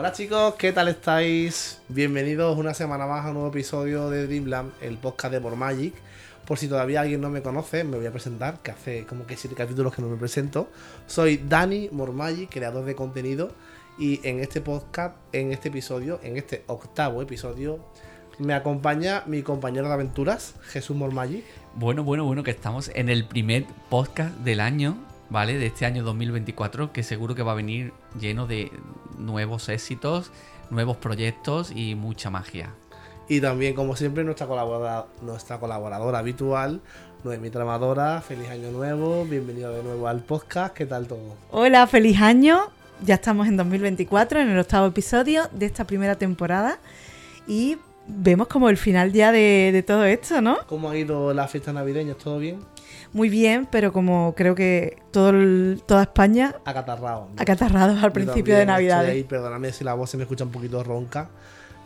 Hola chicos, ¿qué tal estáis? Bienvenidos una semana más a un nuevo episodio de Dreamland, el podcast de More Magic. Por si todavía alguien no me conoce, me voy a presentar, que hace como que siete capítulos que no me presento. Soy Dani Mormagic, creador de contenido, y en este podcast, en este episodio, en este octavo episodio, me acompaña mi compañero de aventuras, Jesús Mormagic. Bueno, bueno, bueno, que estamos en el primer podcast del año, ¿vale? De este año 2024, que seguro que va a venir lleno de nuevos éxitos, nuevos proyectos y mucha magia. Y también, como siempre, nuestra colaboradora, nuestra colaboradora habitual, Noemí Tramadora. Feliz año nuevo, bienvenido de nuevo al podcast. ¿Qué tal todo? Hola, feliz año. Ya estamos en 2024, en el octavo episodio de esta primera temporada. Y vemos como el final ya de, de todo esto, ¿no? ¿Cómo ha ido la fiesta navideña? ¿Todo bien? Muy bien, pero como creo que todo el- toda España Acatarrado. ¿no? acatarrados al principio de ahí, perdóname si la voz se me escucha un poquito ronca,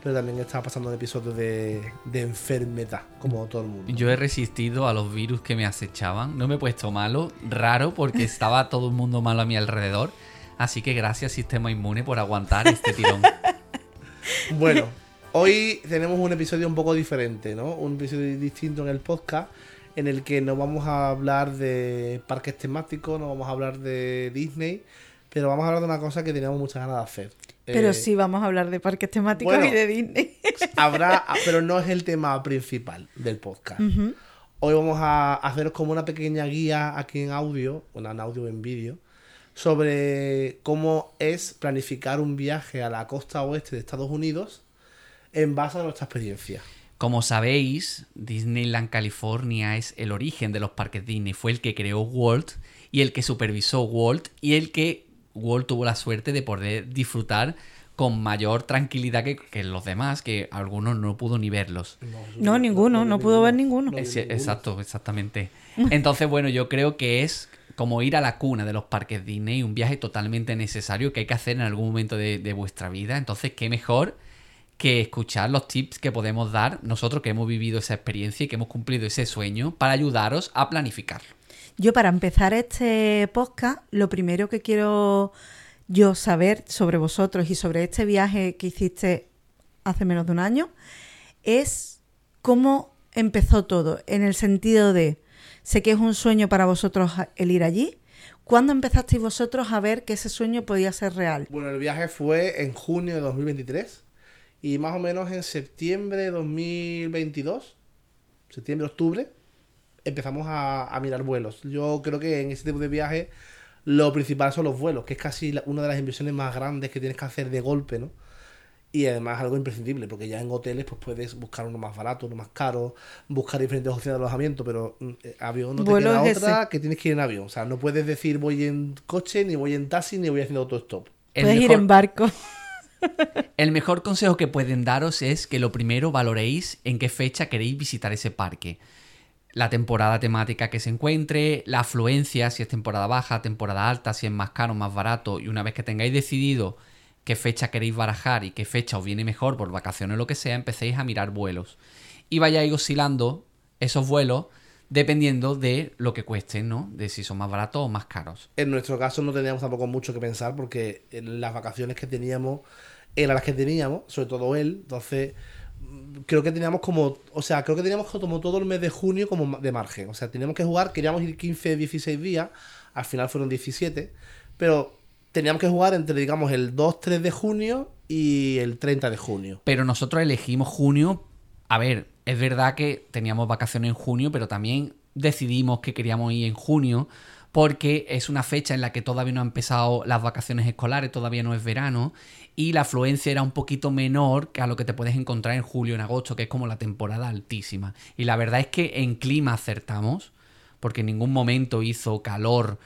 pero también estaba pasando un episodio de, de enfermedad, como todo el mundo. Yo he resistido a los virus que me acechaban. No me he puesto malo, raro, porque estaba todo el mundo malo a mi alrededor. Así que gracias, sistema inmune, por aguantar este tirón. Bueno, hoy tenemos un episodio un poco diferente, ¿no? Un episodio distinto en el podcast en el que no vamos a hablar de parques temáticos, no vamos a hablar de Disney, pero vamos a hablar de una cosa que teníamos muchas ganas de hacer. Pero Eh, sí vamos a hablar de parques temáticos bueno. y de Disney. Habrá, pero no es el tema principal del podcast. Hoy vamos a hacer como una pequeña guía aquí en audio, una en audio o en vídeo, sobre cómo es planificar un viaje a la costa oeste de Estados Unidos en base a nuestra experiencia. Como sabéis, Disneyland California es el origen de los parques Disney. Fue el que creó Walt y el que supervisó Walt y el que Walt tuvo la suerte de poder disfrutar con mayor tranquilidad que, que los demás, que algunos no pudo ni verlos. No, ninguno, no pudo ver ninguno. No Es- exacto, exactamente. Entonces, bueno, yo creo que es como ir a la cuna de los parques Disney, un viaje totalmente necesario que hay que hacer en algún momento de, de vuestra vida. Entonces, qué mejor que escuchar los tips que podemos dar nosotros que hemos vivido esa experiencia y que hemos cumplido ese sueño para ayudaros a planificarlo. Yo para empezar este podcast, lo primero que quiero yo saber sobre vosotros y sobre este viaje que hiciste hace menos de un año es cómo empezó todo, en el sentido de, sé que es un sueño para vosotros el ir allí, ¿cuándo empezasteis vosotros a ver que ese sueño podía ser real? Bueno, el viaje fue en junio de 2023 y más o menos en septiembre de 2022, septiembre, octubre, empezamos a, a mirar vuelos. Yo creo que en ese tipo de viaje lo principal son los vuelos, que es casi la- una de las inversiones más grandes que tienes que hacer de golpe, ¿no? Y además algo imprescindible, porque ya en hoteles pues puedes buscar uno más barato, uno más caro, buscar diferentes opciones de alojamiento, pero mm, eh, avión no te Vuelo queda es otra ese. que tienes que ir en avión. O sea, no puedes decir voy en coche, ni voy en taxi, ni voy haciendo autostop. Puedes ir en barco. El mejor consejo que pueden daros es que lo primero valoréis en qué fecha queréis visitar ese parque. La temporada temática que se encuentre, la afluencia, si es temporada baja, temporada alta, si es más caro, más barato. Y una vez que tengáis decidido qué fecha queréis barajar y qué fecha os viene mejor por vacaciones o lo que sea, empecéis a mirar vuelos. Y vayáis oscilando esos vuelos dependiendo de lo que cuesten, ¿no? De si son más baratos o más caros. En nuestro caso no teníamos tampoco mucho que pensar porque en las vacaciones que teníamos eran las que teníamos, sobre todo él. Entonces, mm, creo que teníamos como, o sea, creo que teníamos como todo el mes de junio como de margen. O sea, teníamos que jugar, queríamos ir 15, 16 días, al final fueron 17, pero teníamos que jugar entre, digamos, el 2, 3 de junio y el 30 de junio. Pero nosotros elegimos junio. A ver, es verdad que teníamos vacaciones en junio, pero también decidimos que queríamos ir en junio porque es una fecha en la que todavía no han empezado las vacaciones escolares, todavía no es verano, y la afluencia era un poquito menor que a lo que te puedes encontrar en julio, en agosto, que es como la temporada altísima. Y la verdad es que en clima acertamos, porque en ningún momento hizo calor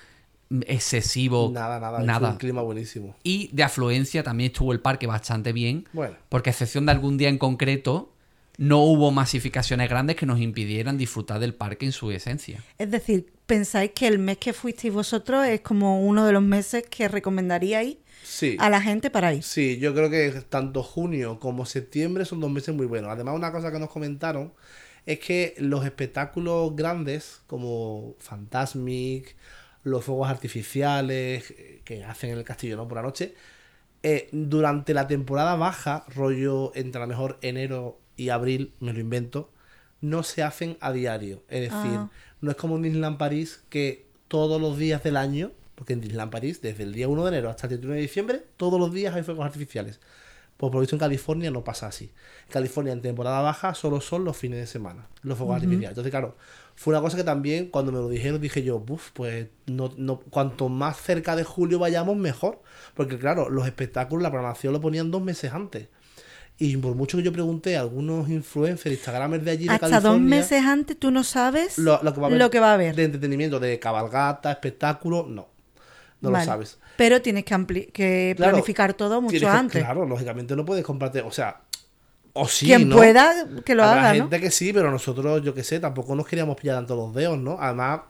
excesivo. Nada, nada, fue nada. un clima buenísimo. Y de afluencia también estuvo el parque bastante bien. Bueno. Porque a excepción de algún día en concreto, no hubo masificaciones grandes que nos impidieran disfrutar del parque en su esencia. Es decir, ¿pensáis que el mes que fuisteis vosotros es como uno de los meses que recomendaríais Sí. a la gente para ir? Sí, yo creo que tanto junio como septiembre son dos meses muy buenos. Además, una cosa que nos comentaron es que los espectáculos grandes, como Fantasmic, los fuegos artificiales eh, que hacen en el castillo ¿no? por la noche, eh, durante la temporada baja, rollo entre a lo mejor enero y abril, me lo invento, no se hacen a diario. Es decir, Ah. No es como en Disneyland París que todos los días del año, porque en Disneyland París, desde el día 1 de enero hasta el 31 de diciembre, todos los días hay fuegos artificiales. Pues por lo visto en California no pasa así. En California en temporada baja solo son los fines de semana, los fuegos artificiales. Entonces, claro, fue una cosa que también cuando me lo dijeron dije yo, buf, pues no, no, cuanto más cerca de julio vayamos, mejor. Porque claro, los espectáculos, la programación lo ponían dos meses antes. Y por mucho que yo pregunté a algunos influencers, instagramers de allí de Hasta California, dos meses antes tú no sabes lo, lo que va a haber, lo que va a haber. de entretenimiento, de cabalgata, espectáculo, no. No Vale. lo sabes. Pero tienes que, ampli- que Claro, planificar todo mucho que- antes. Claro, lógicamente no puedes comprarte, o sea, o sí, Quien ¿no? pueda, que lo Habrá haga, ¿no? gente que sí, pero nosotros, yo qué sé, tampoco nos queríamos pillar tanto los dedos, ¿no? Además,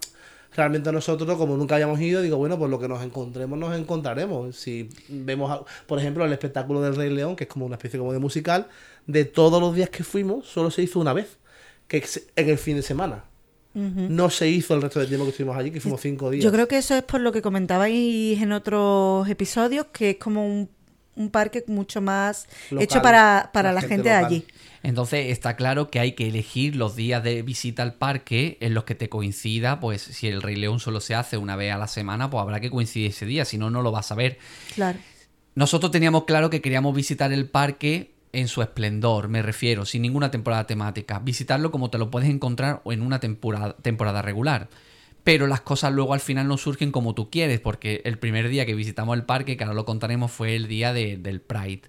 realmente nosotros, como nunca habíamos ido, digo, bueno, pues lo que nos encontremos, nos encontraremos. Si vemos, por ejemplo, el espectáculo del Rey León, que es como una especie como de musical, de todos los días que fuimos, solo se hizo una vez, que en el fin de semana. No se hizo el resto del tiempo que estuvimos allí, que fuimos cinco días. Yo creo que eso es por lo que comentabais en otros episodios, que es como un, un parque mucho más Local, hecho para, para la la, gente gente de allí. Entonces está claro que hay que elegir los días de visita al parque en los que te coincida, pues si el Rey León solo se hace una vez a la semana, pues habrá que coincidir ese día, si no, no lo vas a ver. Claro. Nosotros teníamos claro que queríamos visitar el parque en su esplendor, me refiero, sin ninguna temporada temática. Visitarlo como te lo puedes encontrar en una temporada, temporada regular. Pero las cosas luego al final no surgen como tú quieres, porque el primer día que visitamos el parque, que ahora lo contaremos, fue el día de- del Pride.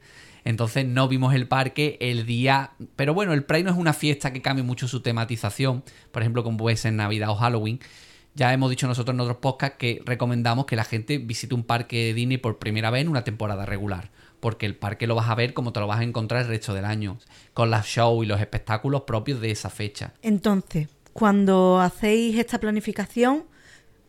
Entonces no vimos el parque el día... Pero bueno, el Pride no es una fiesta que cambie mucho su tematización, por ejemplo, como puede ser Navidad o Halloween. Ya hemos dicho nosotros en otros podcasts que recomendamos que la gente visite un parque de Disney por primera vez en una temporada regular. Porque el parque lo vas a ver como te lo vas a encontrar el resto del año. Con las shows y los espectáculos propios de esa fecha. Entonces, cuando hacéis esta planificación,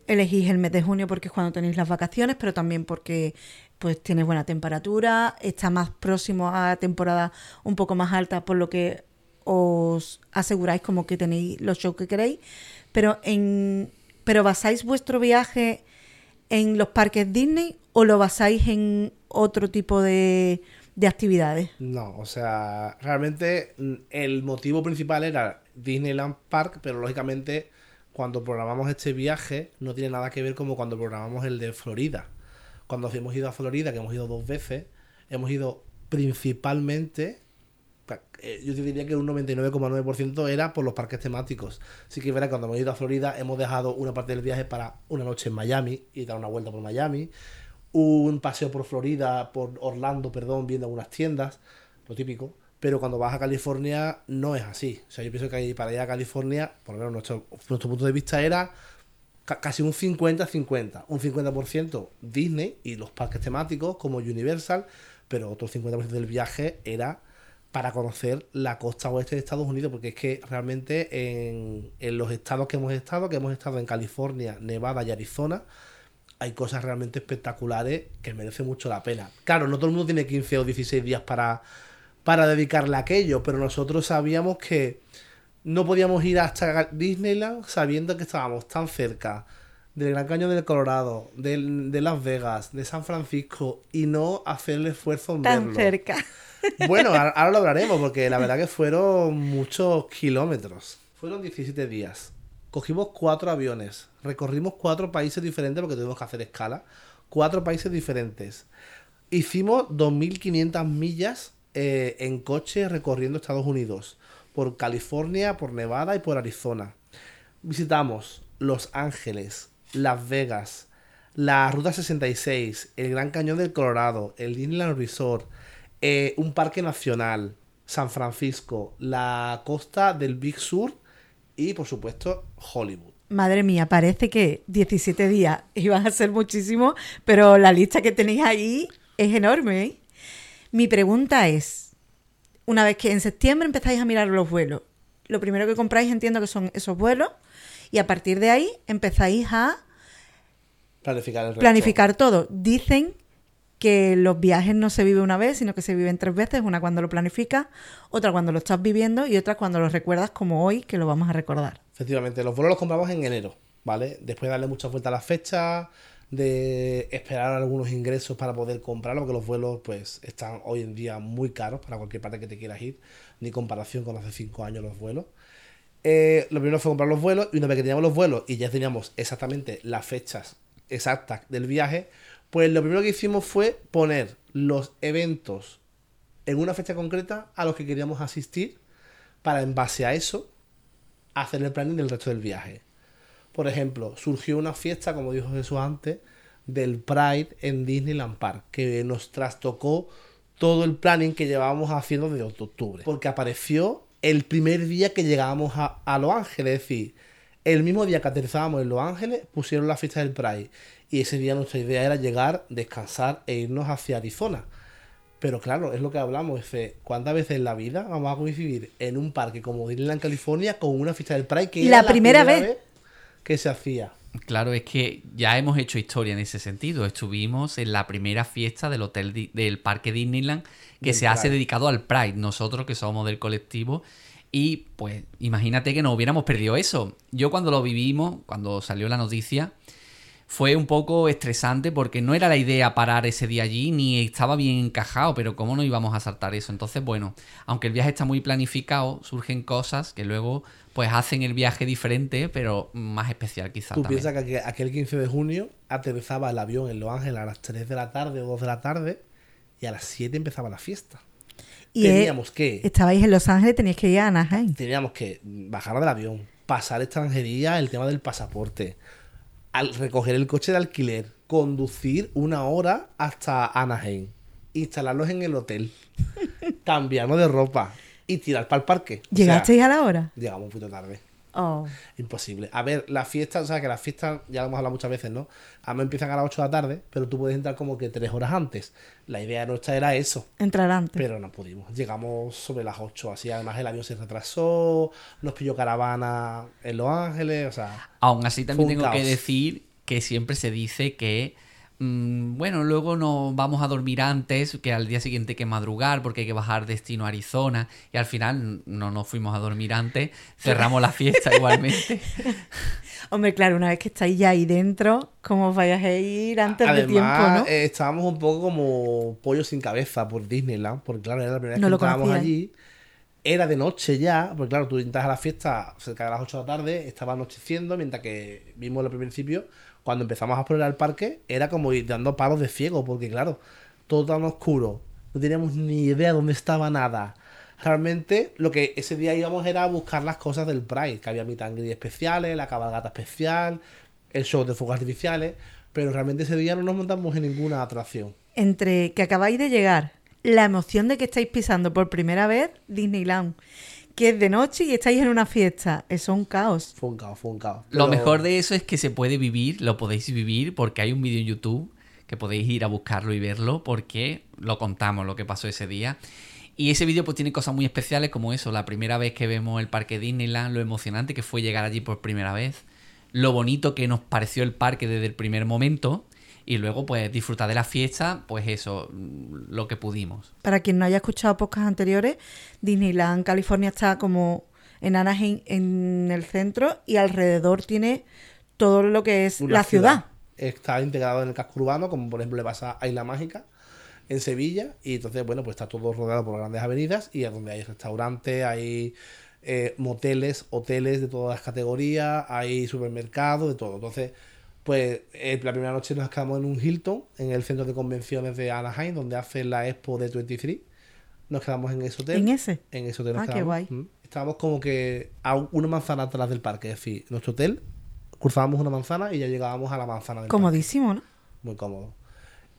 elegís el mes de junio porque es cuando tenéis las vacaciones, pero también porque pues tiene buena temperatura, está más próximo a temporada un poco más alta, por lo que os aseguráis como que tenéis los shows que queréis, pero en pero basáis vuestro viaje en los parques Disney o lo basáis en otro tipo de, de actividades. No, o sea, realmente mm, el motivo principal era Disneyland Park, pero lógicamente cuando programamos este viaje no tiene nada que ver como cuando programamos el de Florida. Cuando hemos ido a Florida, que hemos ido dos veces, hemos ido principalmente, eh, yo te diría que un 99,9% era por los parques temáticos. Sí que es verdad que cuando hemos ido a Florida hemos dejado una parte del viaje para una noche en Miami y dar una vuelta por Miami, un paseo por Florida, por Orlando, perdón, viendo algunas tiendas, lo típico. Pero cuando vas a California no es así. O sea, yo pienso que para ir a California, por lo menos nuestro, nuestro punto de vista era ca- casi un 50-50. Un 50% Disney y los parques temáticos como Universal, pero otro 50% del viaje era para conocer la costa oeste de Estados Unidos, porque es que realmente en, en los estados que hemos estado, que hemos estado en California, Nevada y Arizona, hay cosas realmente espectaculares que merecen mucho la pena. Claro, no todo el mundo tiene 15 o 16 días para, para dedicarle a aquello, pero nosotros sabíamos que no podíamos ir hasta Disneyland sabiendo que estábamos tan cerca del Gran Cañón del Colorado, del- de Las Vegas, de San Francisco y no hacer el esfuerzo en Tan verlo. cerca. Bueno, ahora, ahora lo hablaremos porque la verdad que fueron muchos kilómetros. Fueron 17 días. Cogimos cuatro aviones. Recorrimos cuatro países diferentes porque tuvimos que hacer escala. Cuatro países diferentes. Hicimos 2.500 millas eh, en coche recorriendo Estados Unidos. Por California, por Nevada y por Arizona. Visitamos Los Ángeles, Las Vegas, la Ruta 66, el Gran Cañón del Colorado, el Disneyland Resort, eh, un parque nacional, San Francisco, la costa del Big Sur y, por supuesto, Hollywood. Madre mía, parece que 17 días iban a ser muchísimo, pero la lista que tenéis ahí es enorme. ¿eh? Mi pregunta es, una vez que en septiembre empezáis a mirar los vuelos, lo primero que compráis entiendo que son esos vuelos y a partir de ahí empezáis a Planificar el planificar todo. Dicen que los viajes no se viven una vez, sino que se viven tres veces, una cuando lo planificas, otra cuando lo estás viviendo y otra cuando lo recuerdas como hoy, que lo vamos a recordar. Efectivamente, los vuelos los compramos en enero, ¿vale? Después de darle muchas vueltas a las fechas, de esperar algunos ingresos para poder comprarlo, porque los vuelos pues están hoy en día muy caros para cualquier parte que te quieras ir, ni comparación con hace cinco años los vuelos. Eh, lo primero fue comprar los vuelos y una vez que teníamos los vuelos y ya teníamos exactamente las fechas exactas del viaje, pues lo primero que hicimos fue poner los eventos en una fecha concreta a los que queríamos asistir para en base a eso hacer el planning del resto del viaje. Por ejemplo, surgió una fiesta, como dijo Jesús antes, del Pride en Disneyland Park, que nos trastocó todo el planning que llevábamos haciendo desde octubre. Porque apareció el primer día que llegábamos a, Los Ángeles, es decir, el mismo día que aterrizábamos en Los Ángeles, pusieron la fiesta del Pride. Y ese día nuestra idea era llegar, descansar e irnos hacia Arizona. Pero claro, es lo que hablamos, es ¿cuántas veces en la vida vamos a coincidir en un parque como Disneyland California con una fiesta del Pride que la, era la primera, vez que se hacía? Claro, es que ya hemos hecho historia en ese sentido. Estuvimos en la primera fiesta del hotel del parque Disneyland que se hace dedicado al Pride. Nosotros que somos del colectivo y pues imagínate que nos hubiéramos perdido eso. Yo cuando lo vivimos, cuando salió la noticia, fue un poco estresante porque no era la idea parar ese día allí ni estaba bien encajado, pero cómo no íbamos a saltar eso. Entonces, bueno, aunque el viaje está muy planificado, surgen cosas que luego pues hacen el viaje diferente, pero más especial quizás. Tú piensas que aquel 15 de junio aterrizaba el avión en Los Ángeles a las 3 de la tarde o 2 de la tarde y a las 7 empezaba la fiesta. Y teníamos que... Estabais en Los Ángeles, teníais que ir a Anaheim. Teníamos que bajar del avión, pasar extranjería, el tema del pasaporte, al recoger el coche de alquiler, conducir una hora hasta Anaheim, instalarlos en el hotel, cambiarnos de ropa y tirar para el parque. ¿Llegasteis a la hora? Llegamos un poquito tarde. Oh. Imposible. A ver, la fiesta, o sea, que las fiestas, ya lo hemos hablado muchas veces, ¿no? A mí empiezan a las 8 de la tarde, pero tú puedes entrar como que tres horas antes. La idea nuestra era eso. Entrar antes. Pero no pudimos. Llegamos sobre las 8, así. Además, el avión se retrasó, nos pilló caravana en Los Ángeles, o sea. Aún así, también tengo que decir que siempre se dice que Mm, bueno, luego nos vamos a dormir antes, que al día siguiente hay que madrugar porque hay que bajar destino a Arizona y al final no nos fuimos a dormir antes, cerramos la fiesta igualmente. Hombre, claro, una vez que estáis ya ahí dentro, ¿cómo os vais a ir antes de tiempo, no? Eh, estábamos un poco como pollo sin cabeza por Disneyland, porque claro, era la primera vez que estábamos allí. Era de noche ya, porque claro, tú entras a la fiesta cerca de las 8 de la tarde, estaba anocheciendo, mientras que vimos el principio cuando empezamos a explorar el parque, era como ir dando palos de ciego, porque claro, todo tan oscuro, no teníamos ni idea dónde estaba nada. Realmente lo que ese día íbamos era a buscar las cosas del Pride, que había mitad especiales, la cabalgata especial, el show de fuegos artificiales, pero realmente ese día no nos montamos en ninguna atracción. Entre que acabáis de llegar, la emoción de que estáis pisando por primera vez Disneyland que es de noche y estáis en una fiesta. Eso es un caos. Fue un caos, fue un caos. Lo mejor de eso es que se puede vivir, lo podéis vivir porque hay un vídeo en YouTube que podéis ir a buscarlo y verlo porque lo contamos lo que pasó ese día. Y ese vídeo pues tiene cosas muy especiales como eso, la primera vez que vemos el parque Disneyland, lo emocionante que fue llegar allí por primera vez, lo bonito que nos pareció el parque desde el primer momento y luego pues disfrutar de la fiesta, pues eso, lo que pudimos. Para quien no haya escuchado podcasts anteriores, Disneyland California está como en Anaheim en el centro y alrededor tiene todo lo que es la ciudad. Está integrado en el casco urbano, como por ejemplo le pasa a Isla Mágica en Sevilla y entonces bueno pues está todo rodeado por grandes avenidas y es donde hay restaurantes, hay eh, moteles, hoteles de todas las categorías, hay supermercados, de todo. Entonces pues eh, la primera noche nos quedamos en un Hilton, en el centro de convenciones de Anaheim, donde hace la expo de 23. Nos quedamos en ese hotel. ¿En ese? En ese hotel. ah, qué guay. Estábamos como que a una manzana atrás del parque. Es decir, nuestro hotel, cruzábamos una manzana y ya llegábamos a la manzana del Comodísimo, ¿no? Muy cómodo.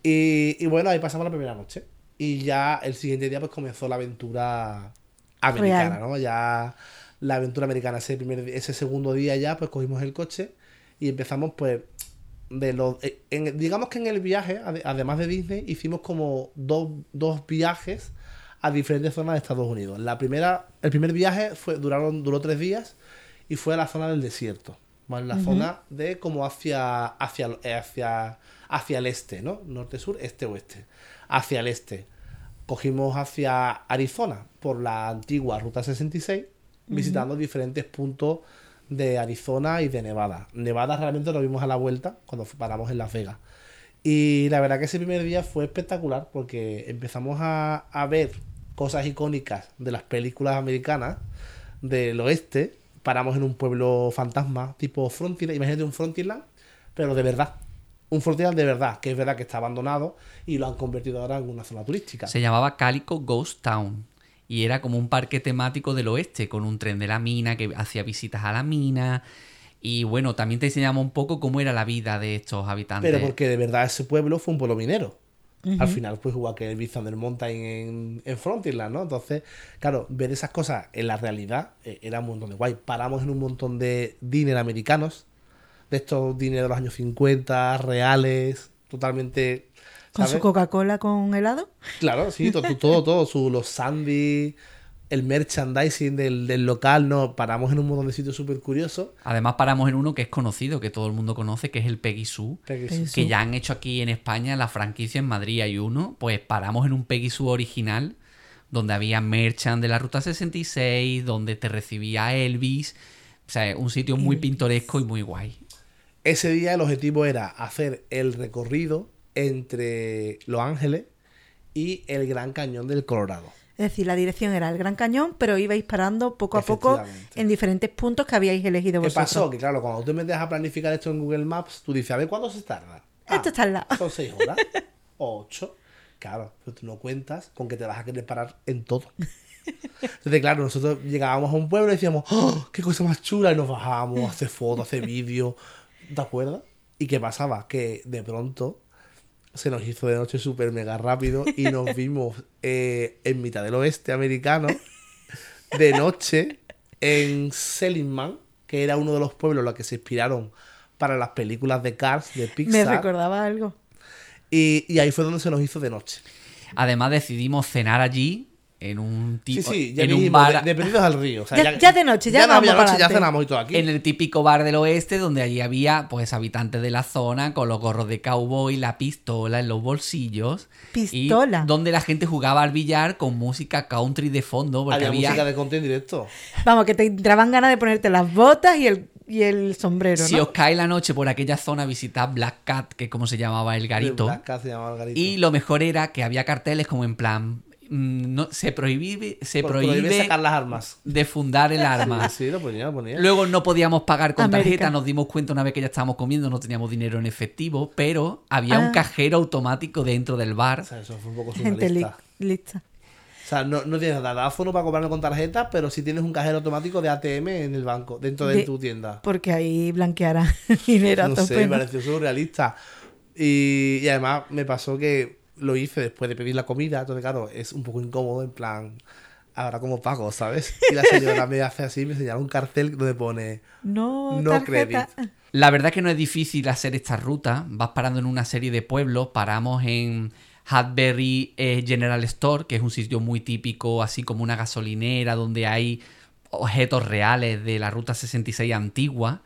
Y, y, bueno, ahí pasamos la primera noche. Y ya el siguiente día pues comenzó la aventura americana, ¿no? Ya la aventura americana. Ese, primer, ese segundo día ya pues cogimos el coche y empezamos pues de los eh, digamos que en el viaje además de Disney hicimos como dos, viajes a diferentes zonas de Estados Unidos. La primera el primer viaje fue duraron duró tres días y fue a la zona del desierto ¿vale? la zona de como hacia hacia hacia hacia el este no norte sur este oeste. Hacia el este. Cogimos hacia Arizona por la antigua ruta 66 visitando diferentes puntos de Arizona y de Nevada. Nevada realmente lo vimos a la vuelta cuando paramos en Las Vegas. Y la verdad que ese primer día fue espectacular porque empezamos a, a ver cosas icónicas de las películas americanas del oeste. Paramos en un pueblo fantasma tipo Frontierland. Imagínate un Frontierland, pero de verdad. Un Frontierland de verdad, que es verdad que está abandonado y lo han convertido ahora en una zona turística. Se llamaba Calico Ghost Town. Y era como un parque temático del oeste, con un tren de la mina que hacía visitas a la mina. Y bueno, también te enseñamos un poco cómo era la vida de estos habitantes. Pero porque de verdad ese pueblo fue un pueblo minero. Al final, pues igual que el Big Thunder Mountain en, en Frontierland, ¿no? Entonces, claro, ver esas cosas en la realidad eh, era un montón de guay. Paramos en un montón de diners americanos, de estos diners de los años 50, reales, totalmente. ¿Con ¿sabes? su Coca-Cola con helado? Claro, sí, todo, todo, todo, su, los sandy, el merchandising del, del local, ¿no? Paramos en un montón de sitios súper curiosos. Además paramos en uno que es conocido, que todo el mundo conoce, que es el Peggy Sue. Peggy Peggy Sue. Que ya han hecho aquí en España la franquicia en Madrid hay uno. Pues paramos en un Peggy Sue original, donde había merchant de la Ruta 66, donde te recibía Elvis. O sea, un sitio muy pintoresco y muy guay. Ese día el objetivo era hacer el recorrido entre Los Ángeles y el Gran Cañón del Colorado. Es decir, la dirección era el Gran Cañón, pero ibais parando poco a poco en diferentes puntos que habíais elegido ¿Qué vosotros. pasó? Que claro, cuando tú te metes a planificar esto en Google Maps, tú dices, a ver cuánto se tarda. Esto está al lado. Son seis horas. o ocho. Claro, pero tú no cuentas con que te vas a querer parar en todo. Entonces, claro, nosotros llegábamos a un pueblo y decíamos, ¡Oh, qué cosa más chula! Y nos bajábamos a hacer fotos, a hacer vídeos. ¿Te acuerdas? ¿Y qué pasaba? Que de pronto se nos hizo de noche súper mega rápido y nos vimos eh, en mitad del oeste americano de noche en Seligman, que era uno de los pueblos en los que se inspiraron para las películas de Cars, de Me Pixar. recordaba algo. Y, y ahí fue donde se nos hizo de noche. Además decidimos cenar allí, en un tipo... sí, ya en un bar... de, de perdidos al río. O sea, Ya- ya de noche, ya no había vamos noche, ya cenamos y todo aquí. En el típico bar del oeste, donde allí había pues habitantes de la zona con los gorros de cowboy, la pistola en los bolsillos. Pistola. Y donde la gente jugaba al billar con música country de fondo. Porque había, había, música de content directo. Vamos, que te entraban ganas de ponerte las botas y el, y el sombrero, Si ¿no? os cae la noche por aquella zona, visitad Black Cat, que es como se llamaba el garito. Black Cat se llamaba el garito. Y lo mejor era que había carteles como en plan. Mm, No, se prohíbe, se prohíbe, prohíbe sacar las armas. de fundar el arma. Sí, lo ponía, lo ponía. Luego no podíamos pagar con América. tarjeta, nos dimos cuenta una vez que ya estábamos comiendo, no teníamos dinero en efectivo, pero había un Ah. cajero automático dentro del bar. O sea, eso fue un poco Gente li- surrealista. lista. O sea, no, no tienes dadazo para cobrarlo con tarjeta, pero sí tienes un cajero automático de ATM en el banco, dentro de, De- tu tienda. Porque ahí blanqueará dinero No sé, me pareció surrealista. Y, y además me pasó que lo hice después de pedir la comida, entonces claro, es un poco incómodo, en plan, ahora como pago, ¿sabes? Y la señora me hace así, me señala un cartel donde pone No, No tarjeta. La verdad es que no es difícil hacer esta ruta. Vas parando en una serie de pueblos. Paramos en Hadbury eh, General Store, que es un sitio muy típico, así como una gasolinera, donde hay objetos reales de la Ruta 66 antigua.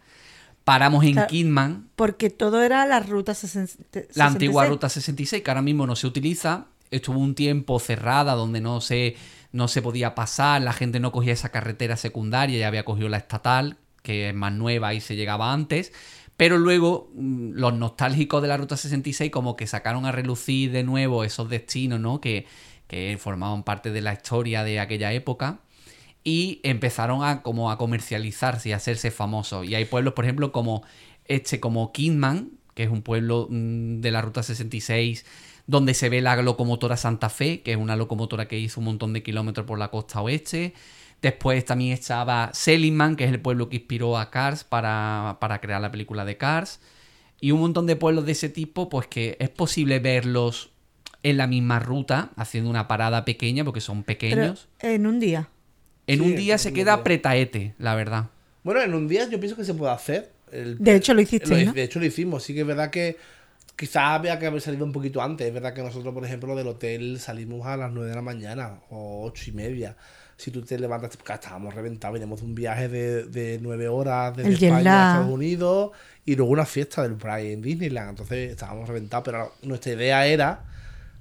Paramos en Claro. Kidman, Porque todo era la ruta 60 la antigua 66. Ruta 66, que ahora mismo no se utiliza. Estuvo un tiempo cerrada donde no se, no se podía pasar, la gente no cogía esa carretera secundaria, ya había cogido la estatal, que es más nueva y se llegaba antes. Pero luego mm, los nostálgicos de la Ruta 66 como que sacaron a relucir de nuevo esos destinos, ¿no? Que, que formaban parte de la historia de aquella época y empezaron a como a comercializarse y a hacerse famosos. Y hay pueblos, por ejemplo, como este, como Kidman, que es un pueblo mm, de la Ruta 66, donde se ve la locomotora Santa Fe, que es una locomotora que hizo un montón de kilómetros por la costa oeste. Después también estaba Seligman, que es el pueblo que inspiró a Cars para, para crear la película de Cars. Y un montón de pueblos de ese tipo, pues que es posible verlos en la misma ruta, haciendo una parada pequeña, porque son Pero pequeños. en un día. En Sí, un día se queda día. pretaete, la verdad. Bueno, en un día yo pienso que se puede hacer. El- De hecho, lo hiciste, lo- ¿no? De hecho, lo hicimos. Sí que es verdad que quizás había que haber salido un poquito antes. Es verdad que nosotros, por ejemplo, del hotel salimos a las 9 de la mañana o ocho y media. Si tú te levantas, porque estábamos reventados, veníamos de un viaje de, de 9 horas desde El España a. Estados Unidos y luego una fiesta del Pride en Disneyland. Entonces estábamos reventados, pero nuestra idea era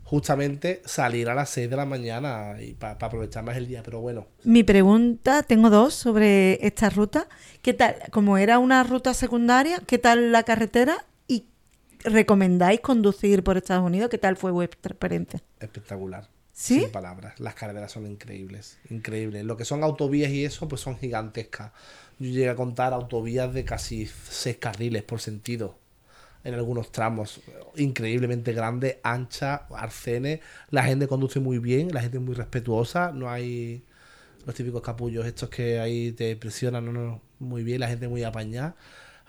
justamente salir a las 6 de la mañana y para aprovechar más el día. Pero bueno, Mi pregunta, tengo dos sobre esta ruta. ¿Qué tal? Como era una ruta secundaria, ¿qué tal la carretera? ¿Y recomendáis conducir por Estados Unidos? ¿Qué tal fue vuestra experiencia? espectacular. ¿Sí? Sin palabras. Las carreteras son increíbles. Increíbles. Lo que son autovías y eso, pues son gigantescas. Yo llegué a contar autovías de casi 6 carriles por sentido. En algunos tramos. Increíblemente grandes, anchas, arcenes. La gente conduce muy bien, la gente es muy respetuosa. No hay los típicos capullos estos que ahí te presionan. No, no. Muy bien, la gente muy apañada.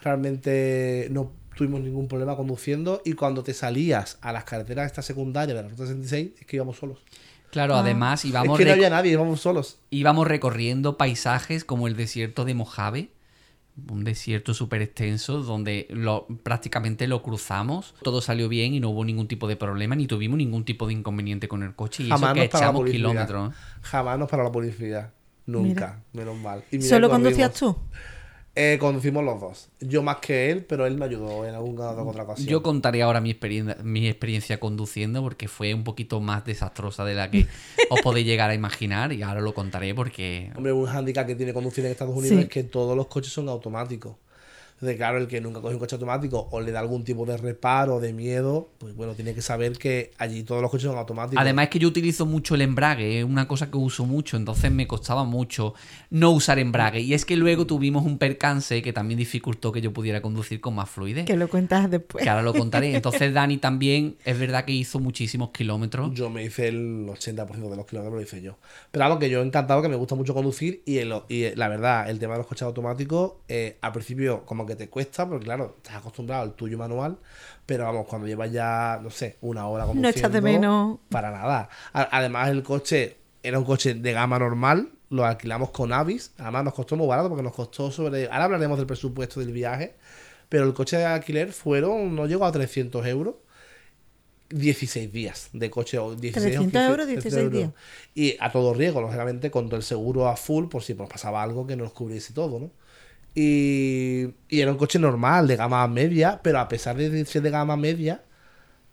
Realmente no tuvimos ningún problema conduciendo. Y cuando te salías a las carreteras esta secundaria de la Ruta 66, es que íbamos solos. Claro, Ah. además Es íbamos, que no había nadie, íbamos solos. íbamos recorriendo paisajes como el desierto de Mojave, un desierto súper extenso donde lo, prácticamente lo cruzamos. Todo salió bien y no hubo ningún tipo de problema ni tuvimos ningún tipo de inconveniente con el coche. Y Jamás eso que la echamos policía. kilómetros. Jamás nos paró la policía. Nunca, menos mal. Y mira ¿Solo conducías tú? Eh, conducimos los dos. Yo más que él, pero él me ayudó en alguna otra ocasión. Yo contaré ahora mi experiencia, mi experiencia conduciendo porque fue un poquito más desastrosa de la que os podéis llegar a imaginar y ahora lo contaré porque Hombre, un handicap que tiene conducir en Estados Unidos Sí. es que todos los coches son automáticos. Entonces, claro, el que nunca coge un coche automático o le da algún tipo de reparo, de miedo, pues bueno, tiene que saber que allí todos los coches son automáticos. Además es que yo utilizo mucho el embrague, es una cosa que uso mucho, entonces me costaba mucho no usar embrague. Y es que luego tuvimos un percance que también dificultó que yo pudiera conducir con más fluidez. Que lo cuentas después. Que ahora lo contaré. Entonces Dani también es verdad que hizo muchísimos kilómetros. Yo me hice el 80% de los kilómetros, lo hice yo. Pero vamos, que yo encantado, que me gusta mucho conducir. Y, el- y la verdad, el tema de los coches automáticos, eh, al principio como que te cuesta, porque claro, estás acostumbrado al tuyo manual. Pero vamos, cuando llevas ya, no sé, una hora conduciendo... echas de menos. Para nada. Además, el coche era un coche de gama normal. Lo alquilamos con Avis. Además, nos costó muy barato porque nos costó sobre... Ahora hablaremos del presupuesto del viaje. Pero el coche de alquiler fueron... No llegó a 300 euros. 16 días de coche. o 16 o 300 15 euros, 16 días. Y a todo riesgo, lógicamente, con todo el seguro a full, por si nos pasaba algo que nos cubriese todo, ¿no? Y, y era un coche normal, de gama media, pero a pesar de ser de gama media,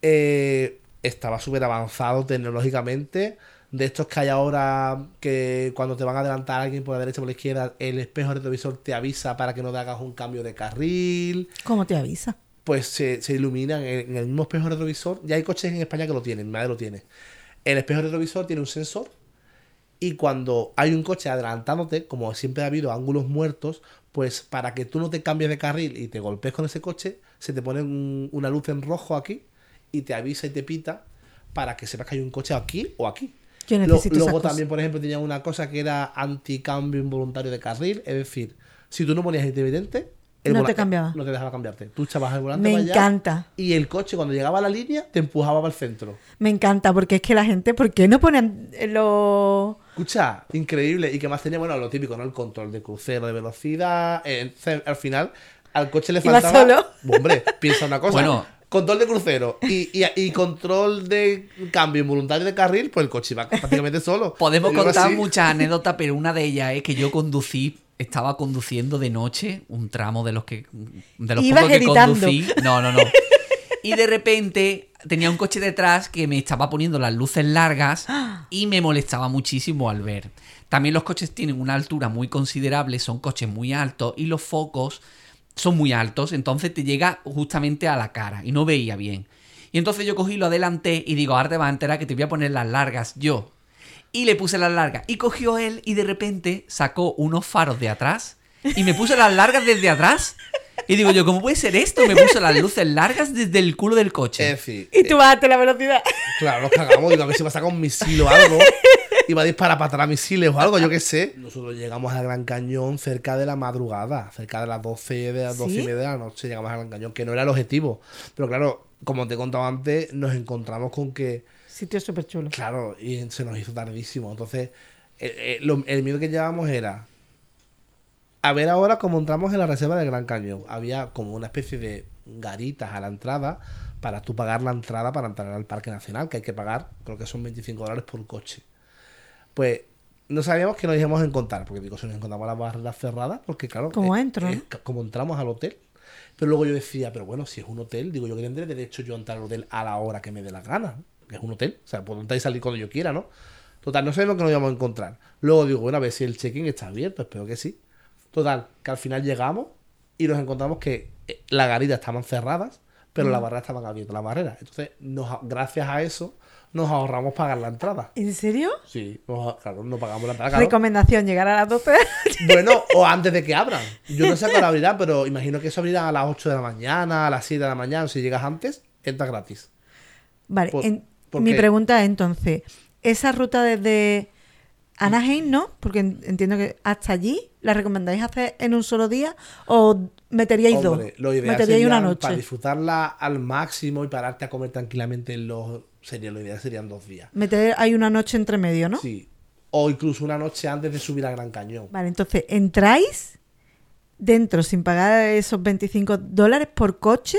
eh, estaba súper avanzado tecnológicamente. De estos que hay ahora que cuando te van a adelantar a alguien por la derecha o por la izquierda, el espejo retrovisor te avisa para que no te hagas un cambio de carril ¿Cómo te avisa? pues se, se iluminan en, en el mismo espejo retrovisor. Ya hay coches en España que lo tienen, Madrid lo tiene. El espejo retrovisor tiene un sensor y cuando hay un coche adelantándote, como siempre ha habido ángulos muertos, pues para que tú no te cambies de carril y te golpees con ese coche, se te pone un- una luz en rojo aquí y te avisa y te pita para que sepas que hay un coche aquí o aquí. Yo Lo- luego también, por ejemplo, tenía una cosa que era anticambio involuntario de carril, es decir, si tú no ponías intermitente, el No te cambiaba. No te dejaba cambiarte. Tú echabas el volante Me para allá encanta. y el coche cuando llegaba a la línea te empujaba para el centro. Me encanta, porque es que la gente, ¿por qué no ponen los... Escucha, increíble. Y que más tenía, bueno, lo típico, ¿no? El control de crucero, de velocidad. Eh, entonces, al final, al coche le ¿Iba faltaba. solo? Hombre, piensa una cosa. Bueno. Control de crucero y, y, y control de cambio involuntario de carril, pues el coche iba prácticamente solo. Podemos contar así. muchas anécdotas, pero una de ellas es que yo conducí, estaba conduciendo de noche, un tramo de los que de los Ibas pocos que editando. conducí. No, no, no. Y de repente tenía un coche detrás que me estaba poniendo las luces largas y me molestaba muchísimo al ver. También los coches tienen una altura muy considerable, son coches muy altos y los focos son muy altos, entonces te llega justamente a la cara y no veía bien. Y entonces yo cogí, lo adelanté y digo, ahora te vas a enterar que te voy a poner las largas yo. Y le puse las largas. Y cogió él y de repente sacó unos faros de atrás y me puso las largas desde atrás. Y digo yo, ¿cómo puede ser esto? Me puso las luces largas desde el culo del coche. Es decir, Y tú bajaste la velocidad. Claro, nos cagamos. Digo, a ver si va a sacar un misil o algo. Iba a disparar para atrás misiles o algo, yo qué sé. Nosotros llegamos al Gran Cañón cerca de la madrugada, cerca de las 12, de las 12 y media de la noche llegamos al Gran Cañón, que no era el objetivo. Pero claro, como te he contado antes, nos encontramos con que, Sitio súper chulo. claro, y se nos hizo tardísimo. Entonces, eh, eh, lo- el miedo que llevábamos era a ver ahora cómo entramos en la reserva del Gran Cañón. Había como una especie de garitas a la entrada para tú pagar la entrada para entrar al Parque Nacional, que hay que pagar, creo que son 25 dólares por coche. Pues no sabíamos que nos íbamos a encontrar, porque digo, si nos encontramos las barreras cerradas, porque claro, ¿Cómo eh, entro, eh, como entramos al hotel. Pero luego yo decía, pero bueno, si es un hotel, digo yo que tendré derecho yo a entrar al hotel a la hora que me dé la gana. porque es un hotel, o sea, puedo entrar y salir cuando yo quiera, ¿no? Total, no sabemos que nos íbamos a encontrar. Luego digo, bueno, a ver si el check-in está abierto, espero que sí. Total, que al final llegamos y nos encontramos que eh, las garitas estaban cerradas, pero las barreras estaban abiertas, las barreras. Entonces, nos, gracias a eso, nos ahorramos pagar la entrada. ¿En serio? Sí, nos- claro, no pagamos la entrada. claro. Recomendación, llegar a las 12. Bueno, o antes de que abran. Yo no sé a qué hora pero imagino que eso abrirá a las 8 de la mañana, a las 7 de la mañana. Si llegas antes, entra gratis. Vale, Por- en- porque- mi pregunta es entonces, esa ruta desde Anaheim, ¿no? Porque en- entiendo que hasta allí, ¿la recomendáis hacer en un solo día o meteríais Hombre, dos? lo ideal ¿Meteríais una noche? para disfrutarla al máximo y pararte a comer tranquilamente en los... Sería, lo ideal serían dos días. Meter, hay una noche entre medio, ¿no? Sí. O incluso una noche antes de subir al Gran Cañón. Vale, entonces, ¿entráis dentro sin pagar esos 25 dólares por coche?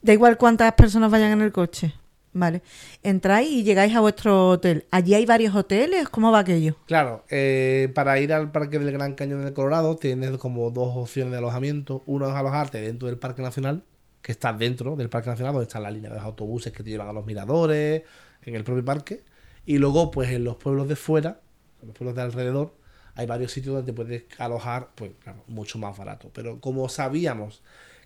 Da igual cuántas personas vayan en el coche. Vale. Entráis y llegáis a vuestro hotel. ¿Allí hay varios hoteles? ¿Cómo va aquello? Claro, eh, para ir al Parque del Gran Cañón del Colorado tienes como dos opciones de alojamiento. Uno es alojarte dentro del Parque Nacional, que está dentro del Parque Nacional, donde está la línea de los autobuses que te llevan a los miradores, en el propio parque. Y luego, pues en los pueblos de fuera, en los pueblos de alrededor, hay varios sitios donde te puedes alojar, pues claro, mucho más barato. Pero como sabíamos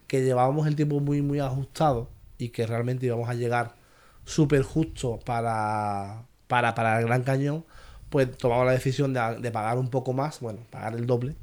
que llevábamos el tiempo muy, muy ajustado y que realmente íbamos a llegar súper justo para, para, para el Gran Cañón, pues tomamos la decisión de, de pagar un poco más, bueno, pagar el doble,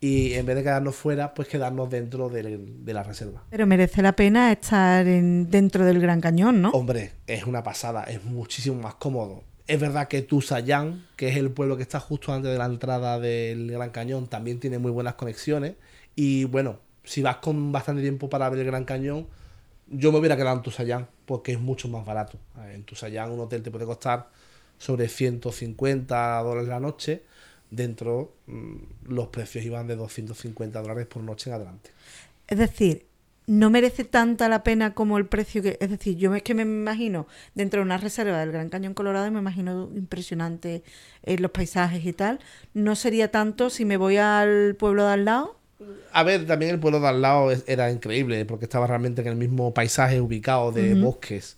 y en vez de quedarnos fuera, pues quedarnos dentro del- de la reserva. Pero merece la pena estar en- dentro del Gran Cañón, ¿no? Hombre, es una pasada, es muchísimo más cómodo. Es verdad que Tusayán, que es el pueblo que está justo antes de la entrada del Gran Cañón, también tiene muy buenas conexiones. Y bueno, si vas con bastante tiempo para ver el Gran Cañón, yo me hubiera quedado en Tusayán, porque es mucho más barato. En Tusayán un hotel te puede costar sobre 150 dólares la noche. Dentro mm, los precios iban de 250 dólares por noche en adelante. Es decir, no merece tanta la pena como el precio que. Es decir, yo es que me imagino dentro de una reserva del Gran Cañón Colorado me imagino impresionante eh, los paisajes y tal. No sería tanto si me voy al pueblo de al lado. A ver, también el pueblo de al lado era increíble porque estaba realmente en el mismo paisaje ubicado de bosques.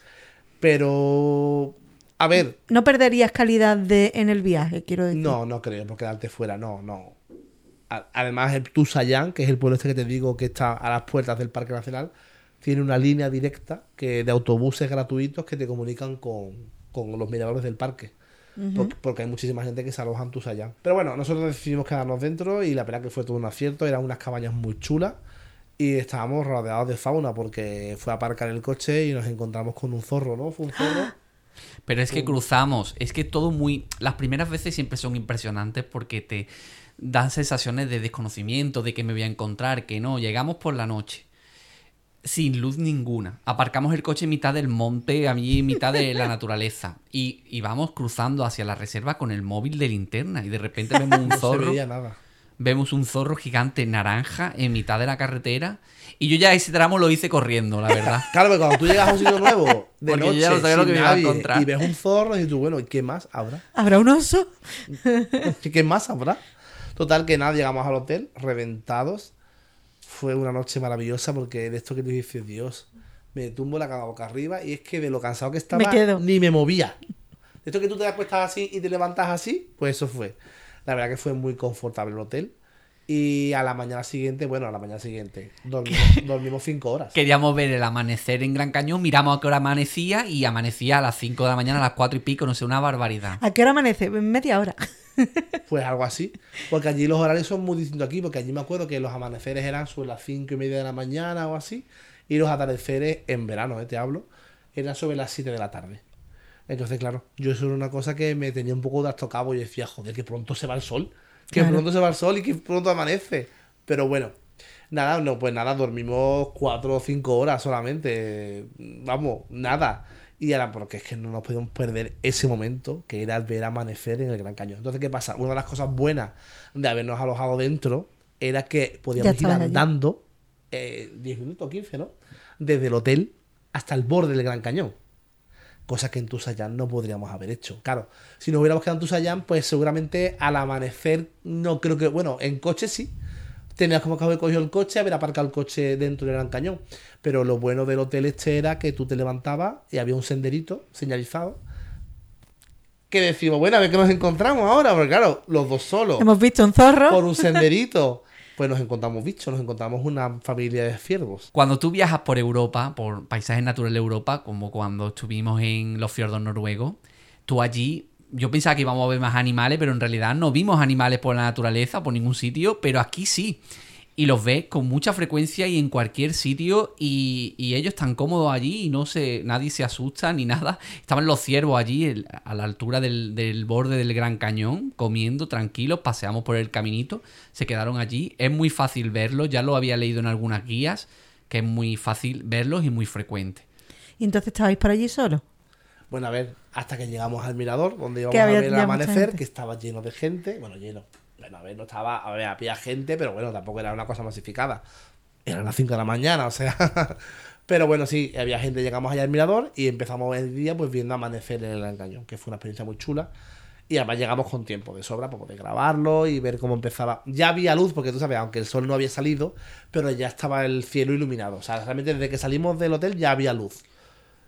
Pero, a ver, No perderías calidad de en el viaje, quiero decir. no, no creo por quedarte fuera, no, no. A- Además, el Tusayán, que es el pueblo este que te digo que está a las puertas del Parque Nacional, tiene una línea directa que de autobuses gratuitos que te comunican con, con los miradores del parque. Porque, porque hay muchísima gente que se aloja en Tusayán. Pero bueno, nosotros decidimos quedarnos dentro y la verdad que fue todo un acierto. Eran unas cabañas muy chulas y estábamos rodeados de fauna porque fue a aparcar el coche y nos encontramos con un zorro, ¿no? Fue un zorro. Pero es que cruzamos, es que todo muy... Las primeras veces siempre son impresionantes porque te dan sensaciones de desconocimiento, de que me voy a encontrar, que no. Llegamos por la noche, sin luz ninguna. Aparcamos el coche en mitad del monte, a mí en mitad de la naturaleza. Y, y vamos cruzando hacia la reserva con el móvil de linterna y de repente vemos un No se zorro. veía nada. Vemos un zorro gigante naranja en mitad de la carretera. Y yo ya ese tramo lo hice corriendo, la verdad. Claro, pero cuando tú llegas a un sitio nuevo, de Porque yo noche, ya no sabía lo sin que me iba a nadie, encontrar. y ves un zorro y tú, bueno, ¿y qué más habrá? ¿Habrá un oso? ¿Qué más habrá? Total, que nada, llegamos al hotel, reventados. Fue una noche maravillosa porque de esto que te dices, Dios, me tumbo la cama boca arriba y es que de lo cansado que estaba, Me quedo. ni me movía. De esto que tú te acuestas así y te levantas así, pues eso fue. La verdad que fue muy confortable el hotel. Y a la mañana siguiente, bueno, a la mañana siguiente, dormimos, dormimos cinco horas. Queríamos ver el amanecer en Gran Cañón, miramos a qué hora amanecía y amanecía a las 5 de la mañana, a las 4 y pico, no sé, una barbaridad. ¿A qué hora amanece? Media hora. Pues algo así. Porque allí los horarios son muy distintos aquí. Porque allí me acuerdo que los amaneceres eran sobre las cinco y media de la mañana o así. Y los atardeceres en verano, ¿eh? te hablo, eran sobre las 7 de la tarde. Entonces, claro, yo eso era una cosa que me tenía un poco de astocabo. Y decía, joder, que pronto se va el sol. Que Claro. pronto se va el sol y que pronto amanece. Pero bueno, nada, no, pues nada, dormimos cuatro o cinco horas solamente. Vamos, nada. Y ahora, porque es que no nos podíamos perder ese momento que era ver amanecer en el Gran Cañón. Entonces, ¿qué pasa? Una de las cosas buenas de habernos alojado dentro era que podíamos ir andando eh, 10 minutos, 15, ¿no? Desde el hotel hasta el borde del Gran Cañón. Cosa que en Tusayán no podríamos haber hecho. Claro, si nos hubiéramos quedado en Tusayán, pues seguramente al amanecer no creo que... Bueno, en coche sí. Tenías como que haber cogido el coche, haber aparcado el coche dentro del Gran Cañón. Pero lo bueno del hotel este era que tú te levantabas y había un senderito señalizado. Que decimos, bueno, a ver qué nos encontramos ahora, porque claro, los dos solos, Hemos visto un zorro. por un senderito, pues nos encontramos bichos, nos encontramos una familia de ciervos. Cuando tú viajas por Europa, por paisajes naturales de Europa, como cuando estuvimos en los fiordos noruegos, tú allí, yo pensaba que íbamos a ver más animales, pero en realidad no vimos animales por la naturaleza, por ningún sitio, pero aquí sí. Y los ves con mucha frecuencia y en cualquier sitio y, y ellos están cómodos allí y no se, nadie se asusta ni nada. Estaban los ciervos allí el- a la altura del, del borde del Gran Cañón, comiendo tranquilos, paseamos por el caminito, se quedaron allí. Es muy fácil verlos, ya lo había leído en algunas guías, que es muy fácil verlos y muy frecuente. Y entonces estabais por allí solos. Bueno, a ver, hasta que llegamos al mirador, donde íbamos a ver el amanecer, que estaba lleno de gente. Bueno, lleno. Bueno, a ver, no estaba, a ver, había gente, pero bueno, tampoco era una cosa masificada. Eran las 5 de la mañana, o sea. pero bueno, sí, había gente, llegamos allá al mirador y empezamos el día pues viendo amanecer en el Gran Cañón, que fue una experiencia muy chula. Y además llegamos con tiempo de sobra para poder grabarlo y ver cómo empezaba. Ya había luz, porque tú sabes, aunque el sol no había salido, pero ya estaba el cielo iluminado. O sea, realmente desde que salimos del hotel ya había luz.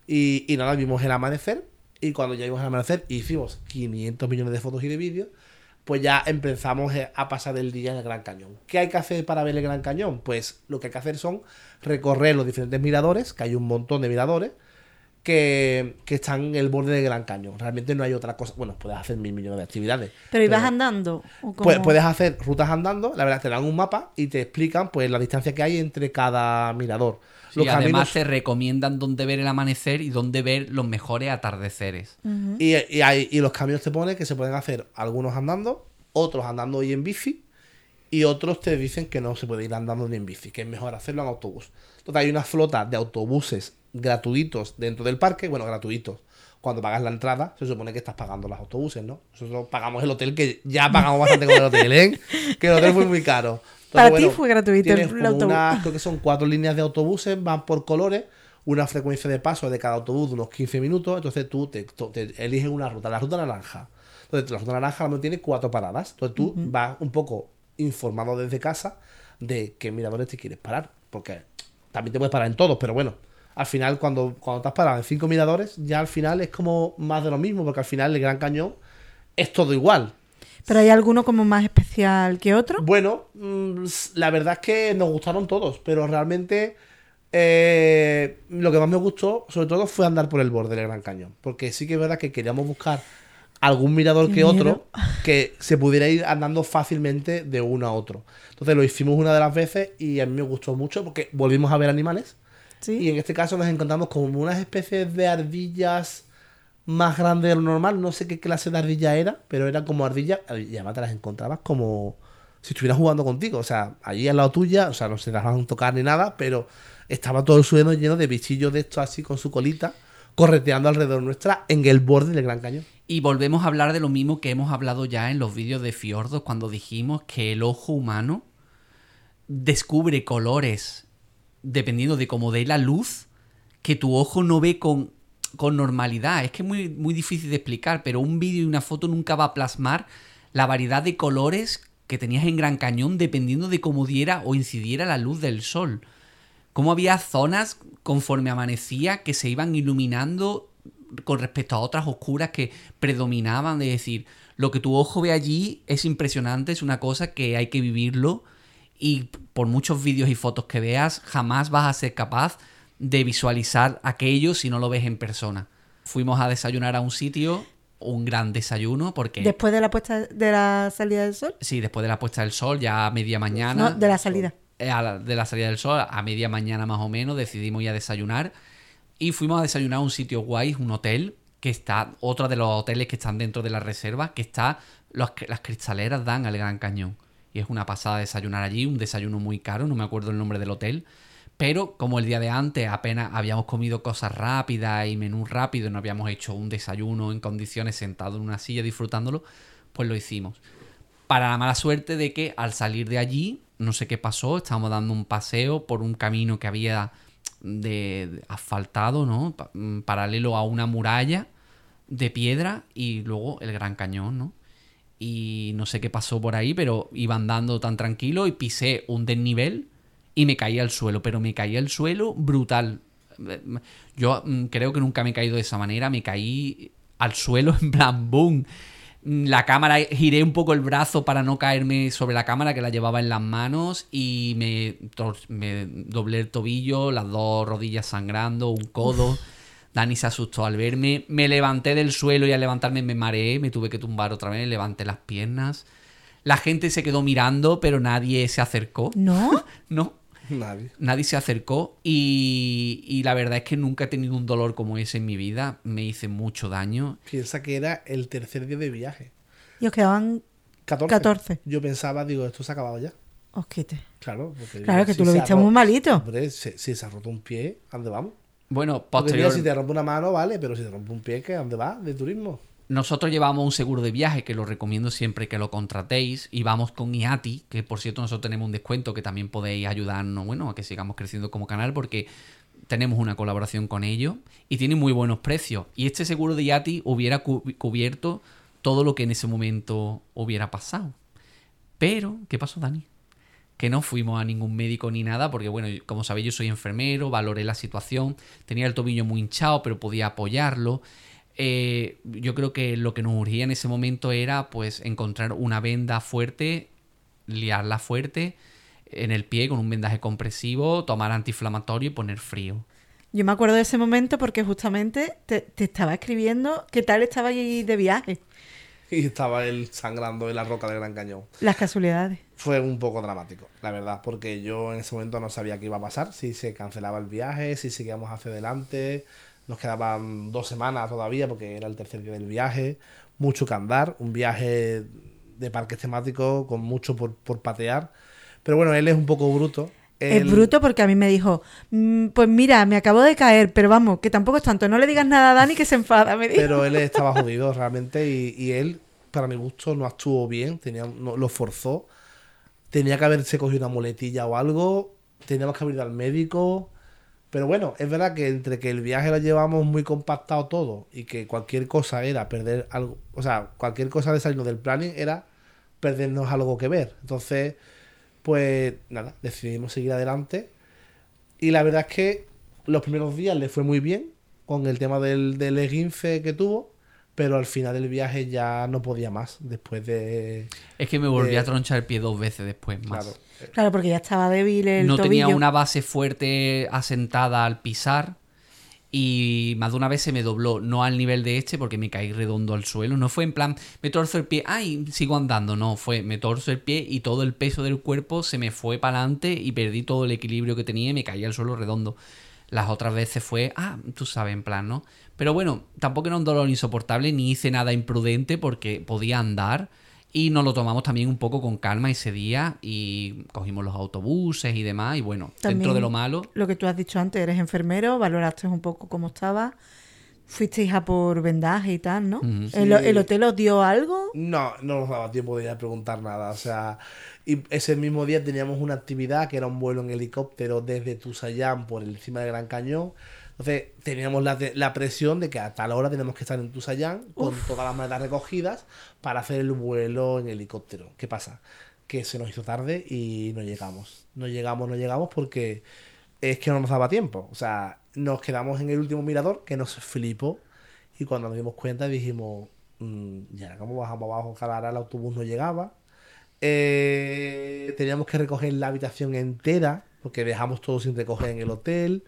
Y, y nada, vimos el amanecer. Y cuando ya vimos el amanecer, hicimos 500 millones de fotos y de vídeos. Pues ya empezamos eh, a pasar el día en el Gran Cañón. ¿Qué hay que hacer para ver el Gran Cañón? Pues lo que hay que hacer son recorrer los diferentes miradores, que hay un montón de miradores, que, que están en el borde del Gran Cañón. Realmente no hay otra cosa. Bueno, puedes hacer mil millones de actividades. Pero ibas andando. ¿o cómo? Pu- Puedes hacer rutas andando, la verdad, te dan un mapa y te explican pues la distancia que hay entre cada mirador. Sí, Los además caminos- te recomiendan dónde ver el amanecer y dónde ver los mejores atardeceres. Y, y, hay- y los caminos te pone que se pueden hacer algunos andando, otros andando y en bici, y otros te dicen que no se puede ir andando ni en bici, que es mejor hacerlo en autobús. Entonces hay una flota de autobuses gratuitos dentro del parque, bueno, gratuitos. Cuando pagas la entrada, se supone que estás pagando los autobuses, ¿no? Nosotros pagamos el hotel, que ya pagamos bastante con el hotel, ¿eh? Que el hotel fue muy caro. Para ti fue gratuito el autobús. unas- creo que son cuatro líneas de autobuses, van por colores, una frecuencia de paso de cada autobús de unos 15 minutos, entonces tú te, eliges una ruta, la ruta naranja. Entonces la ruta naranja no tiene cuatro paradas, entonces tú vas un poco informado desde casa de qué miradores te quieres parar, porque también te puedes parar en todos, pero bueno, al final cuando, cuando te has parado en cinco miradores, ya al final es como más de lo mismo, porque al final el Gran Cañón es todo igual. Pero hay alguno como más especial que otro. Bueno, mm, la verdad es que nos gustaron todos, pero realmente eh, lo que más me gustó, sobre todo, fue andar por el borde del Gran Cañón. Porque sí que es verdad que queríamos buscar algún mirador que otro que se pudiera ir andando fácilmente de uno a otro. Entonces lo hicimos una de las veces y a mí me gustó mucho porque volvimos a ver animales. Sí. Y en este caso nos encontramos con unas especies de ardillas más grandes de lo normal. No sé qué clase de ardilla era, pero eran como ardillas. Y además te las encontrabas como si estuvieras jugando contigo. O sea, allí al lado tuya, o sea, no se dejaban tocar ni nada, pero estaba todo el suelo lleno de bichillos de estos así con su colita, correteando alrededor nuestra en el borde del Gran Cañón. Y volvemos a hablar de lo mismo que hemos hablado ya en los vídeos de Fiordos cuando dijimos que el ojo humano descubre colores dependiendo de cómo dé la luz que tu ojo no ve con, con normalidad. Es que es muy, muy difícil de explicar, pero un vídeo y una foto nunca va a plasmar la variedad de colores que tenías en Gran Cañón dependiendo de cómo diera o incidiera la luz del sol. Cómo había zonas conforme amanecía que se iban iluminando con respecto a otras oscuras que predominaban. De decir, lo que tu ojo ve allí es impresionante, es una cosa que hay que vivirlo. Y por muchos vídeos y fotos que veas, jamás vas a ser capaz de visualizar aquello si no lo ves en persona. Fuimos a desayunar a un sitio, un gran desayuno, porque... Después de la puesta de la salida del sol. Sí, después de la puesta del sol, ya a media mañana. No, de la salida. Eh, la- de la salida del sol, a media mañana más o menos, decidimos ir a desayunar. Y fuimos a desayunar a un sitio guay, un hotel, que está, otro de los hoteles que están dentro de la reserva, que está, los- las cristaleras dan al Gran Cañón. Y es una pasada desayunar allí, un desayuno muy caro, no me acuerdo el nombre del hotel. Pero como el día de antes apenas habíamos comido cosas rápidas y menú rápido, no habíamos hecho un desayuno en condiciones sentado en una silla disfrutándolo, pues lo hicimos para la mala suerte de que al salir de allí, no sé qué pasó, estábamos dando un paseo por un camino que había de, asfaltado, ¿no? Mm, Paralelo a una muralla de piedra y luego el Gran Cañón, ¿no? y no sé qué pasó por ahí, pero iba andando tan tranquilo y pisé un desnivel y me caí al suelo, pero me caí al suelo brutal. Yo mm, creo que nunca me he caído de esa manera, me caí al suelo en plan boom. La cámara, giré un poco el brazo para no caerme sobre la cámara que la llevaba en las manos y me, doblé el tobillo, las dos rodillas sangrando, un codo. Dani se asustó al verme. Me levanté del suelo y al levantarme me mareé, me tuve que tumbar otra vez, levanté las piernas. La gente se quedó mirando, pero nadie se acercó. ¿No? No, Nadie. nadie se acercó y, y la verdad es que nunca he tenido un dolor como ese en mi vida. Me hice mucho daño. Piensa que era el tercer día de viaje. Y os quedaban 14. 14. Yo pensaba, digo, esto se ha acabado ya. os quite. Claro. Porque Claro, que si tú lo viste muy malito. Hombre, si, si se ha roto un pie, ¿a dónde vamos? Bueno, Porque mira, posterior... si te rompe una mano, vale, pero si te rompe un pie, ¿qué? ¿a dónde vas? ¿De turismo? Nosotros llevamos un seguro de viaje que lo recomiendo siempre que lo contratéis y vamos con IATI, que por cierto nosotros tenemos un descuento que también podéis ayudarnos, bueno, a que sigamos creciendo como canal porque tenemos una colaboración con ellos y tiene muy buenos precios. Y este seguro de IATI hubiera cu- cubierto todo lo que en ese momento hubiera pasado. Pero, ¿qué pasó, Dani? Que no fuimos a ningún médico ni nada, porque bueno, como sabéis, yo soy enfermero, valoré la situación, tenía el tobillo muy hinchado, pero podía apoyarlo. Eh, yo creo que lo que nos urgía en ese momento era pues encontrar una venda fuerte, liarla fuerte en el pie con un vendaje compresivo, tomar antiinflamatorio y poner frío. Yo me acuerdo de ese momento porque justamente te, te estaba escribiendo qué tal estaba allí de viaje. Y estaba él sangrando en la roca del Gran Cañón. Las casualidades. Fue un poco dramático, la verdad, porque yo en ese momento no sabía qué iba a pasar, si se cancelaba el viaje, si seguíamos hacia adelante. Nos quedaban dos semanas todavía porque era el tercer día del viaje, mucho que andar, un viaje de parques temáticos con mucho por, por patear. Pero bueno, él es un poco bruto. Es bruto porque a mí me dijo, "Mm, pues mira, me acabo de caer, pero vamos, que tampoco es tanto, no le digas nada a Dani que se enfada, me dijo. Pero él estaba jodido realmente y, y él, para mi gusto, no actuó bien, tenía, no, lo forzó. Tenía que haberse cogido una muletilla o algo, teníamos que haber ido al médico. Pero bueno, es verdad que entre que el viaje lo llevamos muy compactado todo y que cualquier cosa era perder algo, o sea, cualquier cosa de salirnos del planning era perdernos algo que ver. Entonces, pues nada, decidimos seguir adelante. Y la verdad es que los primeros días le fue muy bien con el tema del, del esguince que tuvo, pero al final del viaje ya no podía más después de... Es que me volví a tronchar el pie dos veces después más. Claro, Claro, porque ya estaba débil el no tobillo. tenía una base fuerte asentada al pisar y más de una vez se me dobló, no al nivel de este porque me caí redondo al suelo, no fue en plan me torzo el pie, ay, sigo andando, no, fue me torzo el pie y todo el peso del cuerpo se me fue para adelante y perdí todo el equilibrio que tenía y me caí al suelo redondo. Las otras veces fue, ah, tú sabes, en plan, ¿no? Pero bueno, tampoco era un dolor insoportable ni hice nada imprudente porque podía andar. Y nos lo tomamos también un poco con calma ese día y cogimos los autobuses y demás. Y bueno, dentro de lo malo, Lo que tú has dicho antes, eres enfermero, valoraste un poco cómo estaba, fuisteis a por vendaje y tal, ¿no? Ujú. ¿El, Sí. el hotel os dio algo? No, no nos daba tiempo de ir a preguntar nada. O sea, y ese mismo día teníamos una actividad que era un vuelo en helicóptero desde Tusayán por encima del Gran Cañón. Entonces teníamos la, la presión de que a tal hora tenemos que estar en Tusayán con todas las maletas recogidas para hacer el vuelo en helicóptero. ¿Qué pasa? Que se nos hizo tarde y no llegamos. No llegamos, no llegamos porque es que no nos daba tiempo. O sea, nos quedamos en el último mirador que nos flipó y cuando nos dimos cuenta dijimos, "Mm, ya como bajamos abajo, cada hora el autobús no llegaba. Eh, teníamos que recoger la habitación entera porque dejamos todo sin recoger en el hotel.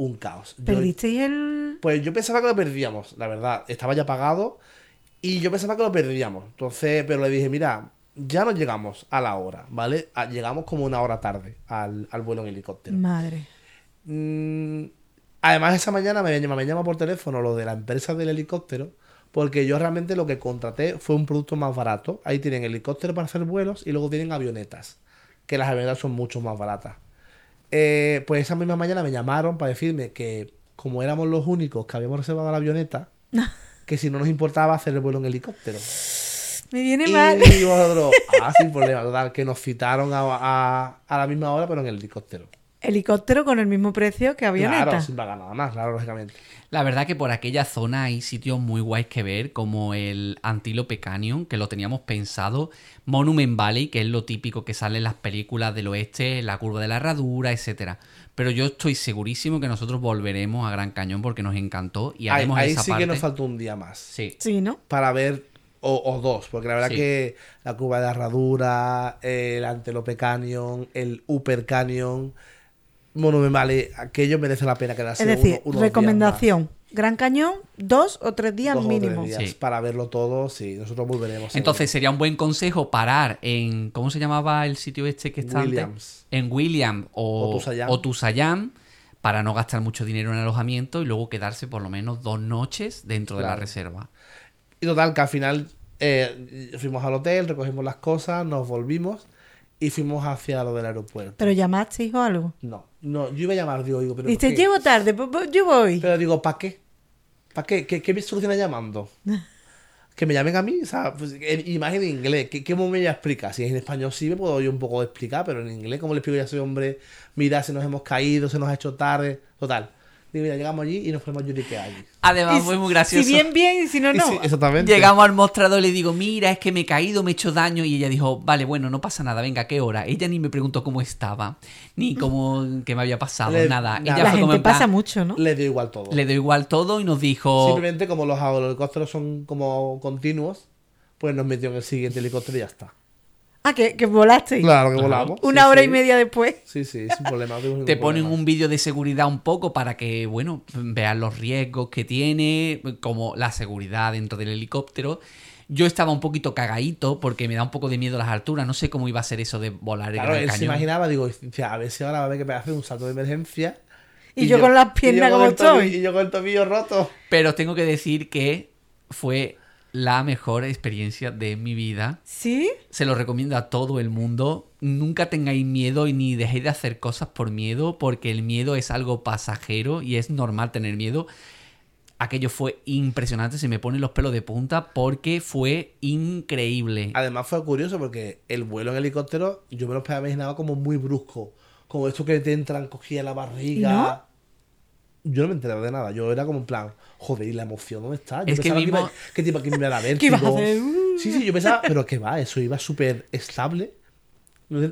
Un caos. Yo- ¿Perdisteis el...? pues yo pensaba que lo perdíamos, la verdad. Estaba ya pagado y yo pensaba que lo perdíamos. Entonces, pero le dije, mira, ya no llegamos a la hora, ¿vale? Ah, Llegamos como una hora tarde al, al vuelo en helicóptero. Madre. Mm, además, esa mañana me llama, me llama por teléfono lo de la empresa del helicóptero, porque yo realmente lo que contraté fue un producto más barato. Ahí tienen helicóptero para hacer vuelos y luego tienen avionetas, que las avionetas son mucho más baratas. Eh, pues esa misma mañana me llamaron para decirme que como éramos los únicos que habíamos reservado la avioneta, que si no nos importaba hacer el vuelo en helicóptero. Me viene Y mal. nosotros, ah, sin problema, total, que nos citaron a, a- a la misma hora, pero en el helicóptero. Helicóptero con el mismo precio que avioneta. Claro, sin pagar nada más, claro, lógicamente. La verdad que por aquella zona hay sitios muy guays que ver, como el Antílope Canyon, que lo teníamos pensado, Monument Valley, que es lo típico que sale en las películas del oeste, la curva de la herradura, etcétera. Pero yo estoy segurísimo que nosotros volveremos a Gran Cañón porque nos encantó y Ahí, haremos ahí esa sí parte. que nos faltó un día más. Sí. Sí, ¿no? Para ver, o, o dos, porque la verdad Sí. que la curva de la herradura, el Antelope Canyon, el Upper Canyon, Monument Valley, aquello merece la pena quedarse Es decir, uno- unos días recomendación. Gran Cañón, dos o tres días dos o tres mínimo. días Sí. Para verlo todo, sí, nosotros volveremos. Entonces sería un buen consejo parar en. ¿Cómo se llamaba el sitio este que está antes? Williams. En William o, O Tusayán, para no gastar mucho dinero en alojamiento y luego quedarse por lo menos dos noches dentro de la reserva. Y total, que al final eh, fuimos al hotel, recogimos las cosas, nos volvimos y fuimos hacia lo del aeropuerto. Pero llamasteis o algo. No, no, yo iba a llamar, digo, digo pero ¿por Dice, qué? llego tarde, pues, pues, yo voy. Pero digo, ¿para qué? ¿Para qué? ¿Qué, qué me soluciona llamando? Que me llamen a mí, o sea, pues, en- y más en inglés. ¿Qué, ¿Qué me a explicar? Si es en español sí me puedo yo un poco explicar, pero en inglés, ¿cómo le explico yo a ese hombre? Mira, se nos hemos caído, se nos ha hecho tarde. Total. Digo, mira, llegamos allí y nos fuimos a allí. Además, fue muy gracioso. Si bien, bien, y si no, no. sí, exactamente. Llegamos al mostrador y le digo, mira, es que me he caído, me he hecho daño. Y ella dijo, vale, bueno, no pasa nada, venga, ¿qué hora? Ella ni me preguntó cómo estaba, ni cómo qué me había pasado, Le- nada. nada. Ella La fue como gente en plan, pasa mucho, ¿no? Le dio igual todo. Le dio igual todo y nos dijo, Simplemente como los helicópteros son como continuos, pues nos metió en el siguiente helicóptero y ya está. Ah, que, que volasteis. Claro que volamos. Una sí, hora sí. y media después. Sí, sí, sin problema. no tuvimos te ponen problema. un vídeo de seguridad un poco para que, bueno, vean los riesgos que tiene, como la seguridad dentro del helicóptero. Yo estaba un poquito cagadito porque me da un poco de miedo las alturas. No sé cómo iba a ser eso de volar el Claro, Gran él se Cañón. imaginaba, digo, a ver si ahora va a haber que hacer un salto de emergencia. Y yo con las piernas y yo con como el tobillo- estoy. Y yo con el tobillo roto. Pero tengo que decir que fue la mejor experiencia de mi vida. ¿Sí? Se lo recomiendo a todo el mundo. Nunca tengáis miedo y ni dejéis de hacer cosas por miedo, porque el miedo es algo pasajero y es normal tener miedo. Aquello fue impresionante, se me ponen los pelos de punta porque fue increíble. Además fue curioso porque el vuelo en helicóptero yo me lo imaginaba como muy brusco. Como esto que te entran cogía la barriga. Yo no me enteraba de nada. Yo era como en plan, joder, ¿y la emoción dónde está? Yo Es que iba- tipo que me iba a dar ¿Qué ibas a vértigo. Uh. Sí, sí, yo pensaba, pero que va, eso iba súper estable.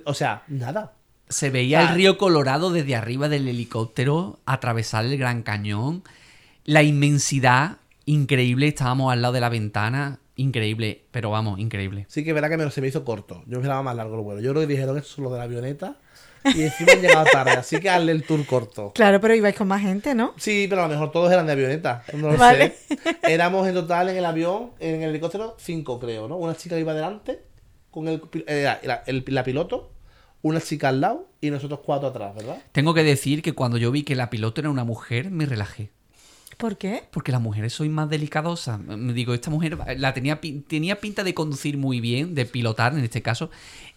O sea, nada. Se veía el río Colorado desde arriba del helicóptero, atravesar el Gran Cañón, la inmensidad, increíble, estábamos al lado de la ventana, increíble, pero vamos, increíble. Sí que es verdad que me, se me hizo corto. Yo me esperaba más largo el vuelo. Yo creo que dijeron que esto es lo de la avioneta. Y encima han llegado tarde, así que hazle el tour corto. Claro, pero ibais con más gente, ¿no? Sí, pero a lo mejor todos eran de avioneta. No lo Vale. sé. Éramos en total en el avión, en el helicóptero, cinco creo, ¿no? Una chica que iba delante, con el, eh, la, el- la piloto, una chica al lado y nosotros cuatro atrás, ¿verdad? Tengo que decir que cuando yo vi que la piloto era una mujer, me relajé. ¿Por qué? Porque las mujeres soy más delicadosas. Me digo, esta mujer la tenía, tenía pinta de conducir muy bien, de pilotar en este caso,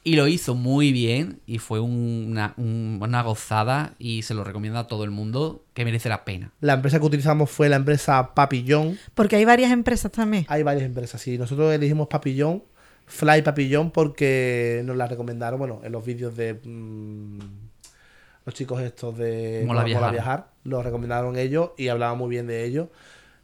y lo hizo muy bien y fue una, un- una gozada y se lo recomiendo a todo el mundo que merece la pena. La empresa que utilizamos fue la empresa Papillón. Porque hay varias empresas también. Hay varias empresas, sí. Nosotros elegimos Papillón, Fly Papillón, porque nos la recomendaron, bueno, en los vídeos de mm, los chicos estos de Mola Viajar. Lo recomendaron ellos y hablaban muy bien de ellos.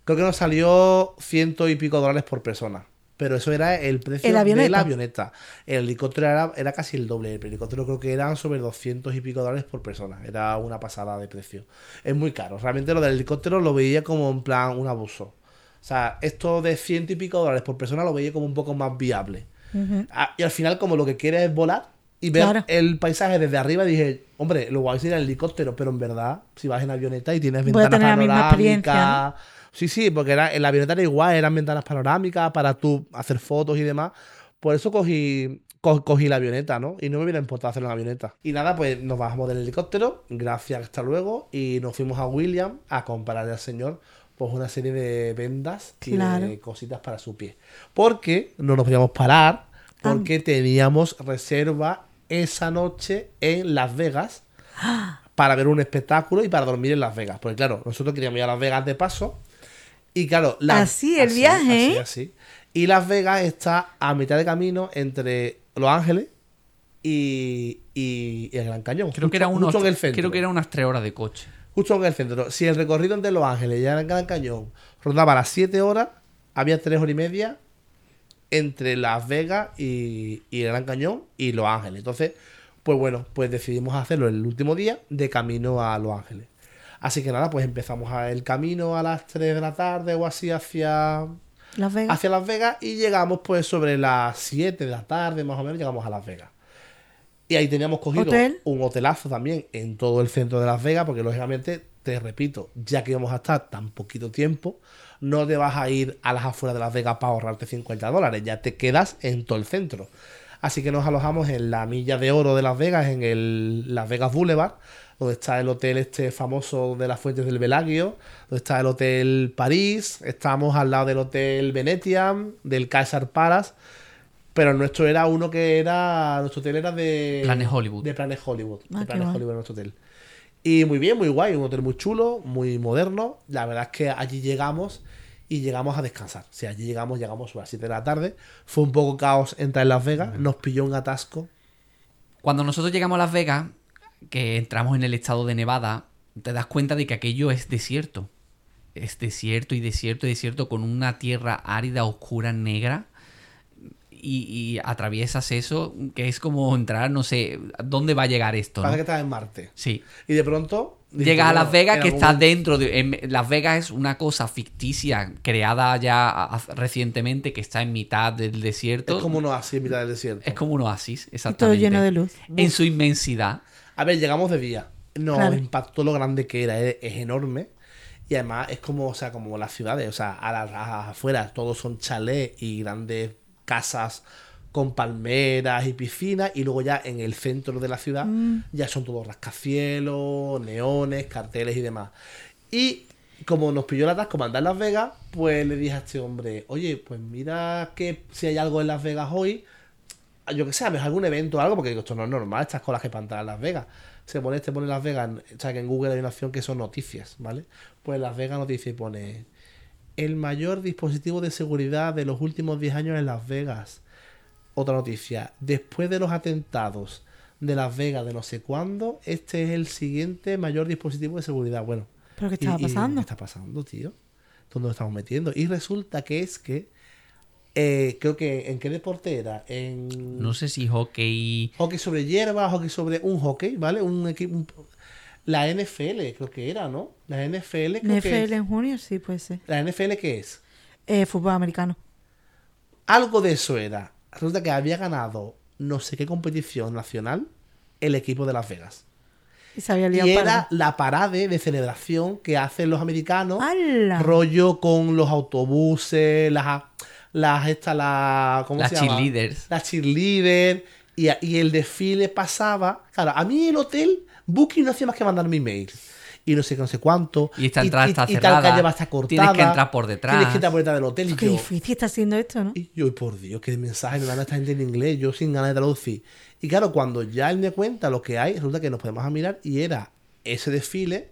Creo que nos salió ciento y pico dólares por persona. Pero eso era el precio ¿El de la avioneta. El helicóptero era, era casi el doble. El helicóptero creo que eran sobre 200 y pico dólares por persona. Era una pasada de precio. Es muy caro. Realmente lo del helicóptero lo veía como en plan un abuso. O sea, esto de ciento y pico dólares por persona lo veía como un poco más viable. Ah, y al final, como lo que quiere es volar y ver Claro. el paisaje desde arriba, dije, hombre, lo guay sería el helicóptero, pero en verdad, si vas en avioneta y tienes Voy a ventanas la panorámicas. Sí, sí, porque era, en la avioneta era igual, eran ventanas panorámicas para tú hacer fotos y demás. Por eso cogí, co- cogí la avioneta, ¿no? Y no me hubiera importado hacerlo en avioneta. Y nada, pues nos bajamos del helicóptero, gracias, hasta luego, y nos fuimos a William a comprarle al señor pues una serie de vendas y de cositas para su pie. Porque no nos podíamos parar, porque teníamos reserva esa noche en Las Vegas para ver un espectáculo y para dormir en Las Vegas. Porque claro, nosotros queríamos ir a Las Vegas de paso. Y claro, Las- Así el viaje, así, ¿eh? así. Y Las Vegas está a mitad de camino entre Los Ángeles y, y- y el Gran Cañón. Creo que, era Justo- unos, justo en el centro. creo que era unas tres horas de coche. Justo en el centro. Si el recorrido entre Los Ángeles y el Gran Cañón rondaba las 7 horas, había 3 horas y media entre Las Vegas y, y el Gran Cañón y Los Ángeles. Entonces, pues bueno, pues decidimos hacerlo el último día de camino a Los Ángeles. Así que nada, pues empezamos el camino a las 3 de la tarde o así hacia, Las Vegas. hacia Las Vegas y llegamos pues sobre las 7 de la tarde más o menos llegamos a Las Vegas. Y ahí teníamos cogido ¿Hotel? un hotelazo también en todo el centro de Las Vegas porque lógicamente, te repito, ya que íbamos a estar tan poquito tiempo, no te vas a ir a las afueras de Las Vegas para ahorrarte 50 dólares, ya te quedas en todo el centro. Así que nos alojamos en la milla de oro de Las Vegas, en el Las Vegas Boulevard, donde está el hotel este famoso de las fuentes del Velagio, donde está el hotel París, estamos al lado del hotel Venetian, del Caesar Palace, pero el nuestro era uno que era, nuestro hotel era de... Planet Hollywood. De Planet Hollywood. Ah, de Planet guay. Hollywood era nuestro hotel. Y muy bien, muy guay, un hotel muy chulo, muy moderno. La verdad es que allí llegamos y llegamos a descansar. O sea, allí llegamos, llegamos a las 7 de la tarde. Fue un poco caos entrar en Las Vegas, nos pilló un atasco. Cuando nosotros llegamos a Las Vegas, que entramos en el estado de Nevada, te das cuenta de que aquello es desierto. Es desierto y desierto y desierto con una tierra árida, oscura, negra. Y, y atraviesas eso, que es como entrar, no sé, ¿dónde va a llegar esto? Pasa no? que estaba en Marte. Sí. Y de pronto... Llegas a Las Vegas, que algún está momento- dentro de. en- Las Vegas es una cosa ficticia creada ya a- a- recientemente que está en mitad del desierto. Es como uno así en mitad del desierto. Es como un oasis, y todo exactamente. lleno de luz. En su inmensidad. A ver, llegamos de día. Nos Claro. impactó lo grande que era. Es, es enorme. Y además es como, o sea, como las ciudades. O sea, a las, a las afueras todos son chalés y grandes casas con palmeras y piscinas. Y luego ya en el centro de la ciudad ya son todos rascacielos, neones, carteles y demás. Y como nos pilló la andar en Las Vegas, pues le dije a este hombre, oye, pues mira que si hay algo en Las Vegas hoy, yo que sé, a mejor algún evento o algo, porque digo, esto no es normal, estas colas que entrar a Las Vegas. Se pone, te pone Las Vegas, o sea que en Google hay una opción que son noticias, ¿vale? Pues Las Vegas noticias y pone el mayor dispositivo de seguridad de los últimos 10 años en Las Vegas. Otra noticia, después de los atentados de Las Vegas de no sé cuándo, este es el siguiente mayor dispositivo de seguridad. Bueno, ¿Pero qué estaba y- pasando? ¿Qué está pasando, tío? ¿Dónde nos estamos metiendo? Y resulta que es que, eh, creo que, ¿en qué deporte era? En No sé si hockey. hockey sobre hierba, hockey sobre un hockey, ¿vale? Un equipo. un- la NFL, creo que era, ¿no? La NFL, creo que NFL es. en junio, sí, puede ser. ¿La NFL qué es? Eh, fútbol americano. Algo de eso era. Resulta que había ganado no sé qué competición nacional el equipo de Las Vegas. Y se había liado Y era la parade de celebración que hacen los americanos. ¡Hala! Rollo con los autobuses, las. Las. Esta, la, ¿Cómo Las se llama? cheerleaders. Las cheerleaders. Y, y el desfile pasaba. Claro, a mí el hotel, Booking no hacía más que mandarme emails. Y no sé qué, no sé cuánto. Y esta entrada está y tal cerrada. calle va a estar cortada. Tienes que entrar por detrás. Tienes que entrar por detrás del hotel. Y Qué yo, difícil está siendo esto, ¿no? y yo, por Dios, qué mensaje me manda esta gente en inglés, yo sin ganas de traducir. Y claro, cuando ya él me cuenta lo que hay, resulta que nos podemos a mirar y era ese desfile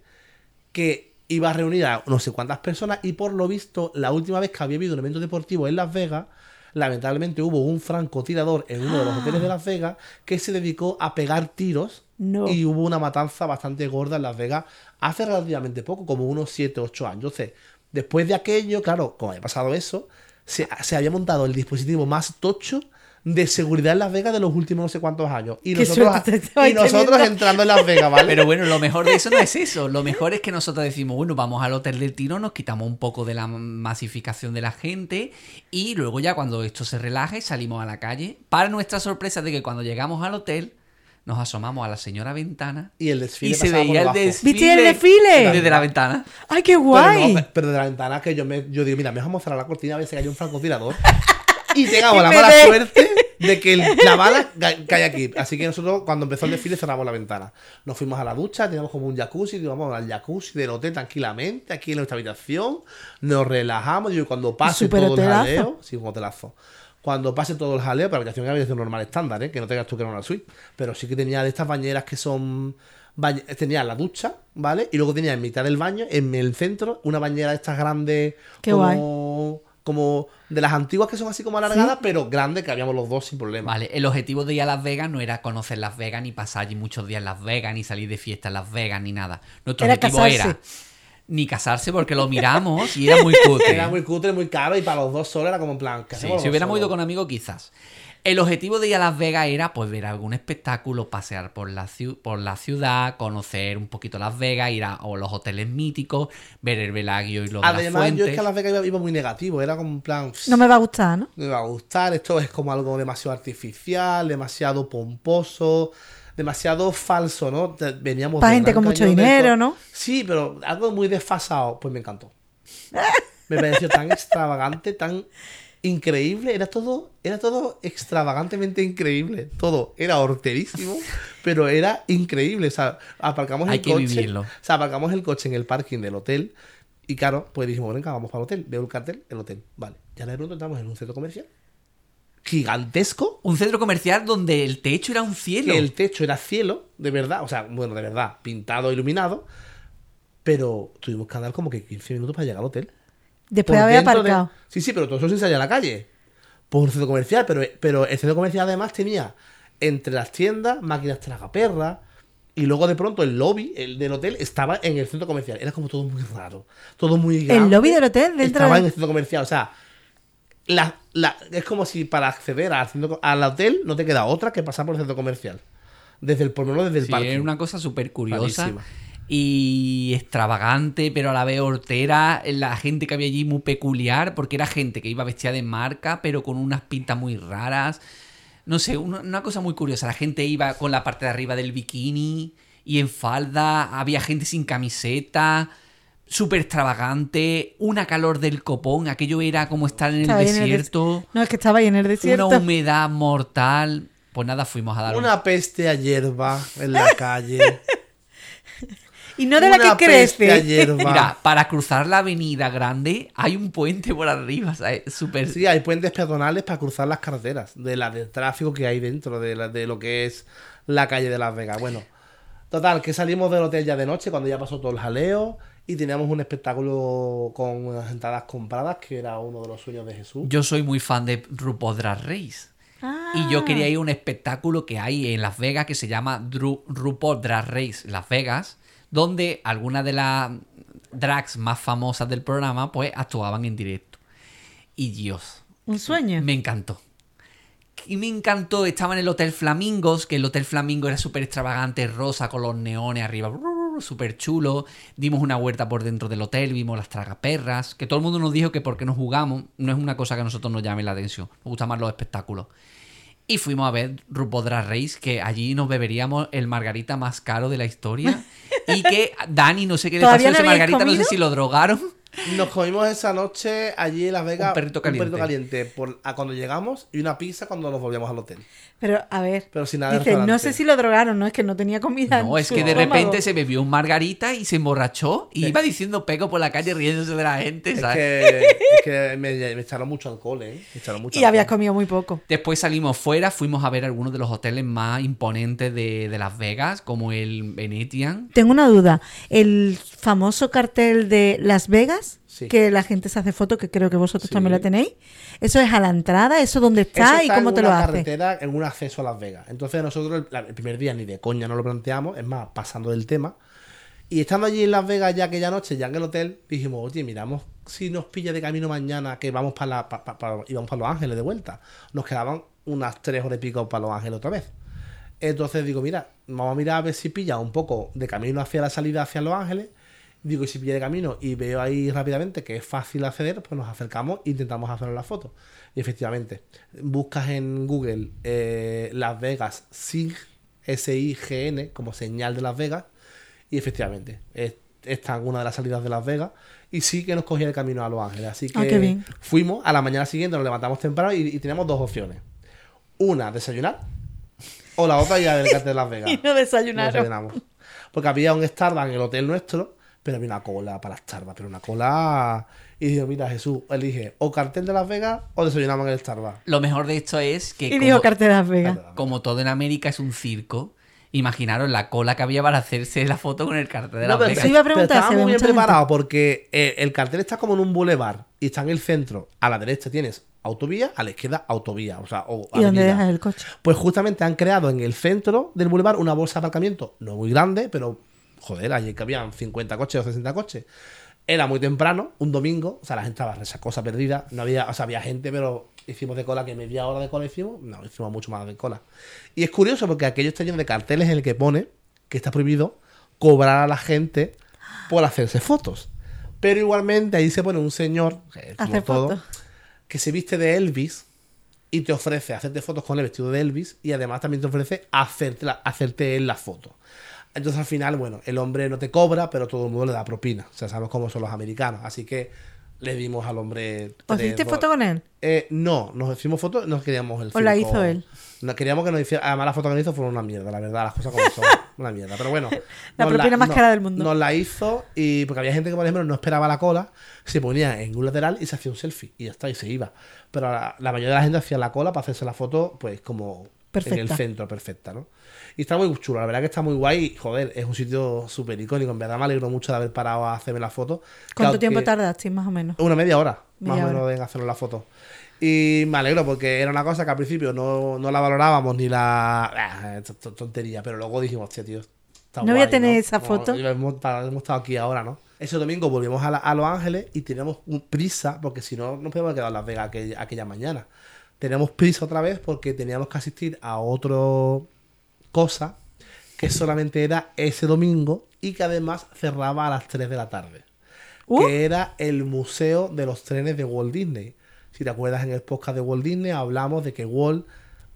que iba a reunir a no sé cuántas personas y por lo visto, la última vez que había habido un evento deportivo en Las Vegas, lamentablemente hubo un francotirador en uno de los hoteles de Las Vegas que se dedicó a pegar tiros No. y hubo una matanza bastante gorda en Las Vegas hace relativamente poco, como unos 7, 8 años. Entonces, después de aquello, claro, como había pasado eso, se, se había montado el dispositivo más tocho de seguridad en Las Vegas de los últimos no sé cuántos años. Y Qué nosotros, y nosotros entrando en Las Vegas, ¿vale? Pero bueno, lo mejor de eso no es eso. Lo mejor es que nosotros decimos, bueno, vamos al hotel del tiro, nos quitamos un poco de la masificación de la gente y luego ya cuando esto se relaje salimos a la calle. Para nuestra sorpresa de que cuando llegamos al hotel nos asomamos a la señora ventana y el y desfile se pasaba por veía el desfile. ¿Viste el desfile? Desde la ventana. ¡Ay, qué Pero, guay! no, pero de la ventana que yo me yo digo, mira, me vamos a cerrar la cortina a ver si hay un francotirador. y tengamos Y la mala suerte de que el- la bala ca- cae aquí. Así que nosotros, cuando empezó el desfile, cerramos la ventana. Nos fuimos a la ducha, teníamos como un jacuzzi, y vamos al jacuzzi del hotel tranquilamente, aquí en nuestra habitación. Nos relajamos, y cuando pase todo el jaleo, sí, un hotelazo. Cuando pase todo el jaleo, pero la habitación era habitación normal estándar, ¿eh? que no tengas tú que era una suite. Pero sí que tenía de estas bañeras que son. Tenía la ducha, ¿vale? Y luego tenía en mitad del baño, en el centro, una bañera de estas grandes. Qué como como de las antiguas que son así como alargadas, pero grandes, que habíamos los dos sin problema. Vale, el objetivo de ir a Las Vegas no era conocer Las Vegas, ni pasar allí muchos días en Las Vegas, ni salir de fiesta en Las Vegas, ni nada. Nuestro Era objetivo casarse. era ni casarse porque lo miramos y era muy cutre. Era muy cutre, muy caro y para los dos solos era como en plan. ¿qué Sí, si hubiéramos ido con amigos, quizás. El objetivo de ir a Las Vegas era pues ver algún espectáculo, pasear por la, ciu- por la ciudad, conocer un poquito Las Vegas, ir a o los hoteles míticos, ver el Velagio y lo de las Además, fuentes. yo es que a Las Vegas iba, iba muy negativo, era como en plan. No me va a gustar, ¿no? no me va a gustar, esto es como algo demasiado artificial, demasiado pomposo, demasiado falso, ¿no? Veníamos Pa' de gente con mucho de dinero, ¿no? Sí, pero algo muy desfasado, pues me encantó. Me pareció tan extravagante, tan increíble, era todo, era todo extravagantemente increíble, todo era horterísimo, pero era increíble, o sea, aparcamos Hay el que coche, vivirlo. o sea, aparcamos el coche en el parking del hotel y claro, pues dijimos, venga, vamos para el hotel, veo el cartel, el hotel, vale, ya de pronto entramos en un centro comercial gigantesco, Un centro comercial donde el techo era un cielo. que el techo era cielo, de verdad, o sea, bueno, de verdad, pintado, iluminado, pero tuvimos que andar como que 15 minutos para llegar al hotel. Después de haber de- aparcado. Sí, sí, pero todo eso sin salir a la calle. Por un centro comercial, pero, pero el centro comercial además tenía entre las tiendas máquinas tragaperras y luego de pronto el lobby el del hotel estaba en el centro comercial. Era como todo muy raro, todo muy grande. lobby del hotel dentro estaba en el centro comercial, o sea, la, la- es como si para acceder al, centro- al hotel no te queda otra que pasar por el centro comercial. Desde el, por desde el Sí, parque. era una cosa súper curiosa. Y extravagante, pero a la vez hortera. La gente que había allí muy peculiar, porque era gente que iba vestida de marca, pero con unas pintas muy raras. No sé, una, una cosa muy curiosa. La gente iba con la parte de arriba del bikini y en falda. Había gente sin camiseta. Súper extravagante, una calor del copón, aquello era como estar en el Estaba ahí en el des- desierto, No, es que estaba ahí en el desierto. una humedad mortal. Pues nada, fuimos a dar un Una peste a hierba en la calle. Y no de la Una que crece. Mira, para cruzar la avenida grande hay un puente por arriba, ¿sabes? Súper... Sí, hay puentes peatonales para cruzar las carreteras, de la de tráfico que hay dentro de, la- de lo que es la calle de Las Vegas. Bueno, total, que salimos del hotel ya de noche, cuando ya pasó todo el jaleo, y teníamos un espectáculo con unas entradas compradas, que era uno de los sueños de Jesús. Yo soy muy fan de RuPaul Drag Race. Ah. Y yo quería ir a un espectáculo que hay en Las Vegas que se llama Dru- RuPaul Drag Race Las Vegas, donde algunas de las drags más famosas del programa pues actuaban en directo. Y Dios, Un sueño. Me encantó. Y me encantó, estaba en el Hotel Flamingos, que el Hotel Flamingo era súper extravagante, rosa, con los neones arriba, súper chulo. Dimos una vuelta por dentro del hotel, vimos las tragaperras, que todo el mundo nos dijo que porque nos jugamos, no es una cosa que a nosotros nos llame la atención, nos gustan más los espectáculos. Y fuimos a ver RuPaul Drag Race, que allí nos beberíamos el margarita más caro de la historia. y que Dani, no sé qué le pasó ¿Todavía a ese margarita, no sé si lo drogaron. Nos comimos esa noche allí en Las Vegas Un perrito caliente. caliente por, a cuando llegamos y una pizza cuando nos volvíamos al hotel. Pero, a ver. Pero sin nada de Dice, no sé si lo drogaron, no es que no tenía comida. No, en es su que de estómago. repente se bebió un margarita y se emborrachó y iba diciendo pego por la calle riéndose de la gente, Es ¿sabes? que, es que me, me echaron mucho alcohol, ¿eh? Me echaron mucho Y habías alcohol. comido muy poco. Después salimos fuera, fuimos a ver algunos de los hoteles más imponentes de, de Las Vegas, como el Venetian. Tengo una duda. El famoso cartel de Las Vegas, Sí. que la gente se hace foto, que creo que vosotros Sí. también la tenéis. ¿Eso es a la entrada? ¿Eso dónde Eso está, y cómo en te lo una hace? carretera, en un acceso a Las Vegas. Entonces nosotros el, primer día ni de coña no lo planteamos, es más, pasando del tema. Y estando allí en Las Vegas ya aquella noche, ya en el hotel, dijimos, oye, miramos si nos pilla de camino mañana que vamos para la, pa- pa- pa- íbamos para Los Ángeles de vuelta. Nos quedaban unas tres horas y pico para Los Ángeles otra vez. Entonces digo, mira, vamos a mirar a ver si pilla un poco de camino hacia la salida hacia Los Ángeles. Digo, y si pilla de camino y veo ahí rápidamente que es fácil acceder, pues nos acercamos e intentamos hacer la foto. Y efectivamente, buscas en Google eh, Las Vegas SIG, S-I-G-N, como señal de Las Vegas, y efectivamente, es- está en una de las salidas de Las Vegas, y sí que nos cogía el camino a Los Ángeles. Así que Ah, bien. fuimos, a la mañana siguiente nos levantamos temprano y, y teníamos dos opciones. Una, desayunar, o la otra, ir cartel de Las Vegas. Y no desayunaron. desayunamos. Porque había un Starbucks en el hotel nuestro, pero había una cola para Starbucks, pero una cola... Y digo, mira Jesús, elige o cartel de Las Vegas o desayunamos en el Starbucks. Lo mejor de esto es que Y como, dijo cartel de Las Vegas. como todo en América es un circo Imaginaros la cola que había para hacerse la foto con el cartel de No, Las pero, Vegas. Eso iba a pero preguntar, estaba se ve muy bien gente. preparado porque eh, el cartel está como en un bulevar y está en el centro. A la derecha tienes autovía, a la izquierda autovía. O sea, o ¿Y dónde dejas el coche? Pues justamente han creado en el centro del bulevar una bolsa de aparcamiento, no muy grande, pero joder, allí que habían 50 coches o 60 coches. Era muy temprano, un domingo, o sea, la gente estaba resacosa, perdida. No había, o sea, había gente, pero hicimos de cola que media hora de cola hicimos. No, hicimos mucho más de cola. Y es curioso porque aquello está lleno de carteles en el que pone que está prohibido cobrar a la gente por hacerse fotos. Pero igualmente ahí se pone un señor, que como todo, fotos. que se viste de Elvis y te ofrece hacerte fotos con el vestido de Elvis y además también te ofrece hacerte, la- hacerte él la foto. Entonces al final, bueno, el hombre no te cobra, pero todo el mundo le da propina. O sea, sabemos cómo son los americanos. Así que le dimos al hombre... ¿Os hiciste foto con él? Eh, no, nos hicimos fotos, no queríamos el ¿O la hizo él? No, queríamos que nos hiciera. Además, la foto que nos hizo fue una mierda, la verdad, las cosas como son. una mierda. Pero bueno. La nos propina más cara del mundo. Nos la hizo y. Porque había gente que, por ejemplo, no esperaba la cola, se ponía en un lateral y se hacía un selfie. Y ya está, y se iba. Pero la, la mayoría de la gente hacía la cola para hacerse la foto, pues como. En el centro, perfecta, ¿no? Y está muy chulo, la verdad que está muy guay. y, Joder, es un sitio súper icónico. En verdad me alegro mucho de haber parado a hacerme la foto. ¿Cuánto Claro tiempo tardaste, más o menos? una media hora, Media más o menos, en hacernos la foto. Y me alegro porque era una cosa que al principio no, no la valorábamos ni la. t- tontería, pero luego dijimos, hostia, tío. Está No voy a tener esa foto. hemos, estado- hemos estado aquí ahora, ¿no? Ese domingo volvimos a, la- a Los Ángeles y teníamos un- prisa, porque si no, nos podíamos quedar en Las Vegas aquella, aquella mañana. Teníamos prisa otra vez porque teníamos que asistir a otro cosa que solamente era ese domingo y que además cerraba a las 3 de la tarde Uh. que era el museo de los trenes de Walt Disney. Si te acuerdas en el podcast de Walt Disney hablamos de que Walt,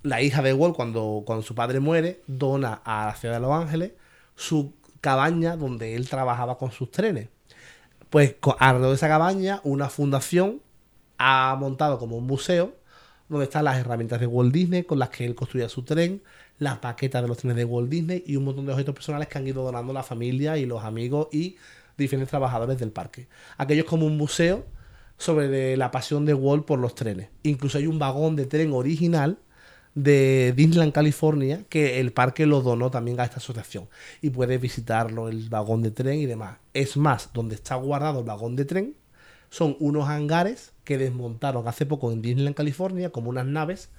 la hija de Walt, cuando, cuando su padre muere, dona a la ciudad de Los Ángeles su cabaña donde él trabajaba con sus trenes. Pues alrededor de esa cabaña, una fundación ha montado como un museo donde están las herramientas de Walt Disney con las que él construía su tren, las paquetas de los trenes de Walt Disney y un montón de objetos personales que han ido donando la familia y los amigos y diferentes trabajadores del parque. Aquello es como un museo sobre la pasión de Walt por los trenes. Incluso hay un vagón de tren original de Disneyland, California, que el parque lo donó también a esta asociación. Y puedes visitarlo, el vagón de tren y demás. Es más, donde está guardado el vagón de tren, son unos hangares que desmontaron hace poco en Disneyland, California, como unas naves,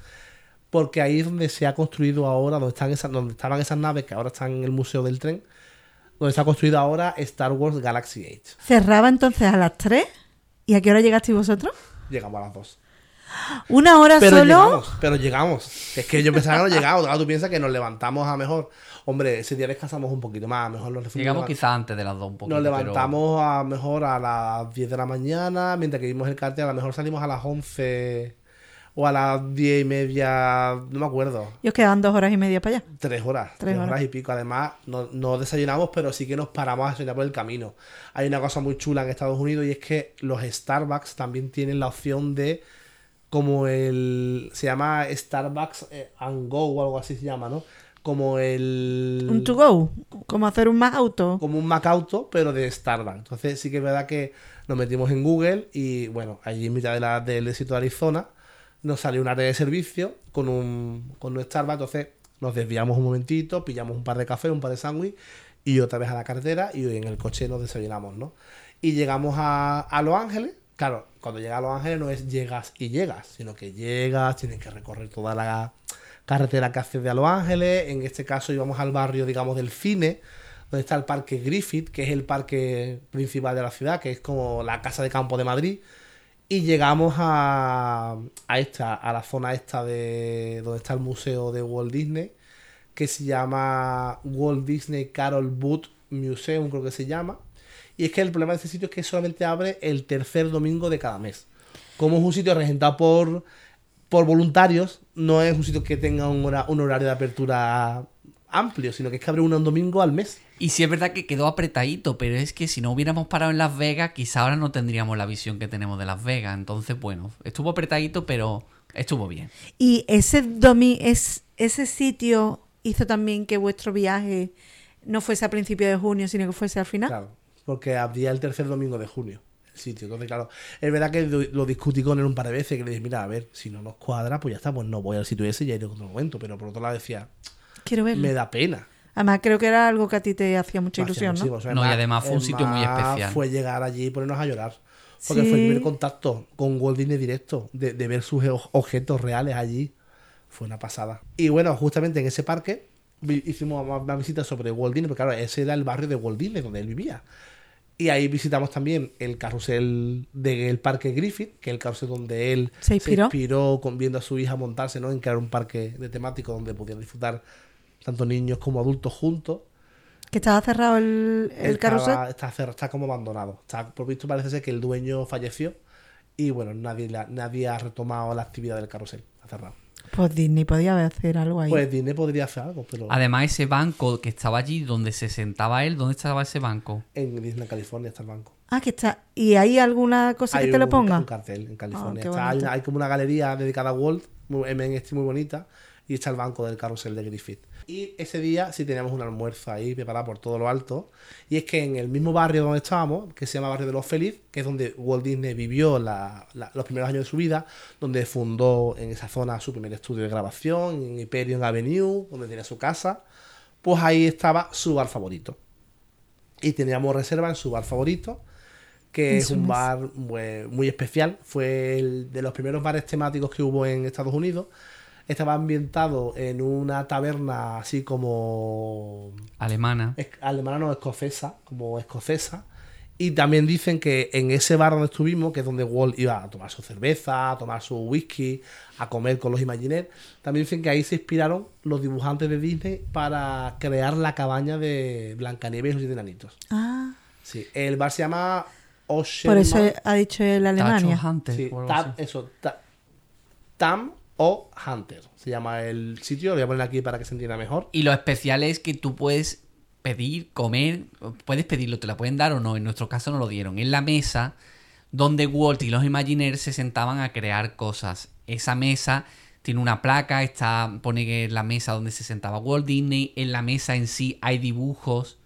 porque ahí es donde se ha construido ahora, donde, están esas, donde estaban esas naves que ahora están en el Museo del Tren, donde se ha construido ahora Star Wars Galaxy Age. ¿Cerraba entonces a las 3? ¿Y a qué hora llegasteis vosotros? Llegamos a las dos. ¿Una hora Pero solo? llegamos, pero llegamos. Es que yo pensaba que no llegamos. Claro, tú piensas que nos levantamos a mejor. Hombre, ese día descansamos un poquito más. A mejor nos Llegamos levant- quizá antes de las dos un poquito. Nos pero- levantamos a mejor a las 10 de la mañana, mientras que vimos el cartel, a lo mejor salimos a las 11 o a las 10 y media, no me acuerdo. Y os quedaban dos horas y media para allá. Tres horas, Tres tres horas. horas. y pico. Además, no, no desayunamos, pero sí que nos paramos a desayunar por el camino. Hay una cosa muy chula en Estados Unidos y es que los Starbucks también tienen la opción de, como el, se llama Starbucks eh, and Go o algo así se llama, ¿no? Como el... Un to go. Como hacer un más auto. Como un Macauto, pero de Starbucks. Entonces sí que es verdad que nos metimos en Google y bueno, allí en mitad de la, del desierto de Arizona nos salió un área de servicio con un, con un Starbucks. Entonces nos desviamos un momentito, pillamos un par de café, un par de sándwich y otra vez a la carretera y en el coche nos desayunamos, ¿no? Y llegamos a, a Los Ángeles. Claro, cuando llegas a Los Ángeles no es llegas y llegas, sino que llegas, tienes que recorrer toda la carretera que haces de a Los Ángeles. En este caso íbamos al barrio, digamos, del cine, donde está el parque Griffith, que es el parque principal de la ciudad, que es como la casa de campo de Madrid. Y llegamos a, a esta, a la zona esta de donde está el museo de Walt Disney, que se llama Walt Disney Carol Booth Museum, creo que se llama. Y es que el problema de este sitio es que solamente abre el tercer domingo de cada mes. Como es un sitio regentado por, por voluntarios, no es un sitio que tenga un, hora- un horario de apertura amplio, sino que es que abre uno un domingo al mes. Y sí es verdad que quedó apretadito, pero es que si no hubiéramos parado en Las Vegas, quizá ahora no tendríamos la visión que tenemos de Las Vegas. Entonces, bueno, estuvo apretadito, pero estuvo bien. Y ese domi es, ese sitio hizo también que vuestro viaje no fuese a principios de junio, sino que fuese al final. Claro, porque abría el tercer domingo de junio el sitio. Entonces, claro, es verdad que lo, discutí con él un par de veces, que le dije, mira, a ver, si no nos cuadra, pues ya está, pues no voy al sitio ese y ya iré en otro momento. Pero por otro lado decía, Quiero verlo. me da pena. Además, creo que era algo que a ti te hacía mucha ilusión, ¿no? o sea, No, y más- además fue un sitio muy especial. Fue llegar allí y ponernos a llorar. Porque Sí. fue el primer contacto con Walt Disney directo, de, de ver sus objetos reales allí. Fue una pasada. Y bueno, justamente en ese parque hicimos una, una visita sobre Walt Disney, porque claro, ese era el barrio de Walt Disney, donde él vivía. Y ahí visitamos también el carrusel del parque Griffith, que es el carrusel donde él Se inspiró. con, viendo a su hija montarse ¿no? en crear un parque de temático donde pudieran disfrutar tanto niños como adultos juntos. Que estaba cerrado el, el carrusel. Está, cerrado, está como abandonado. Está, por visto parece ser que el dueño falleció y bueno, nadie, la- nadie ha retomado la actividad del carrusel. Está cerrado. Pues Disney podía hacer algo ahí. Pues Disney podría hacer algo, pero Además, ese banco que estaba allí donde se sentaba él, ¿dónde estaba ese banco? en Disney, California, está el banco. Ah, que está. ¿Y hay alguna cosa Hay que te lo un- ponga? Un cartel en California. Qué Está- hay, hay como una galería dedicada a Walt, muy, en este muy bonita, y está el banco del carrusel de Griffith. Y ese día sí teníamos un almuerzo ahí preparado por todo lo alto. Y es que en el mismo barrio donde estábamos, que se llama Barrio de los Feliz, que es donde Walt Disney vivió la- la- los primeros años de su vida, donde fundó en esa zona su primer estudio de grabación, en Hyperion Avenue, donde tenía su casa, pues ahí estaba su bar favorito. Y teníamos reserva en su bar favorito, que es un bar muy, muy especial. Fue el de los primeros bares temáticos que hubo en Estados Unidos. Estaba ambientado en una taberna así como Alemana. es- alemana, no escocesa, como escocesa. Y también dicen que en ese bar donde estuvimos, que es donde Walt iba a tomar su cerveza, a tomar su whisky, a comer con los Imagineers, también dicen que ahí se inspiraron los dibujantes de Disney para crear la cabaña de Blancanieves y los siete enanitos. Ah, Sí, el bar se llama Ocean por eso Man- ha dicho el Alemania. Tacho Hunter, Sí, o algo Tam, así. eso, Ta- Tam o Hunter. Se llama el sitio, lo voy a poner aquí para que se entienda mejor. Y lo especial es que tú puedes pedir, comer, puedes pedirlo, te la pueden dar o no. En nuestro caso no lo dieron. En la mesa donde Walt y los Imagineers se sentaban a crear cosas. Esa mesa tiene una placa, está, pone que en la mesa donde se sentaba Walt Disney. En la mesa en sí hay dibujos.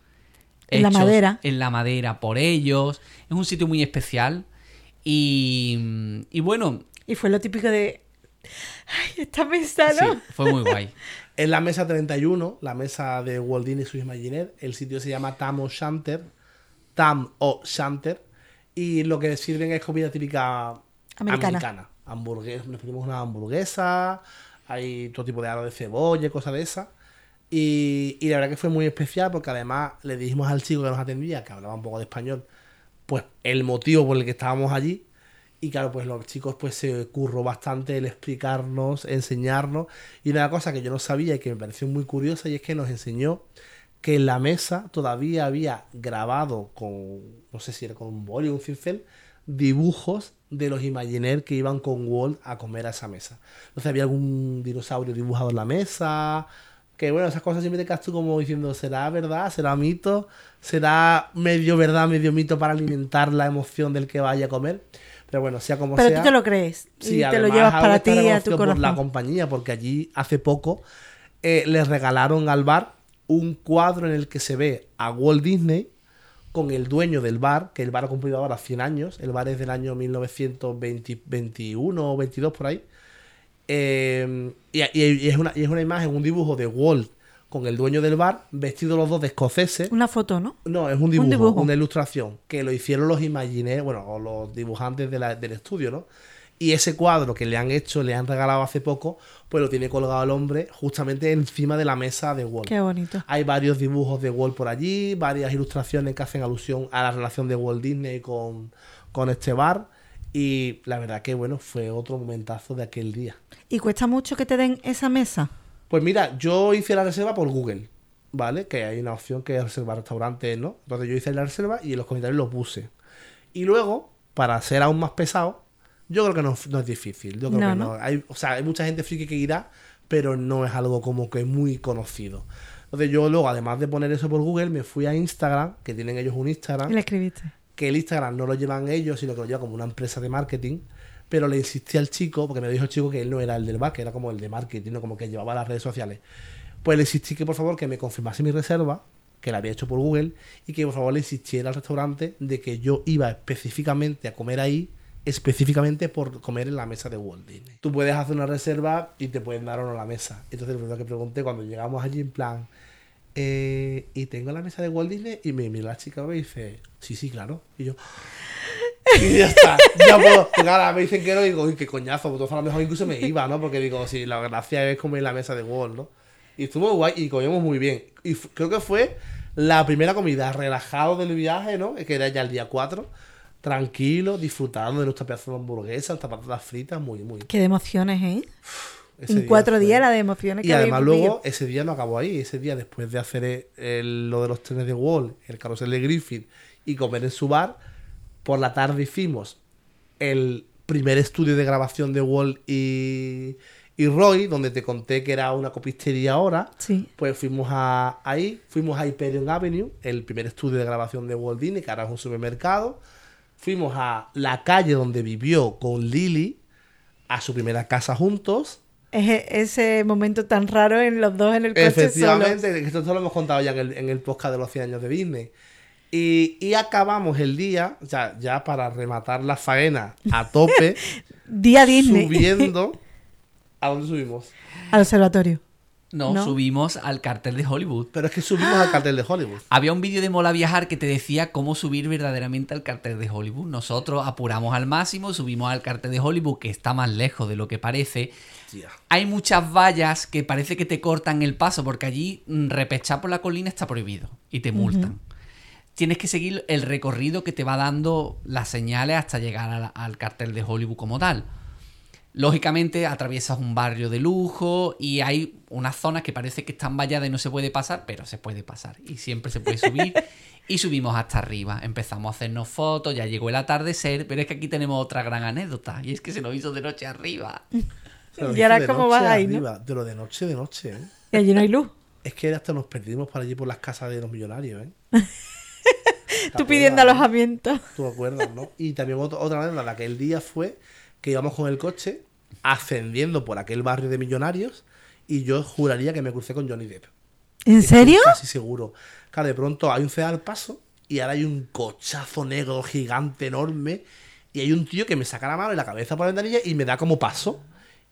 En la madera. En la madera por ellos. Es un sitio muy especial. Y, y bueno, Y fue lo típico de. Ay, esta mesa, sí, ¿no? fue muy guay. En la mesa 31, la mesa de Walt Disney y sus Imagineers, el sitio se llama Tam o Shanter. Tam o Shanter. Y lo que sirven es comida típica Americana. americana. Hamburgues- nos pedimos una hamburguesa, hay todo tipo de aro de cebolla y cosas de esas. Y, y la verdad que fue muy especial porque además le dijimos al chico que nos atendía, que hablaba un poco de español, pues el motivo por el que estábamos allí. Y claro, pues los chicos pues se curró bastante el explicarnos, enseñarnos. Y una cosa que yo no sabía y que me pareció muy curiosa y es que nos enseñó que en la mesa todavía había grabado con, no sé si era con un boli o un cincel, dibujos de los Imagineers que iban con Walt a comer a esa mesa. Entonces había algún dinosaurio dibujado en la mesa. Que bueno, esas cosas siempre te quedas tú como diciendo, ¿será verdad? ¿Será mito? ¿Será medio verdad, medio mito para alimentar la emoción del que vaya a comer? Pero bueno, sea como Pero sea. tú te lo crees. Sí, y te lo llevas para ti, a tu reconocido por la corazón. compañía, porque allí hace poco eh, les regalaron al bar un cuadro en el que se ve a Walt Disney con el dueño del bar, que el bar ha cumplido ahora 100 años, el bar es del año 1921 o 22 por ahí, Eh, y, y- y es una, y es una imagen, un dibujo de Walt con el dueño del bar, vestidos los dos de escoceses, Una foto, ¿no? no, es un dibujo, dibujo. una ilustración que lo hicieron los Imagineers, bueno, o los dibujantes de la- del estudio, ¿no? Y ese cuadro que le han hecho, le han regalado hace poco, pues lo tiene colgado el hombre justamente encima de la mesa de Walt. Qué bonito. Hay varios dibujos de Walt por allí, varias ilustraciones que hacen alusión a la relación de Walt Disney con, con este bar. Y la verdad que, bueno, fue otro momentazo de aquel día. ¿Y cuesta mucho que te den esa mesa? Pues mira, yo hice la reserva por Google, ¿vale? Que hay una opción que es reservar restaurantes, ¿no? Entonces yo hice la reserva y en los comentarios lo puse. Y luego, para ser aún más pesado, yo creo que no, no es difícil. Yo creo No, que ¿no? no. Hay, o sea, hay mucha gente friki que irá, pero no es algo como que muy conocido. Entonces yo luego, además de poner eso por Google, me fui a Instagram, que tienen ellos un Instagram Y le escribiste. que el Instagram no lo llevan ellos, sino que lo lleva como una empresa de marketing. Pero le insistí al chico, porque me dijo el chico que él no era el del bar, que era como el de marketing, ¿no? como que llevaba las redes sociales. Pues le insistí que por favor que me confirmase mi reserva, que la había hecho por Google, y que por favor le insistiera al restaurante de que yo iba específicamente a comer ahí, específicamente por comer en la mesa de Walt Disney. Tú puedes hacer una reserva y te pueden dar o no la mesa. Entonces lo primero que pregunté cuando llegamos allí en plan, eh, y tengo la mesa de Walt Disney y me mira la chica y me dice, sí, sí, claro. Y yo, y ya está, ya puedo. Porque ahora me dicen que no y digo, uy, qué coñazo, pues a lo mejor incluso me iba, ¿no? Porque digo, sí, la gracia es comer en la mesa de Walt, ¿no? Y estuvo guay y comimos muy bien. Y creo que fue la primera comida relajado del viaje, ¿no? Que era ya el día 4. Tranquilo, disfrutando de nuestra pedazo de hamburguesa, nuestras patatas fritas, muy, muy. Qué de emociones, ¿eh? Ese en día cuatro fue- días la de emociones Y que además luego, vivido. ese día no acabó ahí. Ese día, después de hacer el- el- lo de los trenes de Wall, el carrusel de Griffith y comer en su bar, por la tarde hicimos el primer estudio de grabación de Wall y, y Roy, donde te conté que era una copistería ahora. Sí. Pues fuimos a, ahí, fuimos a Hyperion Avenue, el primer estudio de grabación de Walt Disney, que ahora es un supermercado. Fuimos a la calle donde vivió con Lily, a su primera casa juntos. Es e- ese momento tan raro en los dos en el coche Efectivamente, solos. esto lo hemos contado ya en el, en el podcast de los 100 años de Disney. Y, y acabamos el día, o sea, ya para rematar la faena a tope, Día Disney. subiendo. ¿A dónde subimos? Al observatorio. No, ¿No? subimos al cartel de Hollywood. Pero es que subimos al cartel de Hollywood. Había un vídeo de Mola Viajar que te decía cómo subir verdaderamente al cartel de Hollywood. Nosotros apuramos al máximo, subimos al cartel de Hollywood, que está más lejos de lo que parece. Hay muchas vallas que parece que te cortan el paso, porque allí mm, repechar por la colina está prohibido y te multan. Tienes que seguir el recorrido que te va dando las señales hasta llegar al, al cartel de Hollywood como tal. Lógicamente atraviesas un barrio de lujo y hay unas zonas que parece que están valladas y no se puede pasar, pero se puede pasar y siempre se puede subir. y subimos hasta arriba, empezamos a hacernos fotos, ya llegó el atardecer, pero es que aquí tenemos otra gran anécdota y es que se nos hizo de noche arriba. Y ahora de cómo vas ahí, ¿no? arriba, Pero de noche, de noche, ¿eh? Y allí no hay luz. Es que hasta nos perdimos por allí por las casas de los millonarios, ¿eh? Tú pidiendo alojamiento. Tú acuerdas, ¿no? Y también otro- otra anécdota, la que el día fue que íbamos con el coche ascendiendo por aquel barrio de millonarios y yo juraría que me crucé con Johnny Depp. ¿En Estoy serio? Casi seguro. Claro, de pronto hay un ceda al paso y ahora hay un cochazo negro gigante enorme y hay un tío que me saca la mano y la cabeza por la ventanilla y me da como paso.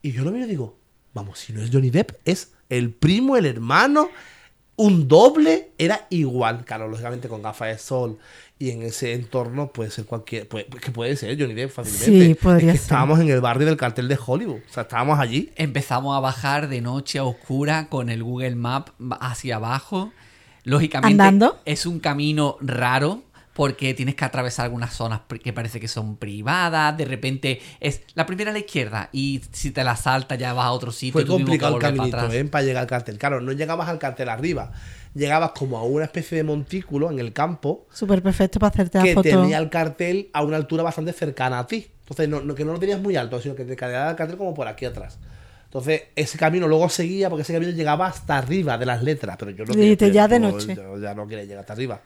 Y yo lo miro y digo, vamos, si no es Johnny Depp, es el primo, el hermano, un doble, era igual. Claro, lógicamente con gafas de sol y en ese entorno puede ser cualquier, puede, que puede ser Johnny Depp fácilmente. Sí, podría Es que ser. Estábamos en el barrio del cartel de Hollywood, o sea, estábamos allí. Empezamos a bajar de noche a oscura con el Google Map hacia abajo. Lógicamente ¿Andando? es un camino raro porque tienes que atravesar algunas zonas que parece que son privadas. De repente es la primera a la izquierda y si te la saltas ya vas a otro sitio. Fue y que complicado el para caminito, atrás. ¿eh? Para llegar al cartel. Claro, no llegabas al cartel arriba. Llegabas como a una especie de montículo en el campo Súper perfecto para hacerte la que foto. tenía el cartel a una altura bastante cercana a ti. Entonces, no, no- que no lo tenías muy alto, sino que te quedaba el cartel como por aquí atrás. Entonces, ese camino luego seguía, porque ese camino llegaba hasta arriba de las letras. Pero yo no Dijiste, quería- ya de yo- noche. yo ya no quería llegar hasta arriba.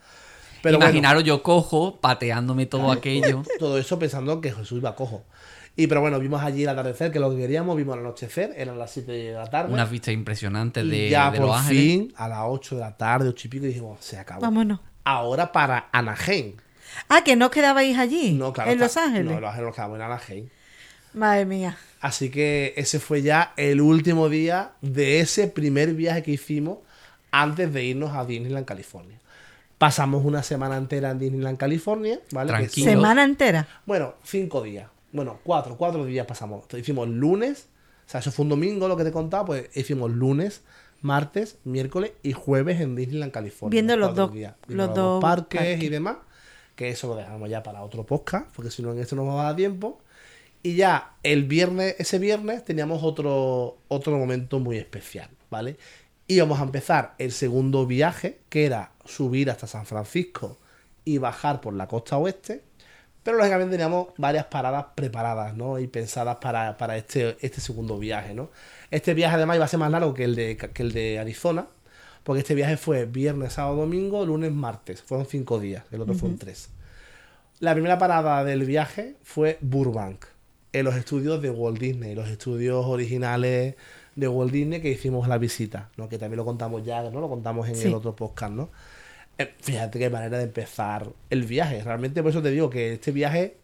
Pero bueno, Imaginaros yo cojo, pateándome todo aquello. todo eso pensando que Jesús iba cojo. Y pero bueno, vimos allí el atardecer, que es lo que queríamos, vimos el anochecer, eran las 7 de la tarde. Unas vistas impresionantes Y de, ya de por Los Ángeles. fin, a las 8 de la tarde, 8 y pico, dijimos, se acabó. Vámonos. Ahora para Anaheim. Ah, que no quedabais allí. No, claro. En Los Ángeles. No, en Los Ángeles nos quedamos en Anaheim. Madre mía. Así que ese fue ya el último día de ese primer viaje que hicimos antes de irnos a Disneyland, California. Pasamos una semana entera en Disneyland, California, ¿vale? Tranquilo. Semana entera. Bueno, cinco días. Bueno, cuatro, cuatro días pasamos. Hicimos lunes, o sea, eso fue un domingo lo que te contaba, pues hicimos lunes, martes, miércoles y jueves en Disneyland, California. Viendo los dos- días. los dos parques, parques. y demás. Que eso lo dejamos ya para otro podcast, porque si no en esto no nos va a dar tiempo. Y ya el viernes, ese viernes teníamos otro, otro momento muy especial, ¿vale? Íbamos a empezar el segundo viaje, que era subir hasta San Francisco y bajar por la costa oeste. Pero lógicamente teníamos varias paradas preparadas, ¿no? Y pensadas para, para este, este segundo viaje, ¿no? Este viaje además iba a ser más largo que el de, que el de Arizona, porque este viaje fue viernes, sábado, domingo, lunes, martes. Fueron cinco días, el otro fueron tres. La primera parada del viaje fue Burbank, en los estudios de Walt Disney, los estudios originales de Walt Disney que hicimos la visita, ¿no? Que también lo contamos ya, ¿no? Lo contamos en Sí. el otro podcast, ¿no? Eh, fíjate qué manera de empezar el viaje. Realmente por eso te digo que este viaje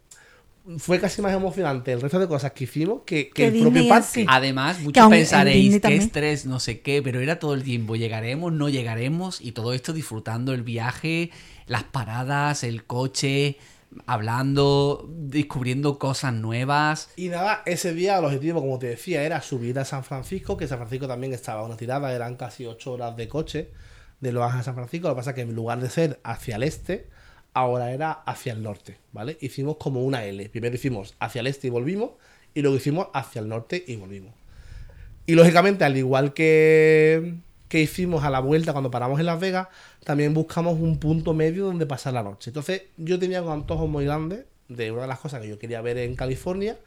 fue casi más emocionante el resto de cosas que hicimos que, que el Disney propio parque. sí. Además, muchos pensaréis que estrés, no sé qué, pero era todo el tiempo. Llegaremos, no llegaremos y todo esto disfrutando el viaje, las paradas, el coche, hablando, descubriendo cosas nuevas. Y nada, ese día el objetivo, como te decía, era subir a San Francisco, que San Francisco también estaba a una tirada, eran casi 8 horas de coche de Los Ángeles a San Francisco. Lo que pasa es que en lugar de ser hacia el este, ahora era hacia el norte, ¿vale? Hicimos como una L. Primero hicimos hacia el este y volvimos, y luego hicimos hacia el norte y volvimos. Y lógicamente, al igual que, que hicimos a la vuelta cuando paramos en Las Vegas, también buscamos un punto medio donde pasar la noche. Entonces, yo tenía un antojo muy grande de una de las cosas que yo quería ver en California,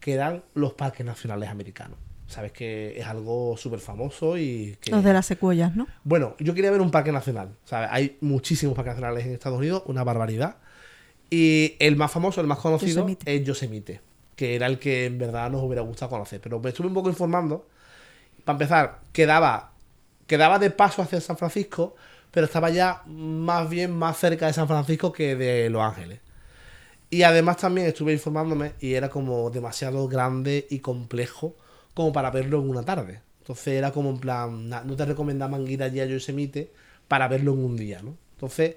que eran los parques nacionales americanos. Sabes que es algo súper famoso y que... Los de las secuellas, ¿no? Bueno, yo quería ver un parque nacional. ¿sabes? Hay muchísimos parques nacionales en Estados Unidos, una barbaridad. Y el más famoso, el más conocido, Yosemite. es Yosemite, que era el que en verdad nos hubiera gustado conocer. Pero me estuve un poco informando. Para empezar, quedaba, quedaba de paso hacia San Francisco, pero estaba ya más bien más cerca de San Francisco que de Los Ángeles. Y además también estuve informándome y era como demasiado grande y complejo como para verlo en una tarde. Entonces era como en plan, na- no te recomendaban ir allí a Yosemite para verlo en un día, ¿no? Entonces,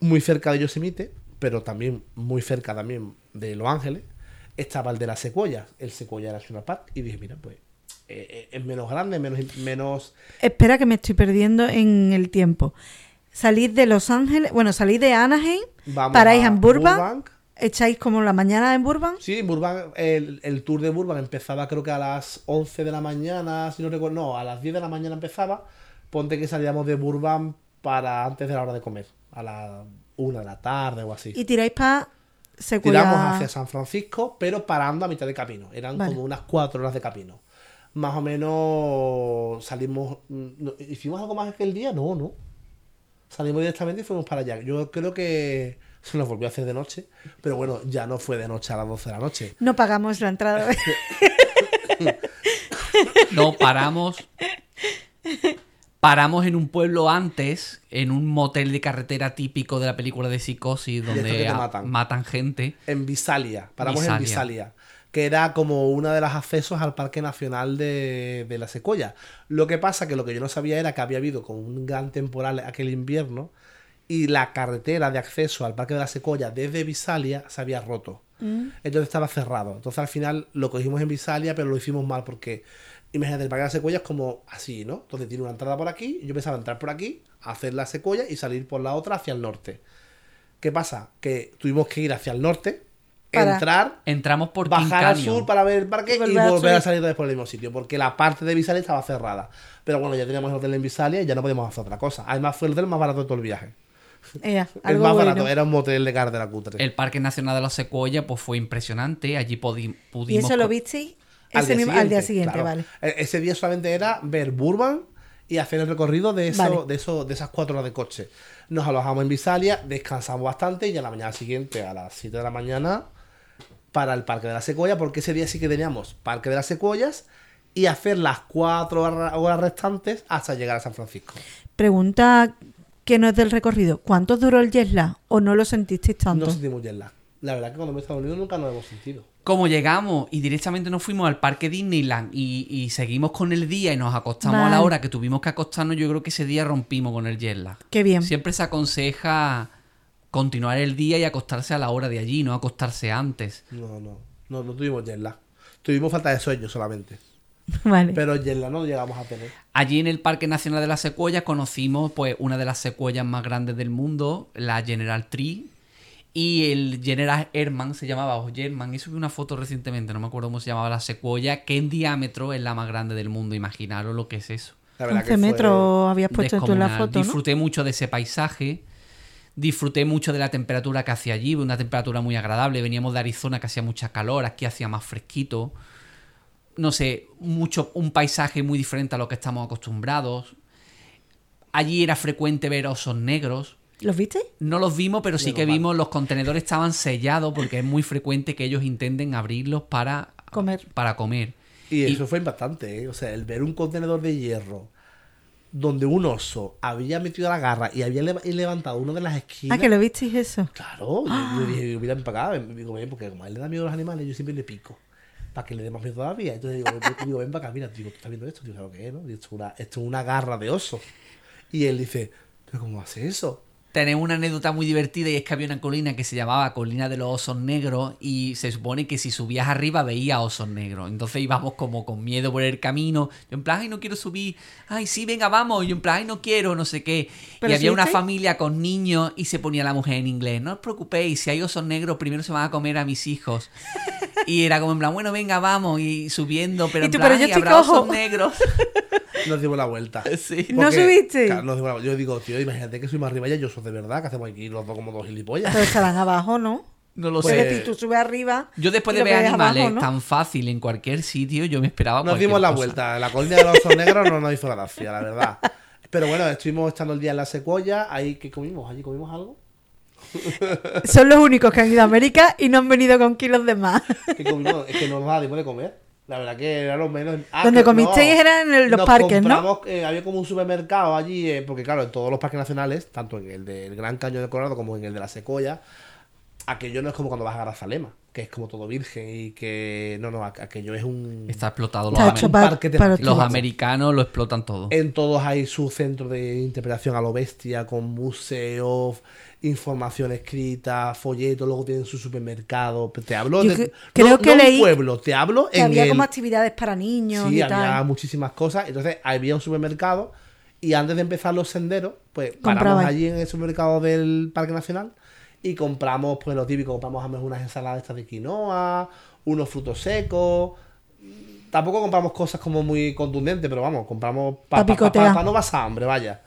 muy cerca de Yosemite, pero también muy cerca también de Los Ángeles, estaba el de las secuoyas, el Sequoia National Park, y dije, mira, pues eh, eh, es menos grande, menos, menos Espera que me estoy perdiendo en el tiempo. Salís de Los Ángeles, bueno, salís de Anaheim, Vamos paráis a en Burbank, Burbank. Echáis como la mañana en Burbank. Sí, en Burbank, el, el tour de Burbank empezaba creo que a las 11 de la mañana, si no recuerdo, no, a las 10 de la mañana empezaba. Ponte que salíamos de Burbank para antes de la hora de comer, a las 1 de la tarde o así. Y tiráis para Secuoya. Tiramos hacia San Francisco, pero parando a mitad de camino. Eran Vale. como unas 4 horas de camino. Más o menos salimos. mm, ¿Hicimos algo más aquel día? No, no. Salimos directamente y fuimos para allá. Yo creo que se nos volvió a hacer de noche, pero bueno, ya no fue de noche a las 12 de la noche. No pagamos la entrada. No, paramos. Paramos en un pueblo antes, en un motel de carretera típico de la película de Psicosis, donde matan. matan gente. En Visalia, paramos Visalia. en Visalia, que era como una de las accesos al Parque Nacional de, de la Secuoya. Lo que pasa que lo que yo no sabía era que había habido como un gran temporal aquel invierno y la carretera de acceso al Parque de la Secuoya desde Visalia se había roto. Entonces estaba cerrado. Entonces al final lo cogimos en Visalia, pero lo hicimos mal porque, imagínate, el Parque de la Secuoya es como así, ¿no? Entonces tiene una entrada por aquí y yo pensaba entrar por aquí, hacer la Secuoya y salir por la otra hacia el norte. ¿Qué pasa? Que tuvimos que ir hacia el norte, Para- entrar, Entramos por bajar King al sur para ver el parque Y y volver al volver a salir por el mismo sitio, porque la parte de Visalia estaba cerrada. Pero bueno, ya teníamos el hotel en Visalia y ya no podíamos hacer otra cosa. Además fue el hotel más barato de todo el viaje. Ea, El algo más bueno. barato, era un motel de carretera cutre. El Parque Nacional de los Secuoyas pues fue impresionante. Allí podi- ¿Y pudimos... eso lo visteis ese mismo- al día siguiente? claro. Vale. E- Ese día solamente era ver Burbank y hacer el recorrido de, eso, Vale. de, eso, de esas cuatro horas de coche. Nos alojamos en Visalia, descansamos bastante y a la mañana siguiente, a las 7 de la mañana, para el Parque de la Secuoya, porque ese día sí que teníamos Parque de las Secuoyas y hacer las cuatro hora- horas restantes hasta llegar a San Francisco. Pregunta que no es del recorrido. ¿Cuánto duró el jet lag? ¿O no lo sentisteis tanto? No sentimos jet lag. La verdad que cuando hemos Estados Unidos nunca nos hemos sentido. Como llegamos y directamente nos fuimos al parque Disneyland y, y seguimos con el día y nos acostamos a la hora que tuvimos que acostarnos, yo creo que ese día rompimos con el jet lag. Qué bien. Siempre se aconseja continuar el día y acostarse a la hora de allí, no acostarse antes. No, no, no, no tuvimos jet lag. Tuvimos falta de sueño solamente. Vale. Pero jet lag no llegamos a tener. Allí en el Parque Nacional de las Secuoyas conocimos pues una de las secuoyas más grandes del mundo, la General Tree. Y el General Herman se llamaba, o German, y subí una foto recientemente, no me acuerdo cómo se llamaba la secuoya, que en diámetro es la más grande del mundo. Imaginaros lo que es eso. La verdad 11 que fue- metros habías puesto tú en la foto, ¿no? Disfruté mucho de ese paisaje. Disfruté mucho de la temperatura que hacía allí, una temperatura muy agradable. Veníamos de Arizona que hacía mucha calor, aquí hacía más fresquito. No sé, mucho, un paisaje muy diferente a lo que estamos acostumbrados. Allí era frecuente ver osos negros. ¿Los visteis? No los vimos, pero sí que vimos los contenedores estaban sellados porque es muy frecuente que ellos intenten abrirlos para Comer. Para comer. Y eso fue impactante, ¿eh? O sea, el ver un contenedor de hierro donde un oso había metido la garra y había levantado una de las esquinas. Ah, que lo visteis eso. Claro, yo, yo dije, mira para acá, digo, ven, porque como a él le da miedo a los animales, yo siempre le pico. Para que le dé más miedo todavía. Entonces digo, ven, digo, ven para acá, mira, digo, ¿tú estás viendo esto? Digo, claro que es, ¿no? Y esto es una, esto es una garra de oso. Y él dice, ¿pero cómo hace eso? Tenemos una anécdota muy divertida y es que había una colina que se llamaba Colina de los Osos Negros y se supone que si subías arriba veías osos negros. Entonces íbamos como con miedo por el camino. Yo en plan, ay, no quiero subir. Ay, sí, venga, vamos. Yo en plan, ay, no quiero, no sé qué. Pero y había una familia con niños y se ponía la mujer en inglés. No os preocupéis, si hay osos negros, primero se van a comer a mis hijos. Y era como en plan, bueno, venga, vamos. Y subiendo, pero Y en tú, plan, pero yo "Ay, estoy habrá cojo". osos negros. Nos dimos la vuelta. sí. ¿No subiste? claro, nos dimos la vuelta. Yo digo, tío, imagínate que soy más arriba ya, yo soy de verdad, que hacemos aquí los dos como dos gilipollas. Pero estarán abajo, ¿no? No lo Pues- sé. es decir, tú subes arriba. Yo después de ver animales abajo, ¿no? tan fácil en cualquier sitio, yo me esperaba Nos dimos la cosa. vuelta. La colina de los osos negros no nos hizo gracia, la verdad. Pero bueno, estuvimos estando el día en la secuoya. Ahí que comimos, allí comimos algo. Son los únicos que han ido a América y no han venido con kilos de más. ¿Qué comimos? es que no nos daba tiempo de comer. La verdad que era lo menos. Ah, Donde comisteis era en el- los Nos parques, ¿no? compramos, eh, había como un supermercado allí, eh, porque claro, en todos los parques nacionales, tanto en el del Gran Cañón de Colorado como en el de la Secoya, aquello no es como cuando vas a Grazalema, que es como todo virgen y que. No, no, aqu- aquello es un. Está explotado. Los, Está para, parque para los americanos lo explotan todo. En todos hay su centro de interpretación a lo bestia, con museos, información escrita, folletos, luego tienen su supermercado. Te hablo Yo de. cre- creo no, que no un pueblo, te hablo Que en había el- como actividades para niños Sí, y había tal. muchísimas cosas. Entonces había un supermercado y antes de empezar los senderos, pues paramos allí en el supermercado del Parque Nacional y compramos, pues lo típico, compramos a mejor unas ensaladas estas de quinoa, unos frutos secos. Tampoco compramos cosas como muy contundentes, pero vamos, compramos Pa para picotear. no pasar hambre, vaya.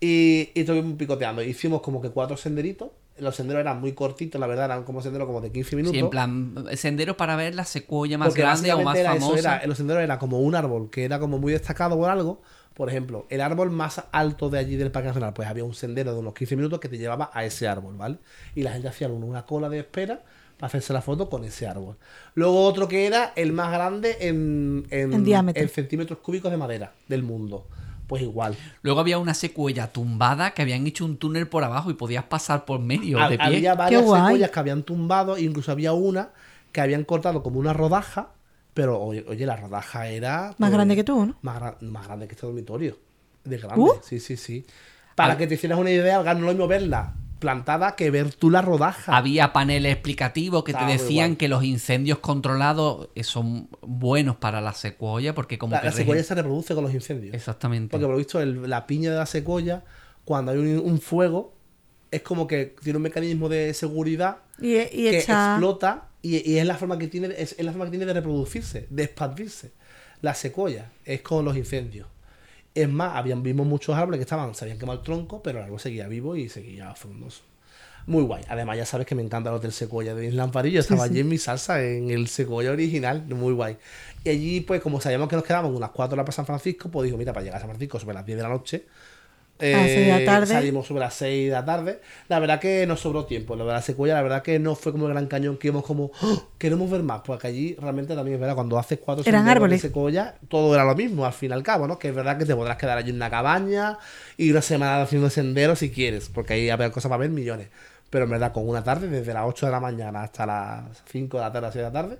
Y, y estuvimos picoteando. Hicimos como que cuatro senderitos. Los senderos eran muy cortitos, la verdad, eran como senderos como de 15 minutos. Sí, en plan, sendero para ver la secuoya más Porque grande o más era eso, famosa. era- en los senderos era como un árbol que era como muy destacado por algo. Por ejemplo, el árbol más alto de allí del Parque Nacional, pues había un sendero de unos 15 minutos que te llevaba a ese árbol, ¿vale? Y la gente hacía una cola de espera para hacerse la foto con ese árbol. Luego otro que era el más grande en, En diámetro. en centímetros cúbicos de madera del mundo. Pues igual. Luego había una secuoya tumbada que habían hecho un túnel por abajo y podías pasar por medio Ha- de pie. Había varias Qué guay. secuoyas que habían tumbado, e incluso había una que habían cortado como una rodaja, pero oye, oye, la rodaja era... Más pues, grande que tú, ¿no? Más, gra- más grande que este dormitorio. De grande, ¿Uh? sí, sí, sí. Para que te hicieras una idea, no es lo mismo verla plantada que ver tú la rodaja. Había paneles explicativos que te decían que los incendios controlados eh, son buenos para la secuoya porque como la que la secuoya se reproduce con los incendios. Exactamente. Porque por lo visto el- la piña de la secuoya, cuando hay un, un fuego, es como que tiene un mecanismo de seguridad Y, y que echa- explota y, y es la forma que tiene es, es la forma que tiene de reproducirse, de expandirse. La secuoya es con los incendios. Es más, habían vimos muchos árboles que estaban, se habían quemado el tronco, pero el árbol seguía vivo y seguía frondoso. Muy guay. Además, ya sabes que me encanta el Hotel Secuoya de Isla Amparillo. Estaba allí en mi salsa, en el Secuoya original. Muy guay. Y allí, pues, como sabíamos que nos quedábamos unas 4 horas para San Francisco, pues digo, mira, para llegar a San Francisco sobre las 10 de la noche. A las seis de la eh, tarde. Salimos sobre las 6 de la tarde. La verdad que nos sobró tiempo. Lo de la secuela, la verdad que no fue como el Gran Cañón que íbamos como, "Oh, queremos ver más. Porque allí realmente también es verdad, cuando haces cuatro Eran árboles. de secuoya, todo era lo mismo, al fin y al cabo, ¿no? Que es verdad que te podrás quedar allí en una cabaña y una semana haciendo senderos si quieres, porque ahí habrá cosas para ver millones. Pero en verdad, con una tarde, desde las 8 de la mañana hasta las 5 de la tarde, 6 de la tarde,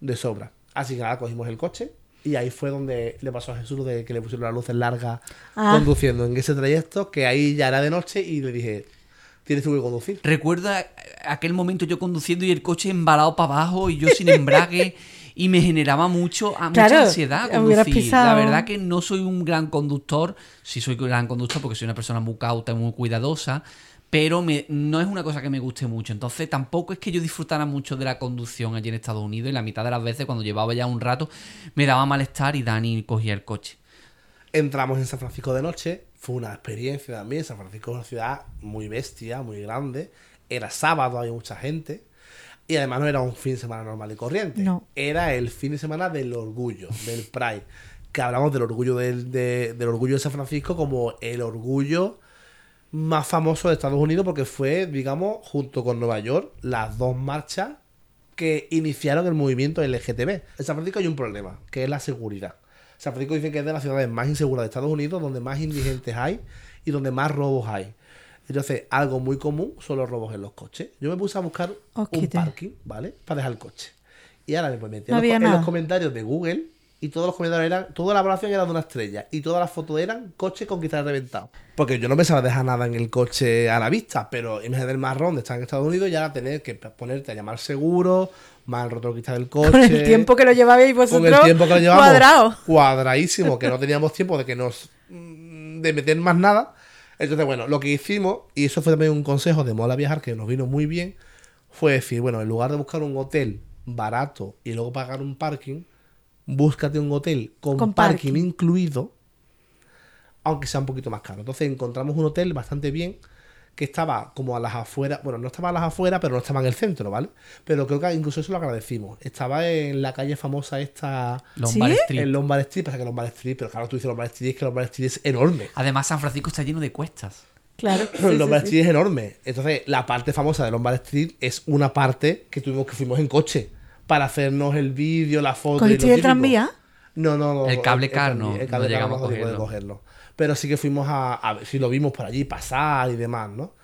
de sobra. Así que nada, cogimos el coche y ahí fue donde le pasó a Jesús de que le pusieron las luces largas Ah. conduciendo en ese trayecto, que ahí ya era de noche y le dije, tienes tú que conducir. Recuerdo a- aquel momento yo conduciendo y el coche embalado para abajo y yo sin embrague y me generaba mucho a- mucha Claro, ansiedad hubieras conducir. pisado. La verdad que no soy un gran conductor, sí soy un gran conductor porque soy una persona muy cauta y muy cuidadosa, pero me- no es una cosa que me guste mucho. Entonces tampoco es que yo disfrutara mucho de la conducción allí en Estados Unidos y la mitad de las veces cuando llevaba ya un rato me daba malestar y Dani cogía el coche. Entramos en San Francisco de noche, fue una experiencia también. San Francisco es una ciudad muy bestia, muy grande. Era sábado, había mucha gente. Y además no era un fin de semana normal y corriente. No. Era el fin de semana del orgullo, del Pride. Que hablamos del orgullo del, de- del orgullo de San Francisco como el orgullo más famoso de Estados Unidos porque fue, digamos, junto con Nueva York, las dos marchas que iniciaron el movimiento LGTB. En San Francisco hay un problema, que es la seguridad. San Francisco dicen que es de las ciudades más inseguras de Estados Unidos, donde más indigentes hay y donde más robos hay. Entonces, algo muy común son los robos en los coches. Yo me puse a buscar un parking, ¿vale? Para dejar el coche. Y ahora me metí No en, los, en los comentarios de Google y todos los comentarios eran, toda la evaluación era de una estrella y todas las fotos eran coches con cristales reventados. Porque yo no pensaba dejar nada en el coche a la vista, pero imagínate el marrón de estar en Estados Unidos y ahora tener que ponerte a llamar seguro, más roto el cristal del coche. Con el tiempo que lo llevabais vosotros Con el tiempo que lo llevamos cuadrado. cuadradísimo, que no teníamos tiempo de que nos mm, de meter más nada. Entonces, bueno, lo que hicimos, y eso fue también un consejo de Mola Viajar que nos vino muy bien, fue decir, bueno, en lugar de buscar un hotel barato y luego pagar un parking, búscate un hotel con, Con parking, parking. incluido, aunque sea un poquito más caro. Entonces encontramos un hotel bastante bien que estaba como a las afueras, bueno, no estaba a las afueras, pero no estaba en el centro, ¿vale? Pero creo que incluso eso lo agradecimos. Estaba en la calle famosa esta, Lombard ¿Sí? Street. en Lombard Street, pasa que Lombard Street, pero claro, tú dices Lombard Street, es que Lombard Street es enorme. Además, San Francisco está lleno de cuestas. Claro. Lombard Street es enorme. Entonces, la parte famosa de Lombard Street es una parte que tuvimos que fuimos en coche para hacernos el vídeo, la foto. y lo ¿Cogisteis el típico. tranvía? No, no, no. El cable car no, el no cable car llegamos a no pudimos cogerlo. cogerlo. Pero sí que fuimos a, a ver si lo vimos por allí pasar y demás, ¿no?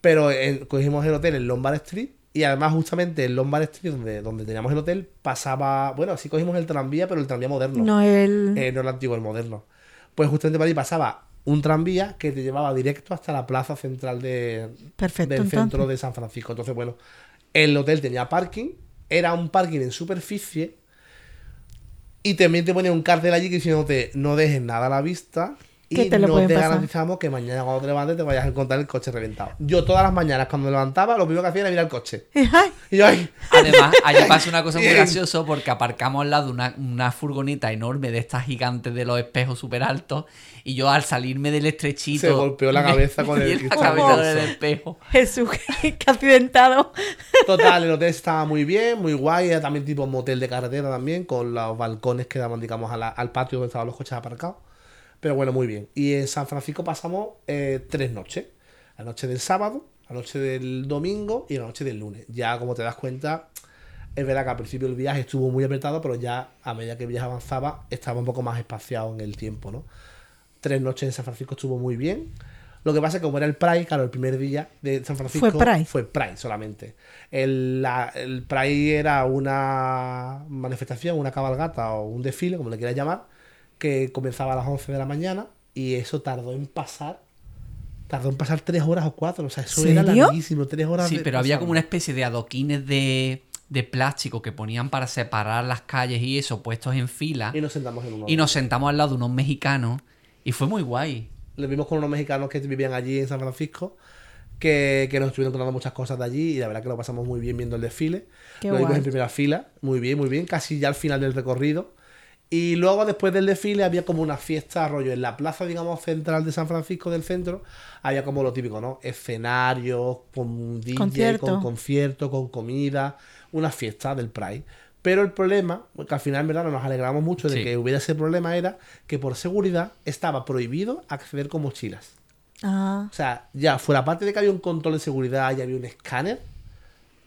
Pero en- cogimos el hotel en Lombard Street y además justamente en Lombard Street, donde, donde teníamos el hotel, pasaba... Bueno, sí cogimos el tranvía, pero el tranvía moderno. No el... Eh, no el antiguo, el moderno. Pues justamente por ahí pasaba un tranvía que te llevaba directo hasta la plaza central de, Perfecto, del entonces. centro de San Francisco. Entonces, bueno, el hotel tenía parking, era un parking en superficie y también te ponía un cartel allí que diciéndote no dejes nada a la vista y te lo no te pasar. garantizamos que mañana cuando te levantes te vayas a encontrar el coche reventado. Yo todas las mañanas cuando me levantaba lo primero que hacía era mirar el coche. Ay, Y yo, ay, Además, allí pasa una cosa muy graciosa porque aparcamos al lado de una, una furgoneta enorme de estas gigantes de los espejos súper altos y yo al salirme del estrechito... Se golpeó la cabeza con el la cabeza espejo. Jesús, que accidentado. Total, el hotel estaba muy bien, muy guay, era también tipo motel de carretera también, con los balcones que daban, digamos, a la- al patio donde estaban los coches aparcados. Pero bueno, muy bien. Y en San Francisco pasamos eh, tres noches. La noche del sábado, la noche del domingo y la noche del lunes. Ya como te das cuenta, es verdad que al principio el viaje estuvo muy apretado, pero ya a medida que el viaje avanzaba, estaba un poco más espaciado en el tiempo, ¿no? Tres noches en San Francisco estuvo muy bien. Lo que pasa es que como era el Pride, claro, el primer día de San Francisco Fue Pride. fue Pride solamente. El, la- el Pride era una manifestación, una cabalgata o un desfile, como le quieras llamar, que comenzaba a las 11 de la mañana y eso tardó en pasar. Tardó en pasar tres horas o cuatro. O sea, eso era larguísimo, tres horas. Sí, de pero había pasar. como una especie de adoquines de, de plástico que ponían para separar las calles y eso, puestos en fila. Y nos sentamos en uno. Y nos sentamos al lado de unos mexicanos y fue muy guay. Lo vimos con unos mexicanos que vivían allí en San Francisco, que, que nos estuvieron contando muchas cosas de allí y la verdad que lo pasamos muy bien viendo el desfile. Qué lo vimos guay. en primera fila, muy bien, muy bien, casi ya al final del recorrido. Y luego después del desfile había como una fiesta, rollo, en la plaza, digamos, central de San Francisco del centro, había como lo típico, ¿no? Escenarios, con DJ, Concierto. con concierto, con comida, una fiesta del Pride. Pero el problema, que al final en verdad no nos alegramos mucho de Sí. que hubiera ese problema, era que por seguridad estaba prohibido acceder con mochilas. Ah, O sea, ya fuera parte de que había un control de seguridad y había un escáner,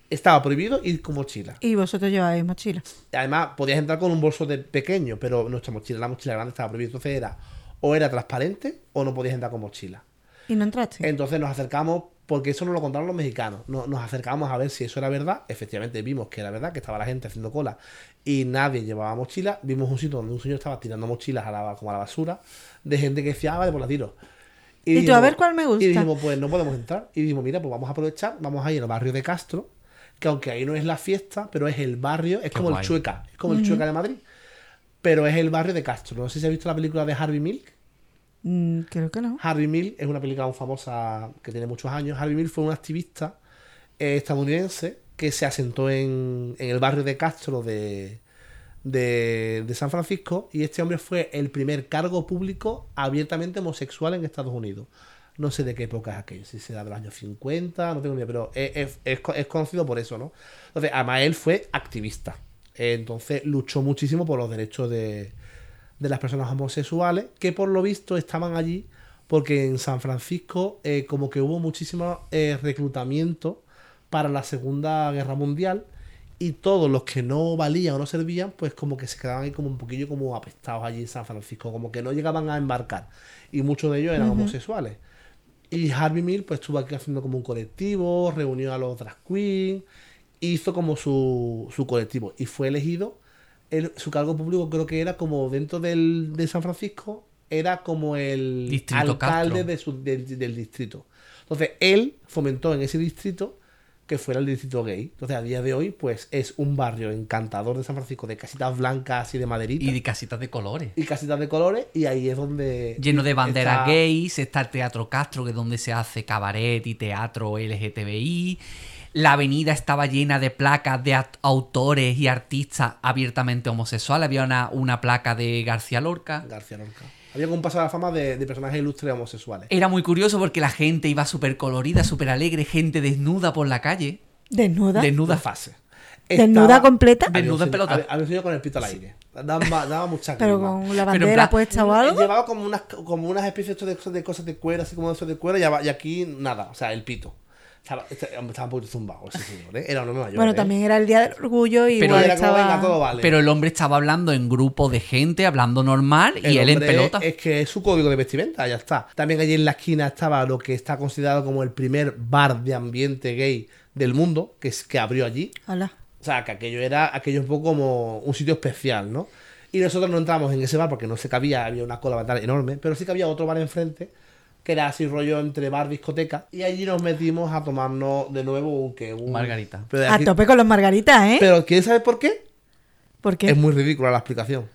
estaba prohibido ir con mochila. y vosotros lleváis mochila. Además, podías entrar con un bolso de pequeño, pero nuestra mochila, la mochila grande estaba prohibida. Entonces era o era transparente o no podías entrar con mochila. ¿Y no entraste? Entonces nos acercamos, porque eso nos lo contaron los mexicanos, no- nos acercamos a ver si eso era verdad. Efectivamente vimos que era verdad, que estaba la gente haciendo cola y nadie llevaba mochila. Vimos un sitio donde un señor estaba tirando mochilas a la, como a la basura, de gente que decía, ah, vale, pues la tiro. Y tú, a ver cuál me gusta. Y dijimos, pues no podemos entrar. Y dijimos, mira, pues vamos a aprovechar, vamos a ir al barrio de Castro, que aunque ahí no es la fiesta, pero es el barrio, es Qué como guay. el Chueca, es como el Chueca de Madrid. Pero es el barrio de Castro. No sé si has visto la película de Harvey Milk. Mm, creo que no. Harvey Milk es una película muy famosa que tiene muchos años. Harvey Milk fue un activista eh, estadounidense que se asentó en, en el barrio de Castro de, de, de San Francisco y este hombre fue el primer cargo público abiertamente homosexual en Estados Unidos. No sé de qué época es aquello, si será de los años 50, no tengo ni idea, pero es, es- es co- es conocido por eso, ¿no? Entonces, además él fue activista. Entonces luchó muchísimo por los derechos de, de las personas homosexuales, que por lo visto estaban allí porque en San Francisco eh, como que hubo muchísimo eh, reclutamiento para la Segunda Guerra Mundial y todos los que no valían o no servían, pues como que se quedaban ahí como un poquillo como apestados allí en San Francisco, como que no llegaban a embarcar. Y muchos de ellos eran homosexuales. Y Harvey Mill pues estuvo aquí haciendo como un colectivo, reunió a los drag queens, hizo como su, su colectivo. Y fue elegido, el- su cargo público creo que era como dentro del, de San Francisco, era como el Distrito alcalde de su- del distrito. Entonces él fomentó en ese distrito que fuera el distrito gay. Entonces a día de hoy pues es un barrio encantador de San Francisco de casitas blancas y de maderita Y y, de casitas de colores. casitas de colores y ahí es donde... Lleno de banderas está- gays, está el Teatro Castro, que es donde se hace cabaret y teatro LGTBI. La avenida estaba llena de placas de aut- autores y artistas abiertamente homosexuales. Había una, una placa de García Lorca. García Lorca. Había como un paso a la fama de, de personajes ilustres homosexuales. Era muy curioso porque la gente iba súper colorida, súper alegre, gente desnuda por la calle. Desnuda. Desnuda. Dos fases. ¿Desnuda Estaba- completa? Había Desnuda en pelota. Había un señor con el pito al aire. Daba, daba mucha Pero con la bandera plan- puesta o algo. Llevaba como unas, como unas especies de, de cosas de cuero, así como de esos de cuero, y aquí nada, o sea, el pito. Estaba, estaba un poquito zumbado ese señor, ¿eh? Era un hombre mayor. Bueno, ¿eh? también era el día del orgullo y Pero igual era como, estaba... venga, todo vale. Pero el hombre estaba hablando en grupo de gente, hablando normal, y él en pelota. Es que es su código de vestimenta, ya está. También allí en la esquina estaba lo que está considerado como el primer bar de ambiente gay del mundo, que, es, que abrió allí. Hola. O sea, que aquello era aquello un poco como un sitio especial, ¿no? Y nosotros no entramos en ese bar porque no se cabía, había una cola bastante enorme, pero sí que había otro bar enfrente, que era así rollo entre bar discoteca, y allí nos metimos a tomarnos de nuevo un que un Margarita. Pero, de A tope con los margaritas, ¿eh? pero ¿quieres saber por qué? Porque Es muy ridícula la explicación.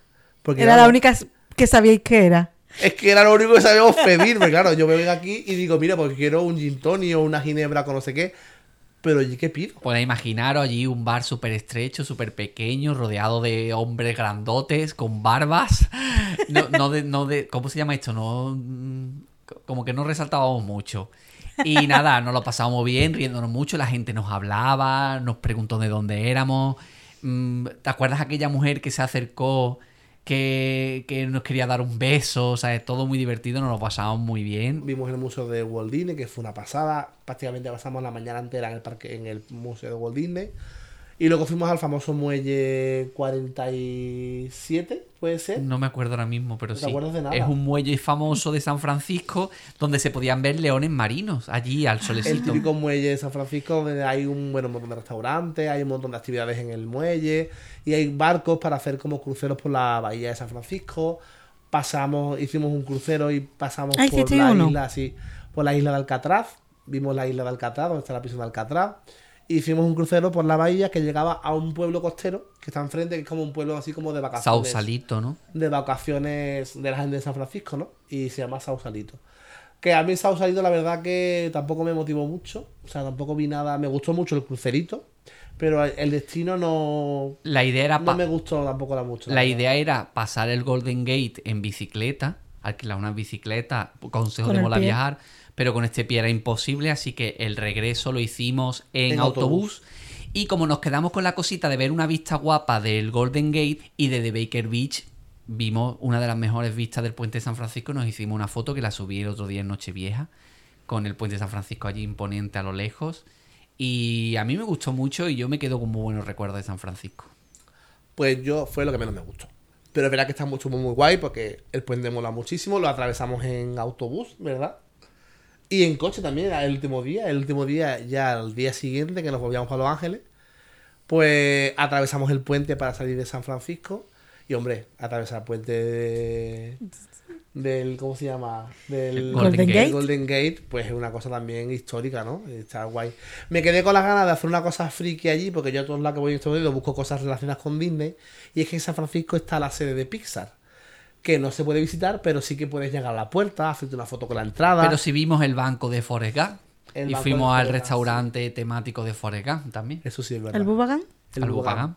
Porque era la única que sabíais que era. Es que era lo único que sabíamos pedir, porque claro, yo me vengo aquí y digo, mira, porque quiero un gin tonic o una ginebra con no sé qué, pero ¿y qué pido? Podéis imaginaros allí un bar súper estrecho, súper pequeño, rodeado de hombres grandotes, con barbas. No, no de, no de, ¿Cómo se llama esto? No, mm, como que no resaltábamos mucho. Y nada, nos lo pasábamos bien, riéndonos mucho. La gente nos hablaba, nos preguntó de dónde éramos. Mm, ¿Te acuerdas aquella mujer que se acercó, que, que nos quería dar un beso? O sea, todo muy divertido, nos lo pasamos muy bien. Vimos el museo de Walt Disney, que fue una pasada. Prácticamente pasamos la mañana entera en el parque, en el museo de Walt Disney. Y luego fuimos al famoso muelle 47, puede ser. No me acuerdo ahora mismo, pero ¿No te sí. acuerdas de nada? Es un muelle famoso de San Francisco donde se podían ver leones marinos allí al El solecito. típico muelle de San Francisco, donde hay un, bueno, un montón de restaurantes, hay un montón de actividades en el muelle, y hay barcos para hacer como cruceros por la bahía de San Francisco. Pasamos, hicimos un crucero y pasamos Ah, por ¿hicisteis la uno? isla, sí, por la isla de Alcatraz. Vimos la isla de Alcatraz, donde está la prisión de Alcatraz. Hicimos un crucero por la bahía que llegaba a un pueblo costero que está enfrente, que es como un pueblo así como de vacaciones. Sausalito, ¿no? de vacaciones de la gente de San Francisco, ¿no? Y se llama Sausalito. Que a mí Sausalito la verdad que tampoco me motivó mucho. O sea, tampoco vi nada. Me gustó mucho el crucerito. Pero el destino no, La idea era no me gustó tampoco la mucho. la idea era pasar el Golden Gate en bicicleta, alquilar una bicicleta, consejo Con de mola pie. viajar, pero con este pie era imposible, así que el regreso lo hicimos en, En autobús. Y como nos quedamos con la cosita de ver una vista guapa del Golden Gate y de The Baker Beach, vimos una de las mejores vistas del puente de San Francisco. Nos hicimos una foto que la subí el otro día en Nochevieja, con el puente de San Francisco allí imponente a lo lejos. Y a mí me gustó mucho y yo me quedo con muy buenos recuerdos de San Francisco. Pues yo fue lo que menos me gustó. Pero es verdad que está mucho muy, muy guay porque el puente mola muchísimo. Lo atravesamos en autobús, ¿verdad? Y en coche también, el último día. El último día, ya al día siguiente, que nos volvíamos a Los Ángeles. Pues atravesamos el puente para salir de San Francisco. Y hombre, atravesar el puente de- del. ¿Cómo se llama? Del Golden. Gate. Golden Gate, pues es una cosa también histórica, ¿no? Está guay. Me quedé con las ganas de hacer una cosa friki allí, porque yo a todos lados que voy en Estados Unidos busco cosas relacionadas con Disney. Y es que en San Francisco está la sede de Pixar, que no se puede visitar, pero sí que puedes llegar a la puerta, hacerte una foto con la entrada. Pero si vimos el banco de Gump. El y fuimos al restaurante temático de Forrest Gump también. Eso sí es verdad. ¿El Bubagán? El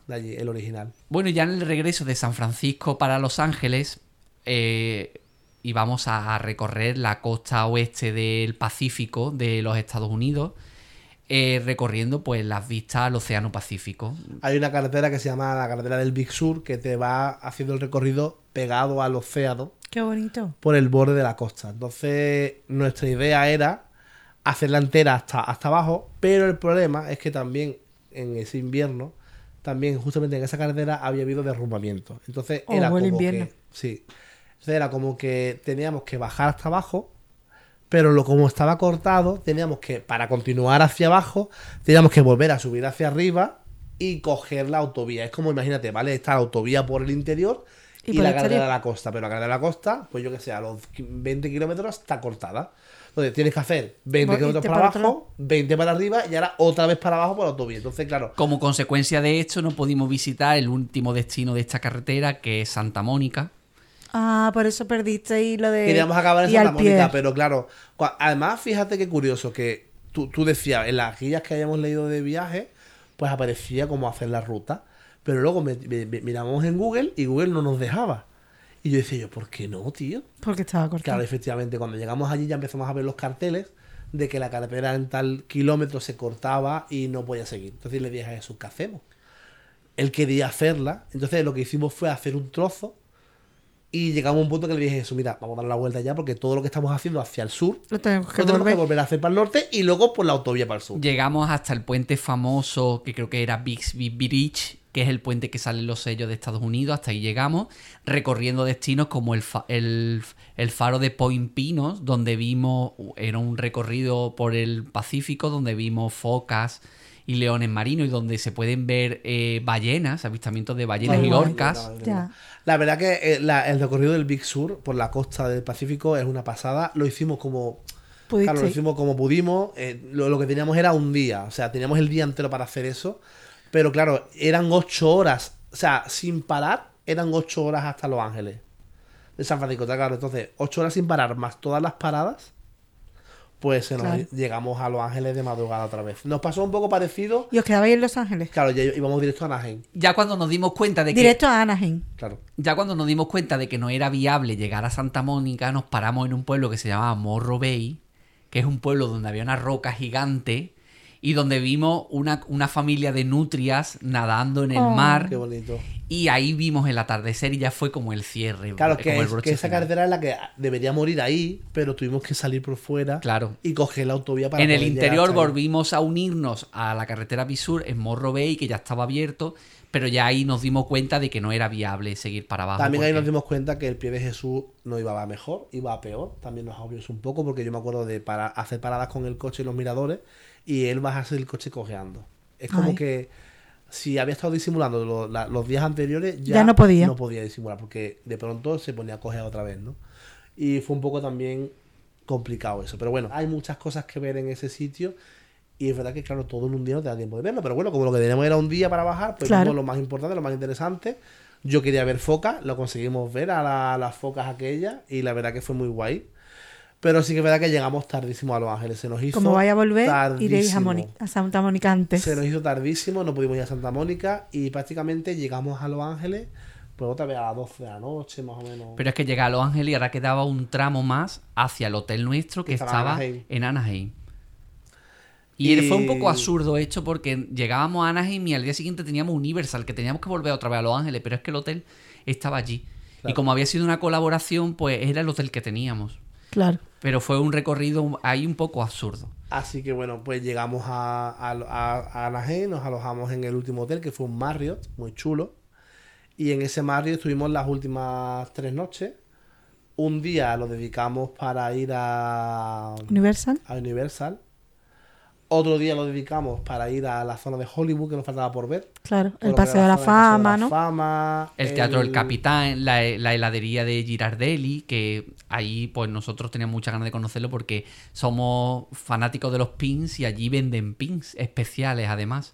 de allí, el original. Bueno, ya en el regreso de San Francisco para Los Ángeles, eh, íbamos a recorrer la costa oeste del Pacífico de los Estados Unidos, eh, recorriendo pues las vistas al Océano Pacífico. Hay una carretera que se llama la carretera del Big Sur, que te va haciendo el recorrido pegado al océano Qué bonito. por el borde de la costa. Entonces, nuestra idea era hacerla entera hasta, hasta abajo, pero el problema es que también en ese invierno también justamente en esa carretera había habido derrumbamiento. Entonces Oh, era el como invierno. que. Sí. Entonces era como que teníamos que bajar hasta abajo. Pero lo como estaba cortado, teníamos que, para continuar hacia abajo, teníamos que volver a subir hacia arriba y coger la autovía. Es como, imagínate, ¿vale? Está la autovía por el interior Y la carretera de la costa. Pero la carretera de la costa, pues yo que sé, a los 20 kilómetros está cortada. Entonces tienes que hacer 20 Voy- kilómetros para para otro abajo, 20 para arriba y ahora otra vez para abajo por la autovía. Entonces, claro, Como consecuencia de esto, no pudimos visitar el último destino de esta carretera, que es Santa Mónica. Ah, por eso perdisteis lo de. queríamos acabar en y Santa Mónica, pero claro, además fíjate qué curioso que tú, tú decías, en las guías que hayamos leído de viaje, pues aparecía cómo hacer la ruta, pero luego me- me- me- miramos en Google y Google no nos dejaba. Y yo decía yo, ¿por qué no, tío? Porque estaba cortado. Claro, efectivamente, cuando llegamos allí ya empezamos a ver los carteles de que la carretera en tal kilómetro se cortaba y no podía seguir. Entonces le dije a Jesús, ¿qué hacemos? Él quería hacerla, entonces lo que hicimos fue hacer un trozo y llegamos a un punto que le dije a Jesús, mira, vamos a dar la vuelta ya porque todo lo que estamos haciendo hacia el sur Lo tenemos que lo tenemos volver. que volver a hacer para el norte y luego por la autovía para el sur. Llegamos hasta el puente famoso, que creo que era Bixby Bridge, que es el puente que sale en los sellos de Estados Unidos. Hasta ahí llegamos, recorriendo destinos como el, fa- el, el faro de Point Pinos, donde vimos, era un recorrido por el Pacífico, donde vimos focas y leones marinos y donde se pueden ver eh, ballenas, avistamientos de ballenas y orcas. Ya. La verdad que eh, la- el recorrido del Big Sur por la costa del Pacífico es una pasada. Lo hicimos como. Claro, lo hicimos como pudimos. eh, lo, lo que teníamos era un día. O sea, teníamos el día entero para hacer eso. Pero claro, eran ocho horas. O sea, sin parar, eran ocho horas hasta Los Ángeles. De San Francisco, claro. Entonces, ocho horas sin parar, más todas las paradas. Pues se nos- Claro. llegamos a Los Ángeles de madrugada otra vez. Nos pasó un poco parecido. ¿Y os quedabais en Los Ángeles? Claro, ya íbamos directo a Anaheim. Ya cuando nos dimos cuenta de que Directo a Anaheim. Claro. Ya cuando nos dimos cuenta de que no era viable llegar a Santa Mónica, nos paramos en un pueblo que se llamaba Morro Bay, que es un pueblo donde había una roca gigante y donde vimos una, una familia de nutrias nadando en el Oh. mar. Qué bonito. Y ahí vimos el atardecer y ya fue como el cierre. Claro, como que, el es- que esa carretera es la que debería morir ahí, pero tuvimos que salir por fuera Claro. y coger la autovía para En el poder interior volvimos a unirnos a la carretera Bisur en Morro Bay, que ya estaba abierto, pero ya ahí nos dimos cuenta de que no era viable seguir para abajo. También ahí nos dimos cuenta que el pie de Jesús no iba a mejor, iba a peor. También nos eso un poco porque yo me acuerdo de para hacer paradas con el coche y los miradores y él bajarse el coche cojeando. Es como Ay. que si había estado disimulando lo- la- los días anteriores, ya, Ya no podía. No podía disimular porque de pronto se ponía a cojear otra vez, ¿no? Y fue un poco también complicado eso. Pero bueno, hay muchas cosas que ver en ese sitio. Y es verdad que, claro, todo en un día no te da tiempo de verlo. Pero bueno, como lo que teníamos era un día para bajar, pues Claro. lo más importante, lo más interesante. Yo quería ver focas, lo conseguimos ver a la- las focas aquellas. Y la verdad que fue muy guay. Pero sí que es verdad que llegamos tardísimo a Los Ángeles. Se nos hizo. Como vaya a volver, tardísimo. iréis a, Santa Mónica antes. Se nos hizo tardísimo, no pudimos ir a Santa Mónica. Y prácticamente llegamos a Los Ángeles, pues otra vez a las 12 de la noche, más o menos. Pero es que llega a Los Ángeles y ahora quedaba un tramo más hacia el hotel nuestro que Estaba en estaba Anaheim. en Anaheim. Y, Y- fue un poco absurdo hecho porque llegábamos a Anaheim y al día siguiente teníamos Universal, que teníamos que volver otra vez a Los Ángeles, pero es que el hotel estaba allí. Y como había sido una colaboración, pues era el hotel que teníamos. Claro. Pero fue un recorrido ahí un poco absurdo. Así que bueno, pues llegamos a, a, a- a Anaheim, nos alojamos en el último hotel, que fue un Marriott, muy chulo. Y en ese Marriott estuvimos las últimas tres noches. Un día lo dedicamos para ir a, Universal. a Universal. Otro día lo dedicamos para ir a la zona de Hollywood que nos faltaba por ver. Claro. El Paseo de la Paseo Fama, la ¿no? Fama, El Teatro del el- Capitán, la, la heladería de Girardelli, que ahí pues nosotros teníamos muchas ganas de conocerlo porque somos fanáticos de los pins y allí venden pins especiales además.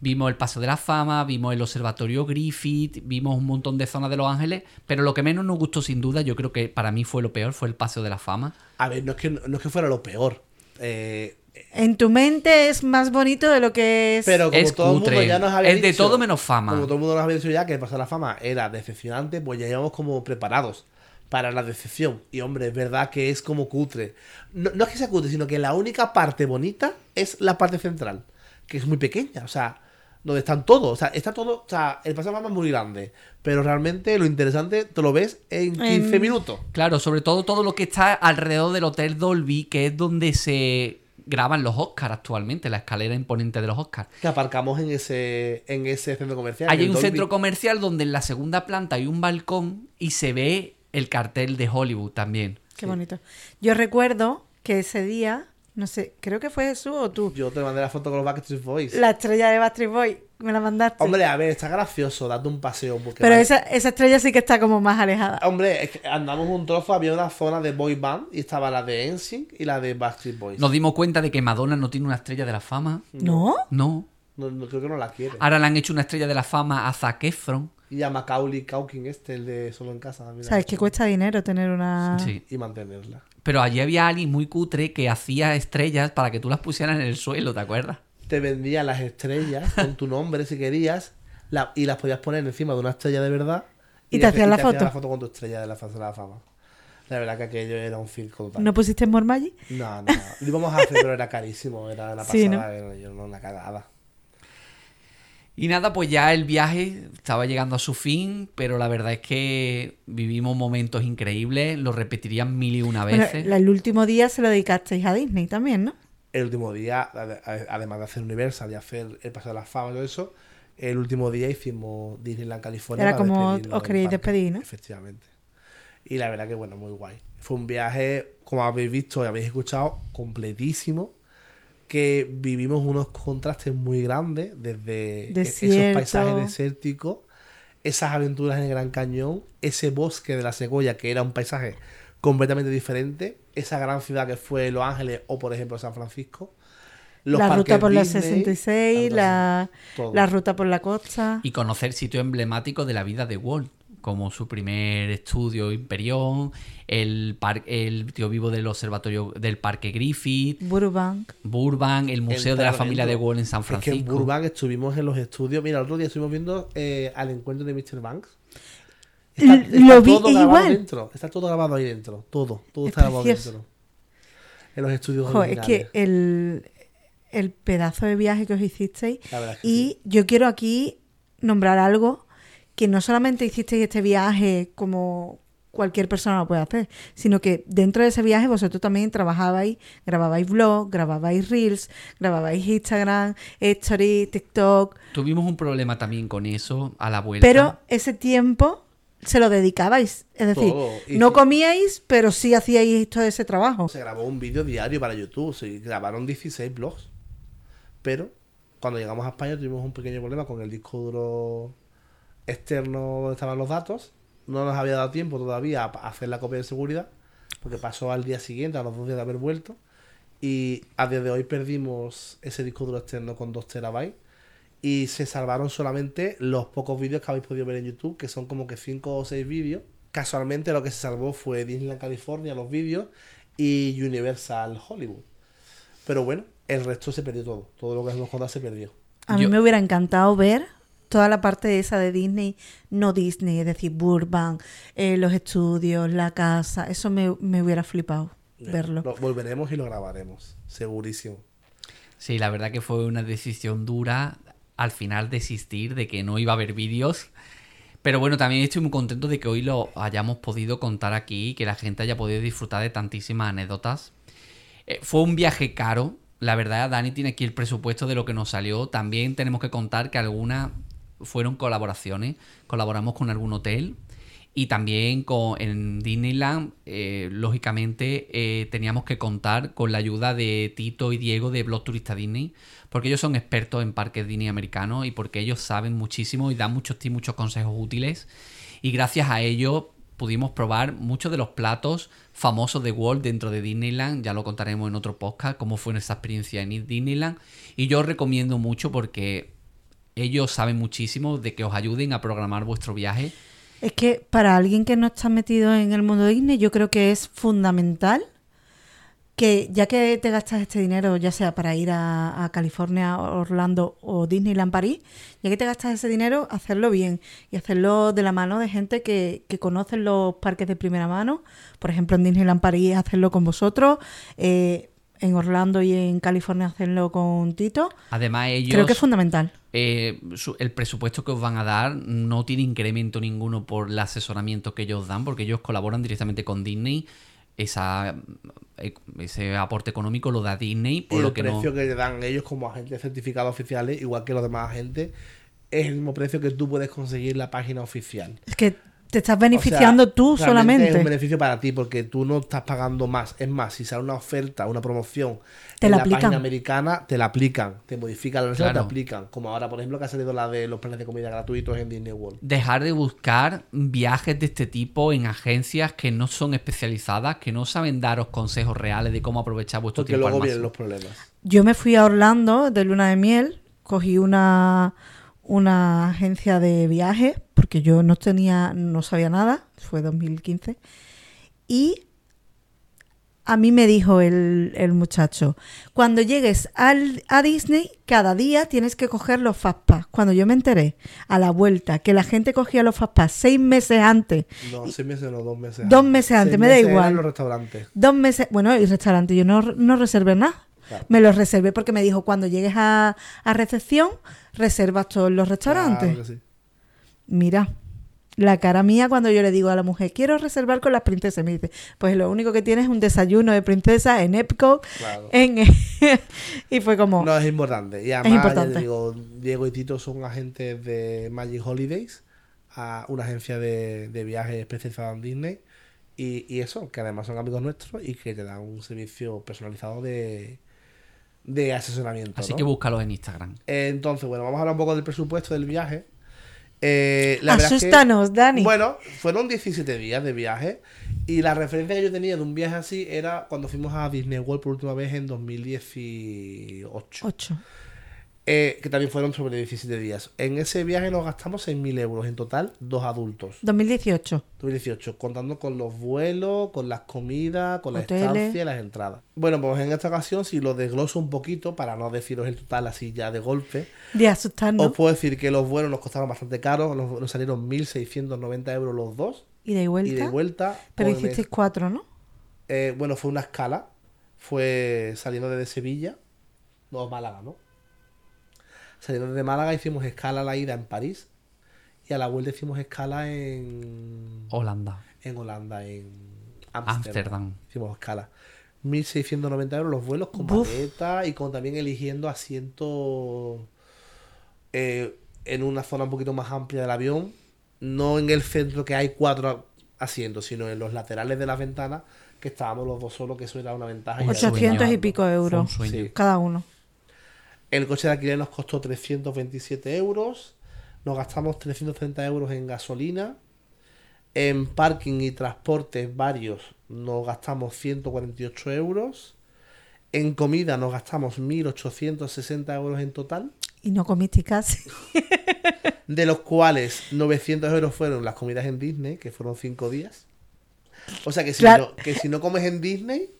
Vimos el Paso de la Fama, vimos el Observatorio Griffith, vimos un montón de zonas de Los Ángeles, pero lo que menos nos gustó sin duda, yo creo que para mí fue lo peor, fue el Paseo de la Fama. A ver, no es que, no es que fuera lo peor. eh, En tu mente es más bonito de lo que es. Pero como Es todo el mundo ya nos había Es de dicho, todo menos fama. Como todo el mundo nos había dicho ya que el de la Fama era decepcionante, pues ya íbamos como preparados para la decepción. Y hombre, es verdad que es como cutre. No, no es que sea cutre, sino que la única parte bonita es la parte central, que es muy pequeña. O sea, donde están todos. O sea, está todo. O sea, el Paseo de la Fama es muy grande. Pero realmente lo interesante te lo ves en 15 En- minutos. Claro, sobre todo todo lo que está alrededor del Hotel Dolby, que es donde se graban los Oscars actualmente, la escalera imponente de los Oscars. Que aparcamos en ese, en ese centro comercial. Hay un Dolby. centro comercial donde en la segunda planta hay un balcón y se ve el cartel de Hollywood también. Qué bonito. Yo recuerdo que ese día, no sé, creo que fue Jesús o tú, Yo te mandé la foto con los Backstreet Boys. la estrella de Backstreet Boy, me la mandaste. Hombre, a ver, está gracioso, date un paseo. Porque Pero vale- esa, esa estrella sí que está como más alejada. Hombre, es que andamos un trozo, había una zona de boy band y estaba la de NSYNC y la de Backstreet Boys. Nos dimos cuenta de que Madonna no tiene una estrella de la fama. ¿No? No. No, no, creo que no la quiere. Ahora le han hecho una estrella de la fama a Zac Efron. Y a Macaulay Culkin este, el de Solo en Casa. también la Sabes que cuesta dinero tener una... Sí. Y mantenerla. Pero allí había alguien muy cutre que hacía estrellas para que tú las pusieras en el suelo, ¿te acuerdas? Te vendía las estrellas con tu nombre si querías la- y las podías poner encima de una estrella de verdad. Y te hacían la hacían foto. la foto con tu estrella de la fase de la fama. La verdad que aquello era un circo total. ¿No pusiste More Magic? No, no. Lo íbamos a hacer, pero era carísimo. Era una pasada. Sí, ¿no? era yo no, una cagada. Y nada, pues ya el viaje estaba llegando a su fin, pero la verdad es que vivimos momentos increíbles, lo repetirían mil y una veces. el último día se lo dedicasteis a Disney también, ¿no? El último día, ade- ade- además de hacer Universal y hacer el Paseo de la Fama y todo eso, el último día hicimos Disneyland California. Era para como despedirnos os parque. despedir, ¿no? Efectivamente. Y la verdad que, bueno, muy guay. Fue un viaje, como habéis visto y habéis escuchado, completísimo. Que vivimos unos contrastes muy grandes desde e- Desierto. esos paisajes desérticos, esas aventuras en el Gran Cañón, ese bosque de la Segoya, que era un paisaje completamente diferente, esa gran ciudad que fue Los Ángeles o, por ejemplo, San Francisco. los la ruta por la Disney, 66, la, así, todo. la ruta por la costa. Y conocer sitios emblemáticos de la vida de Walt, como su primer estudio Imperión, el, par- el tío vivo del observatorio del Parque Griffith, Burbank. Burbank, el Museo de la Familia de. Walt en San Es que en Francisco. Burbank estuvimos en los estudios. Mira, el otro día estuvimos viendo eh, al encuentro de Mr. Banks. L- lo vi todo grabado igual. dentro. Está todo grabado ahí dentro. Todo. Todo Es está grabado precioso. dentro. En los estudios Jo, es que el, el pedazo de viaje que os hicisteis. La verdad es que Y yo quiero aquí nombrar algo que no solamente hicisteis este viaje como cualquier persona lo puede hacer, sino que dentro de ese viaje vosotros también trabajabais, grababais vlogs, grababais reels, grababais Instagram, Story, TikTok, Tuvimos un problema también con eso a la vuelta. pero ese tiempo se lo dedicabais, es decir, Todo. No comíais, pero sí hacíais todo ese trabajo. Se grabó un vídeo diario para YouTube. Se grabaron 16 blogs. Pero cuando llegamos a España tuvimos un pequeño problema con el disco duro externo donde estaban los datos. No nos había dado tiempo todavía a hacer la copia de seguridad. Porque pasó al día siguiente, a los dos días de haber vuelto. Y a día de hoy perdimos ese disco duro externo con 2 terabytes. Y se salvaron solamente los pocos vídeos que habéis podido ver en YouTube, que son como que 5 o 6 vídeos. Casualmente lo que se salvó fue Disneyland California, los vídeos, y Universal Hollywood. Pero bueno, el resto se perdió todo. Todo lo que nos contado se perdió. A mí Yo- me hubiera encantado ver toda la parte esa de Disney, no Disney, es decir, Burbank, eh, los estudios, la casa, eso me, me hubiera flipado verlo. Lo volveremos y lo grabaremos, segurísimo. Sí, la verdad que fue una decisión dura al final desistir de que no iba a haber vídeos. Pero bueno, también estoy muy contento de que hoy lo hayamos podido contar aquí y que la gente haya podido disfrutar de tantísimas anécdotas. Eh, fue un viaje caro. La verdad, Dani tiene aquí el presupuesto de lo que nos salió. También tenemos que contar que algunas fueron colaboraciones. Colaboramos con algún hotel. Y también con, en Disneyland, eh, lógicamente, eh, teníamos que contar con la ayuda de Tito y Diego de Blog Turista Disney, porque ellos son expertos en parques Disney americanos y porque ellos saben muchísimo y dan muchos muchos consejos útiles. Y gracias a ellos pudimos probar muchos de los platos famosos de Walt dentro de Disneyland. Ya lo contaremos en otro podcast, cómo fue nuestra experiencia en Disneyland. Y yo os recomiendo mucho porque ellos saben muchísimo de que os ayuden a programar vuestro viaje. Es que para alguien que no está metido en el mundo Disney, yo creo que es fundamental que ya que te gastas este dinero, ya sea para ir a, a California, Orlando o Disneyland París, ya que te gastas ese dinero, hacerlo bien y hacerlo de la mano de gente que, que conoce los parques de primera mano. Por ejemplo, en Disneyland París hacerlo con vosotros, eh, en Orlando y en California hacerlo con Tito. Además, ellos... Creo que es fundamental. eh, su- el presupuesto que os van a dar no tiene incremento ninguno por el asesoramiento que ellos dan, porque ellos colaboran directamente con Disney. esa, eh, ese aporte económico lo da Disney, Y por el que no... precio que le dan ellos como agentes certificados oficiales, igual que los demás agentes, es el mismo precio que tú puedes conseguir en la página oficial. Es que te estás O sea, beneficiando tú solamente. Es un beneficio para ti porque tú no estás pagando más. Es más, si sale una oferta, una promoción Te en la la, aplican. página americana, te la aplican, te modifican la reserva, Claro. te aplican. Como ahora, por ejemplo, que ha salido la de los planes de comida gratuitos en Disney World. Dejar de buscar viajes de este tipo en agencias que no son especializadas, que no saben daros consejos reales de cómo aprovechar vuestro Porque tiempo luego al vienen máximo. los problemas. Yo me fui a Orlando de luna de miel, cogí una, una agencia de viajes, porque yo no tenía, no sabía nada, fue 2015, y a mí me dijo el, el muchacho, cuando llegues al, a Disney, cada día tienes que coger los Fastpass. Cuando yo me enteré, a la vuelta, que la gente cogía los Fastpass seis meses antes, No, seis meses no, dos meses Dos meses antes, Seis me da igual. los restaurantes. Dos meses, bueno, y restaurante, yo no, no reservé nada. Claro. Me los reservé porque me dijo, cuando llegues a, a recepción, reservas todos los restaurantes. Claro que sí. Mira, la cara mía cuando yo le digo a la mujer, quiero reservar con las princesas, me dice, pues lo único que tienes es un desayuno de princesa en Epcot. Claro. En... y fue como, No, es importante. Y además, importante. ya te digo, Diego y Tito son agentes de Magic Holidays, a una agencia de, de viajes especializada en Disney. Y, y eso, que además son amigos nuestros y que te dan un servicio personalizado de, de asesoramiento. Así ¿no? que búscalos en Instagram. Eh, Entonces, bueno, vamos a hablar un poco del presupuesto del viaje. Eh, la verdad es que- asústanos, Dani. bueno, fueron 17 días de viaje y la referencia que yo tenía de un viaje así era cuando fuimos a Disney World por última vez en 2018, Ocho. Eh, que también fueron sobre 17 días. En ese viaje nos gastamos 6.000 euros en total, dos adultos. 2018. 2018, contando con los vuelos, con las comidas, con la estancia y las entradas. Bueno, pues en esta ocasión, si lo desgloso un poquito, para no deciros el total así ya de golpe, De asustarnos. os puedo decir que los vuelos nos costaron bastante caros, nos, nos salieron 1.690 euros los dos, y de vuelta. y de vuelta. Pero pues, hicisteis cuatro, ¿no? eh, bueno, fue una escala, fue saliendo desde Sevilla, no, Málaga, ¿no? Saliendo desde Málaga hicimos escala a la ida en París y a la vuelta hicimos escala en, Holanda. en Holanda, en Ámsterdam. Hicimos escala. 1.690 euros los vuelos con Buf. maleta y con también eligiendo asientos eh, en una zona un poquito más amplia del avión. No en el centro que hay cuatro asientos, sino en los laterales de las ventanas que estábamos los dos solos, que eso era una ventaja. y Un era 800 y sueño. pico euros. Sí. Cada uno. El coche de alquiler nos costó 327 euros. Nos gastamos 330 euros en gasolina. En parking y transportes varios nos gastamos 148 euros. En comida nos gastamos 1.860 euros en total. Y no comiste casi. De los cuales 900 euros fueron las comidas en Disney, que fueron 5 días. O sea que si, Claro. no, que si no comes en Disney,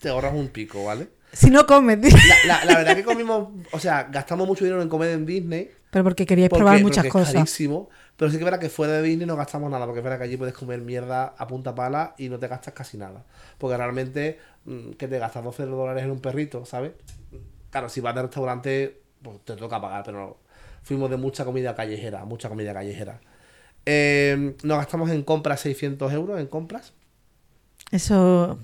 te ahorras un pico, ¿vale? Si no comes. La, la- la verdad que comimos, o sea, gastamos mucho dinero en comer en Disney. Pero porque queríais Porque, probar porque muchas es cosas. carísimo. Pero sí que es verdad que fuera de Disney no gastamos nada, porque es verdad que allí puedes comer mierda a punta pala y no te gastas casi nada. Porque realmente, mm, que te gastas 12 dólares en un perrito, ¿sabes? Claro, si vas de restaurante, pues te toca pagar, pero fuimos de mucha comida callejera, mucha comida callejera. Eh, nos gastamos en compras 600 euros en compras. Eso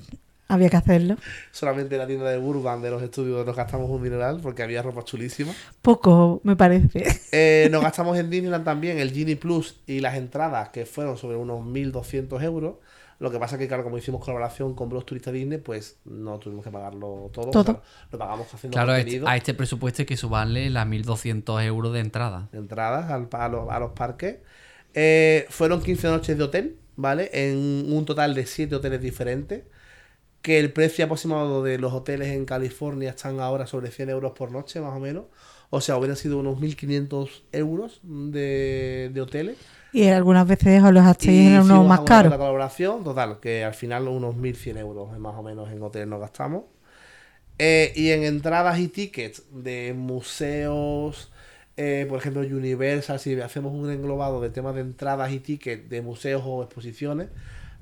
había que hacerlo. Solamente en la tienda de Urban de los estudios nos gastamos un dineral porque había ropa chulísima. Poco, me parece. Eh, nos gastamos en Disneyland también el Genie Plus y las entradas que fueron sobre unos 1.200 euros. Lo que pasa que, claro, como hicimos colaboración con Bros Turista Disney, pues no tuvimos que pagarlo todo. Todo. Lo pagamos haciendo Claro, a este, contenido a este presupuesto hay que sumarle las 1.200 euros de entrada. de entradas al- a, los, a los parques. Eh, fueron 15 noches de hotel, ¿vale? En un total de 7 hoteles diferentes. Que el precio aproximado de los hoteles en California están ahora sobre 100 euros por noche, más o menos. O sea, hubieran sido unos 1.500 euros de, de hoteles. Y algunas veces os los gastéis en uno más caro. La colaboración, total, que al final unos 1.100 euros más o menos en hoteles nos gastamos. Eh, y en entradas y tickets de museos, eh, por ejemplo, Universal, si hacemos un englobado de temas de entradas y tickets de museos o exposiciones,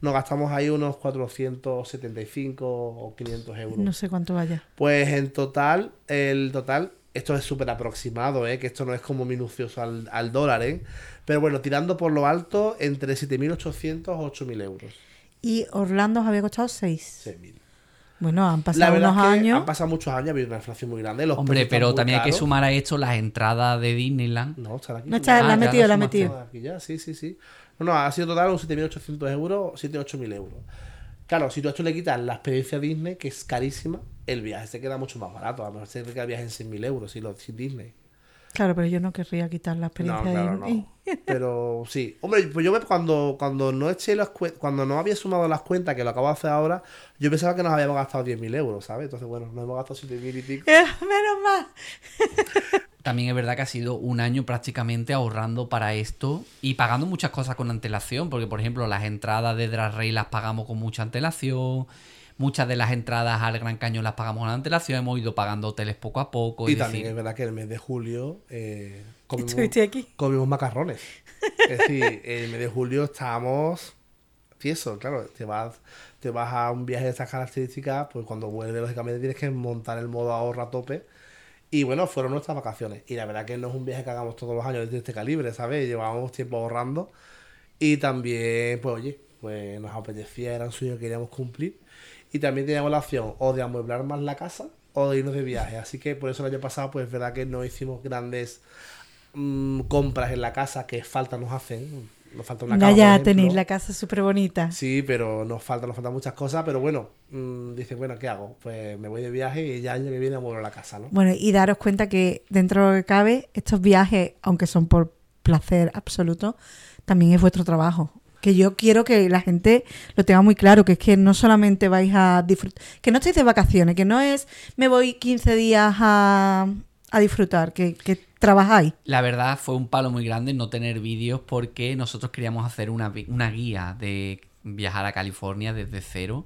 nos gastamos ahí unos 475 o 500 euros. No sé cuánto vaya. Pues en total, el total, esto es súper aproximado, ¿eh? que esto no es como minucioso al, al dólar, ¿eh? pero bueno, tirando por lo alto, entre 7.800 o 8.000 euros. Y Orlando os había costado 6. 6.000. Bueno, han La pasado verdad unos es que años. han pasado muchos años, ha habido una inflación muy grande. Los Hombre, pero también hay que sumar a esto las entradas de Disneyland. No, está aquí. No está, Ah, la ha ya metido, la ha metido. Aquí ya, sí, sí, sí. No, no, ha sido total unos 7.800 euros, 7.800 euros. Claro, si tú a esto le quitas la experiencia Disney, que es carísima, el viaje se queda mucho más barato. A lo mejor se queda el viaje en 6.000 euros si lo, sin Disney. Claro, pero yo no querría quitar la No, experiencia claro, de Disney. no. Pero sí. Hombre, pues yo me- cuando, cuando no eché las cuando no había sumado las cuentas, que lo acabo de hacer ahora, yo pensaba que nos habíamos gastado 10.000 euros, ¿sabes? Entonces, bueno, nos hemos gastado 7.000 y pico. Menos mal. También es verdad que ha sido un año prácticamente ahorrando para esto y pagando muchas cosas con antelación, porque por ejemplo las entradas de Drag Race las pagamos con mucha antelación, muchas de las entradas al Gran Cañón las pagamos con antelación, hemos ido pagando hoteles poco a poco. Y es también decir, es verdad que en el mes de julio eh, comimos, aquí. comimos macarrones. Es decir, en el mes de julio estábamos tiesos, claro. Te vas, te vas a un viaje de estas características, pues cuando vuelves, lógicamente tienes que montar el modo ahorro a tope. Y bueno, fueron nuestras vacaciones. Y la verdad que no es un viaje que hagamos todos los años de este calibre, ¿sabes? Llevábamos tiempo ahorrando. Y también, pues oye, pues nos apetecía, era un sueño que queríamos cumplir. Y también teníamos la opción o de amueblar más la casa o de irnos de viaje. Así que por eso el año pasado, pues es verdad que no hicimos grandes mm, compras en la casa que falta nos hacen. Nos falta una Ya, cama, ya ejemplo. tenéis la casa súper bonita. Sí, pero nos falta, nos faltan muchas cosas. Pero bueno, mm, dicen, bueno, ¿qué hago? Pues me voy de viaje y ya el año que viene amueblo la casa, ¿no? Bueno, y daros cuenta que dentro de lo que cabe, estos viajes, aunque son por placer absoluto, también es vuestro trabajo. Que yo quiero que la gente lo tenga muy claro, que es que no solamente vais a disfrutar, que no estáis de vacaciones, que no es me voy 15 días a, a disfrutar, que, que trabajáis. La verdad fue un palo muy grande no tener vídeos porque nosotros queríamos hacer una, una guía de viajar a California desde cero.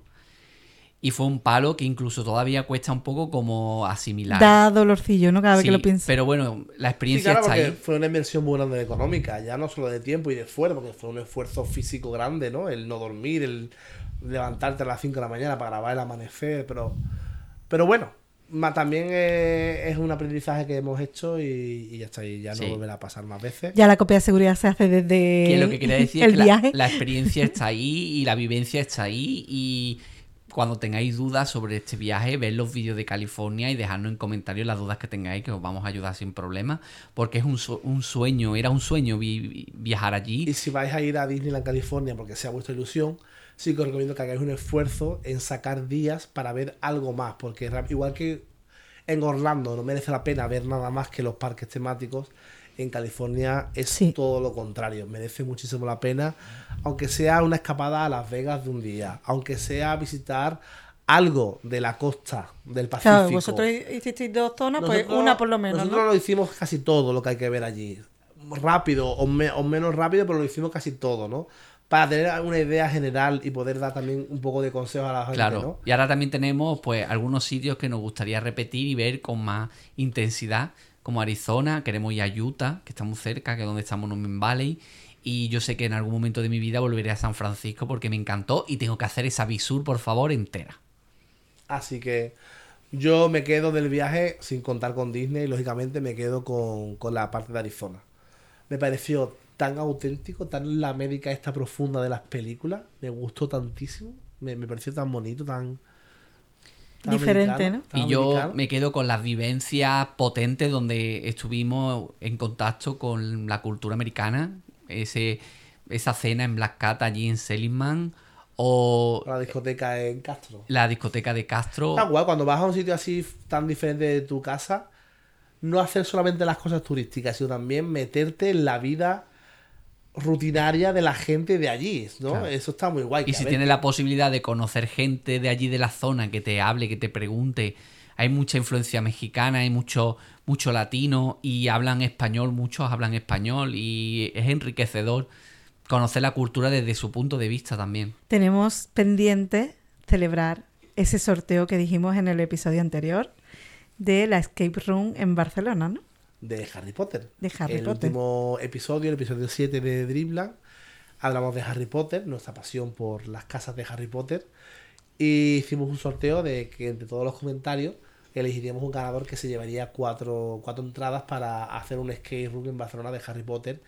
Y fue un palo que incluso todavía cuesta un poco como asimilar. Da dolorcillo, ¿no? Cada vez que lo pienso. Pero bueno, la Sí, experiencia claro, está porque ahí. fue una inversión muy grande económica, ya no solo de tiempo y de esfuerzo, porque fue un esfuerzo físico grande, ¿no? El no dormir, el levantarte a las 5 de la mañana para grabar el amanecer, pero, pero bueno, también eh, es un aprendizaje que hemos hecho y, y ya está, y ya no Sí. volverá a pasar más veces. Ya la copia de seguridad se hace desde Que lo que quería decir el es que la experiencia está ahí y la vivencia está ahí. Y cuando tengáis dudas sobre este viaje, ved los vídeos de California y dejadnos en comentarios las dudas que tengáis, que os vamos a ayudar sin problema. Porque es un, su- un sueño, era un sueño vi- vi- viajar allí. Y si vais a ir a Disneyland California porque sea vuestra ilusión, sí que os recomiendo que hagáis un esfuerzo en sacar días para ver algo más, porque igual que en Orlando no merece la pena ver nada más que los parques temáticos, en California es Sí. todo lo contrario, merece muchísimo la pena, aunque sea una escapada a Las Vegas de un día, aunque sea visitar algo de la costa del Pacífico. Claro, vosotros hicisteis dos zonas, pues una por lo menos, Nosotros ¿no? lo hicimos casi todo lo que hay que ver allí. Rápido o, me- o menos rápido, pero lo hicimos casi todo, ¿no? Para tener una idea general y poder dar también un poco de consejo a la gente, Claro. ¿no? Y ahora también tenemos pues algunos sitios que nos gustaría repetir y ver con más intensidad, como Arizona, queremos ir a Utah, que está muy cerca, que es donde estamos en Moon Valley. Y yo sé que en algún momento de mi vida volveré a San Francisco porque me encantó y tengo que hacer esa visur, por favor, entera. Así que yo me quedo del viaje sin contar con Disney, lógicamente me quedo con, con la parte de Arizona. Me pareció tan auténtico, tan la América esta profunda de las películas, me gustó tantísimo, me, me pareció tan bonito, tan... Diferente, tan Y yo me quedo con las vivencias potentes donde estuvimos en contacto con la cultura americana, ese, esa cena en Black Cat allí en Seligman o La discoteca en Castro. la discoteca de Castro. Está guay, cuando vas a un sitio así tan diferente de tu casa, no hacer solamente las cosas turísticas, sino también meterte en la vida rutinaria de la gente de allí, ¿no? Claro. Eso está muy guay. Y si tienes la posibilidad de conocer gente de allí de la zona que te hable, que te pregunte, hay mucha influencia mexicana, hay mucho, mucho latino y hablan español, muchos hablan español y es enriquecedor conocer la cultura desde su punto de vista también. Tenemos pendiente celebrar ese sorteo que dijimos en el episodio anterior de la Escape Room en Barcelona, ¿no? De Harry Potter. De Harry el Potter. último episodio, el episodio 7 de Dreamland, hablamos de Harry Potter, nuestra pasión por las casas de Harry Potter. Y hicimos un sorteo de que entre todos los comentarios elegiríamos un ganador que se llevaría cuatro, cuatro entradas para hacer un skate room en Barcelona de Harry Potter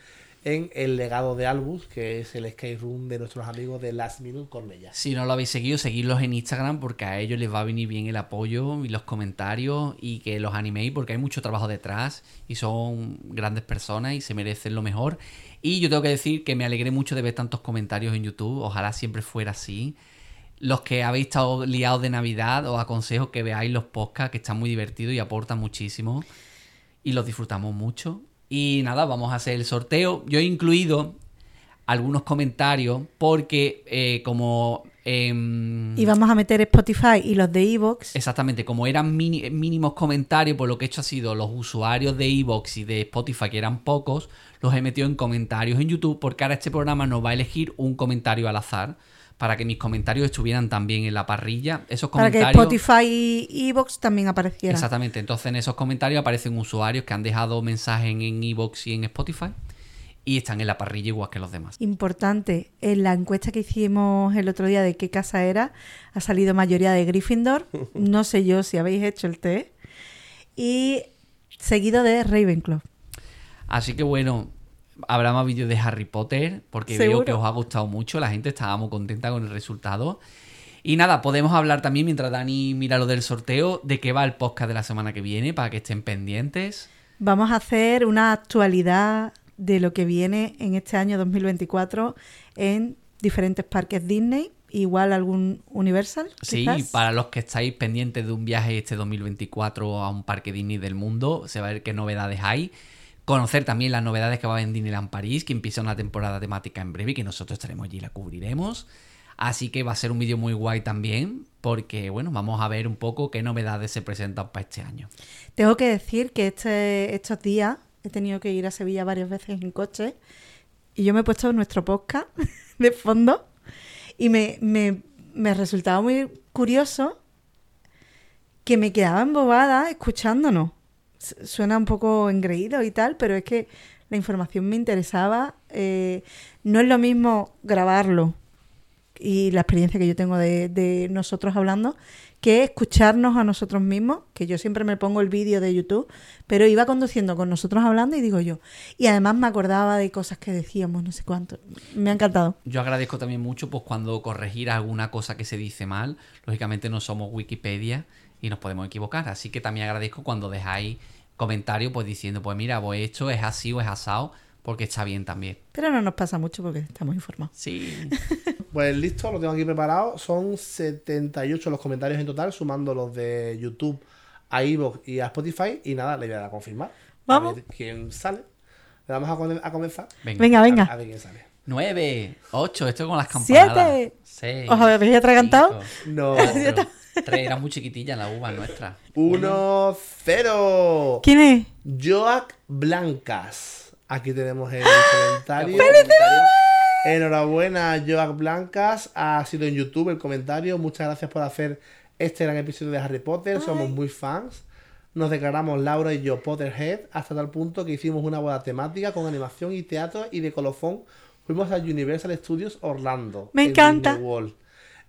en El legado de Albus, que es el skate room de nuestros amigos de Last Minute Cornella. Si no lo habéis seguido, seguidlos en Instagram porque a ellos les va a venir bien el apoyo y los comentarios y que los animéis porque hay mucho trabajo detrás y son grandes personas y se merecen lo mejor. Y yo tengo que decir que me alegré mucho de ver tantos comentarios en YouTube, ojalá siempre fuera así. Los que habéis estado liados de Navidad, os aconsejo que veáis los podcasts que están muy divertidos y aportan muchísimo y los disfrutamos mucho. Y nada, vamos a hacer el sorteo. Yo he incluido algunos comentarios porque eh, como... em, Y vamos a meter Spotify y los de Evox. Exactamente, como eran mini- mínimos comentarios, pues lo que he hecho ha sido los usuarios de Evox y de Spotify, que eran pocos, los he metido en comentarios en YouTube, porque ahora este programa nos va a elegir un comentario al azar, para que mis comentarios estuvieran también en la parrilla. Esos Para que. Spotify y Evox también aparecieran. Exactamente, entonces en esos comentarios aparecen usuarios que han dejado mensajes en Evox y en Spotify y están en la parrilla igual que los demás. Importante, en la encuesta que hicimos el otro día de qué casa era, ha salido mayoría de Gryffindor. No sé yo si habéis hecho el test. Y seguido de Ravenclaw. Así que bueno, habrá más vídeos de Harry Potter porque Seguro. veo que os ha gustado mucho, la gente estaba muy contenta con el resultado. Y nada, podemos hablar también mientras Dani mira lo del sorteo de qué va el podcast de la semana que viene para que estén pendientes. Vamos a hacer una actualidad de lo que viene en este año 2024 en diferentes parques Disney, igual algún Universal. Sí, para los que estáis pendientes de un viaje este 2024 a un parque Disney del mundo, se va a ver qué novedades hay. Conocer también las novedades que va a haber en París, que empieza una temporada temática en breve y que nosotros estaremos allí y la cubriremos. Así que va a ser un vídeo muy guay también, porque bueno, vamos a ver un poco qué novedades se presentan para este año. Tengo que decir que este, estos días he tenido que ir a Sevilla varias veces en coche y yo me he puesto nuestro podcast de fondo y me, me, me resultaba muy curioso que me quedaba embobada escuchándonos. Suena un poco engreído y tal, pero es que la información me interesaba. eh, no es lo mismo grabarlo y la experiencia que yo tengo de, de nosotros hablando, que escucharnos a nosotros mismos, que yo siempre me pongo el vídeo de YouTube, pero iba conduciendo con nosotros hablando y digo yo, y además me acordaba de cosas que decíamos, no sé cuánto. Me ha encantado. Yo agradezco también mucho pues cuando corregir alguna cosa que se dice mal. Lógicamente no somos Wikipedia y nos podemos equivocar. Así que también agradezco cuando dejáis comentarios pues diciendo, pues mira, pues esto es así o es asado, porque está bien también. Pero no nos pasa mucho porque estamos informados. Sí. Pues listo, lo tengo aquí preparado. Son 78 los comentarios en total, sumando los de YouTube a Evox y a Spotify. Y nada, le voy a dar a confirmar. Vamos. A ver quién sale. Le vamos a, con- a comenzar. Venga. Venga, A, venga. a ver quién sale. 9, 8, esto con las campanadas. Siete. 6. ¿Os habéis atragantado? No. 3, era muy chiquitilla la uva nuestra. 1-0. ¿Quién es? Joac Blancas. Aquí tenemos el ¡Ah! comentario. Enhorabuena, Joac Blancas. Ha sido en YouTube el comentario. Muchas gracias por hacer este gran episodio de Harry Potter. Somos muy fans. Nos declaramos Laura y yo Potterhead hasta tal punto que hicimos una boda temática con animación y teatro y de colofón fuimos a Universal Studios Orlando. Me en encanta. Disney World.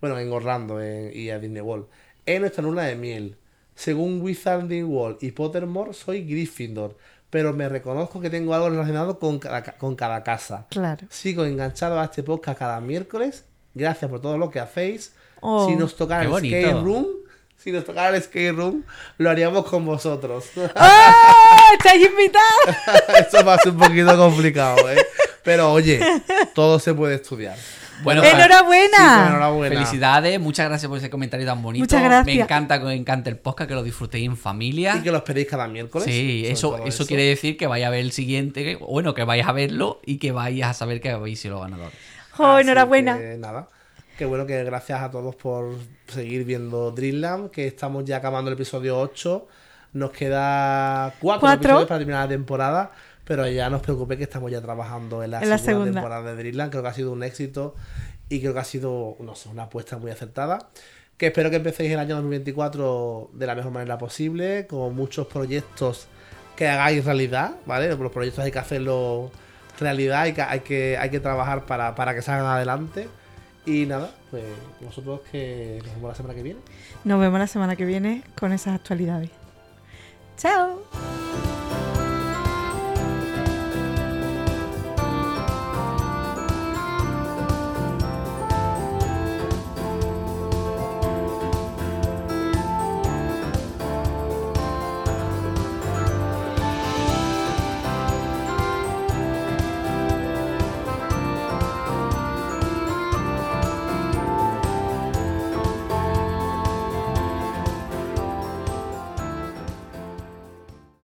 Bueno, en Orlando en- y a Disney World. En nuestra luna de miel. Según Wizarding World y Pottermore, soy Gryffindor. Pero me reconozco que tengo algo relacionado con cada, ca- con cada casa. Claro. Sigo enganchado a este podcast cada miércoles. Gracias por todo lo que hacéis. Oh, si nos tocara el bonito. skate room, si nos tocara el skate room, lo haríamos con vosotros. ¡Ah! ¡Estáis invitados! Esto va a ser un poquito complicado, ¿eh? Pero oye, todo se puede estudiar. Bueno, ¡Enhorabuena! Sí, enhorabuena. Felicidades, muchas gracias por ese comentario tan bonito. Muchas gracias. Me encanta que os encante el podcast, que lo disfrutéis en familia. Y que lo esperéis cada miércoles. Sí, eso, eso quiere decir que vaya a ver el siguiente, bueno, que vayáis a verlo y que vayáis a saber que habéis sido ganadores. ¡Jo, Así enhorabuena! que nada. Qué bueno que gracias a todos por seguir viendo Dreamland, que estamos ya acabando el episodio 8. Nos queda cuatro, Cuatro. episodios para terminar la temporada, pero ya no os preocupéis que estamos ya trabajando en la, En la segunda, segunda. temporada de Dreamland. Creo que ha sido un éxito y creo que ha sido, no sé, una apuesta muy acertada. Que espero que empecéis el año 2024 de la mejor manera posible, con muchos proyectos que hagáis realidad, ¿vale? Los proyectos hay que hacerlo realidad, hay que, hay que, hay que trabajar para, para que salgan adelante. Y nada, pues nosotros que nos vemos la semana que viene. Nos vemos la semana que viene con esas actualidades. ¡Chao!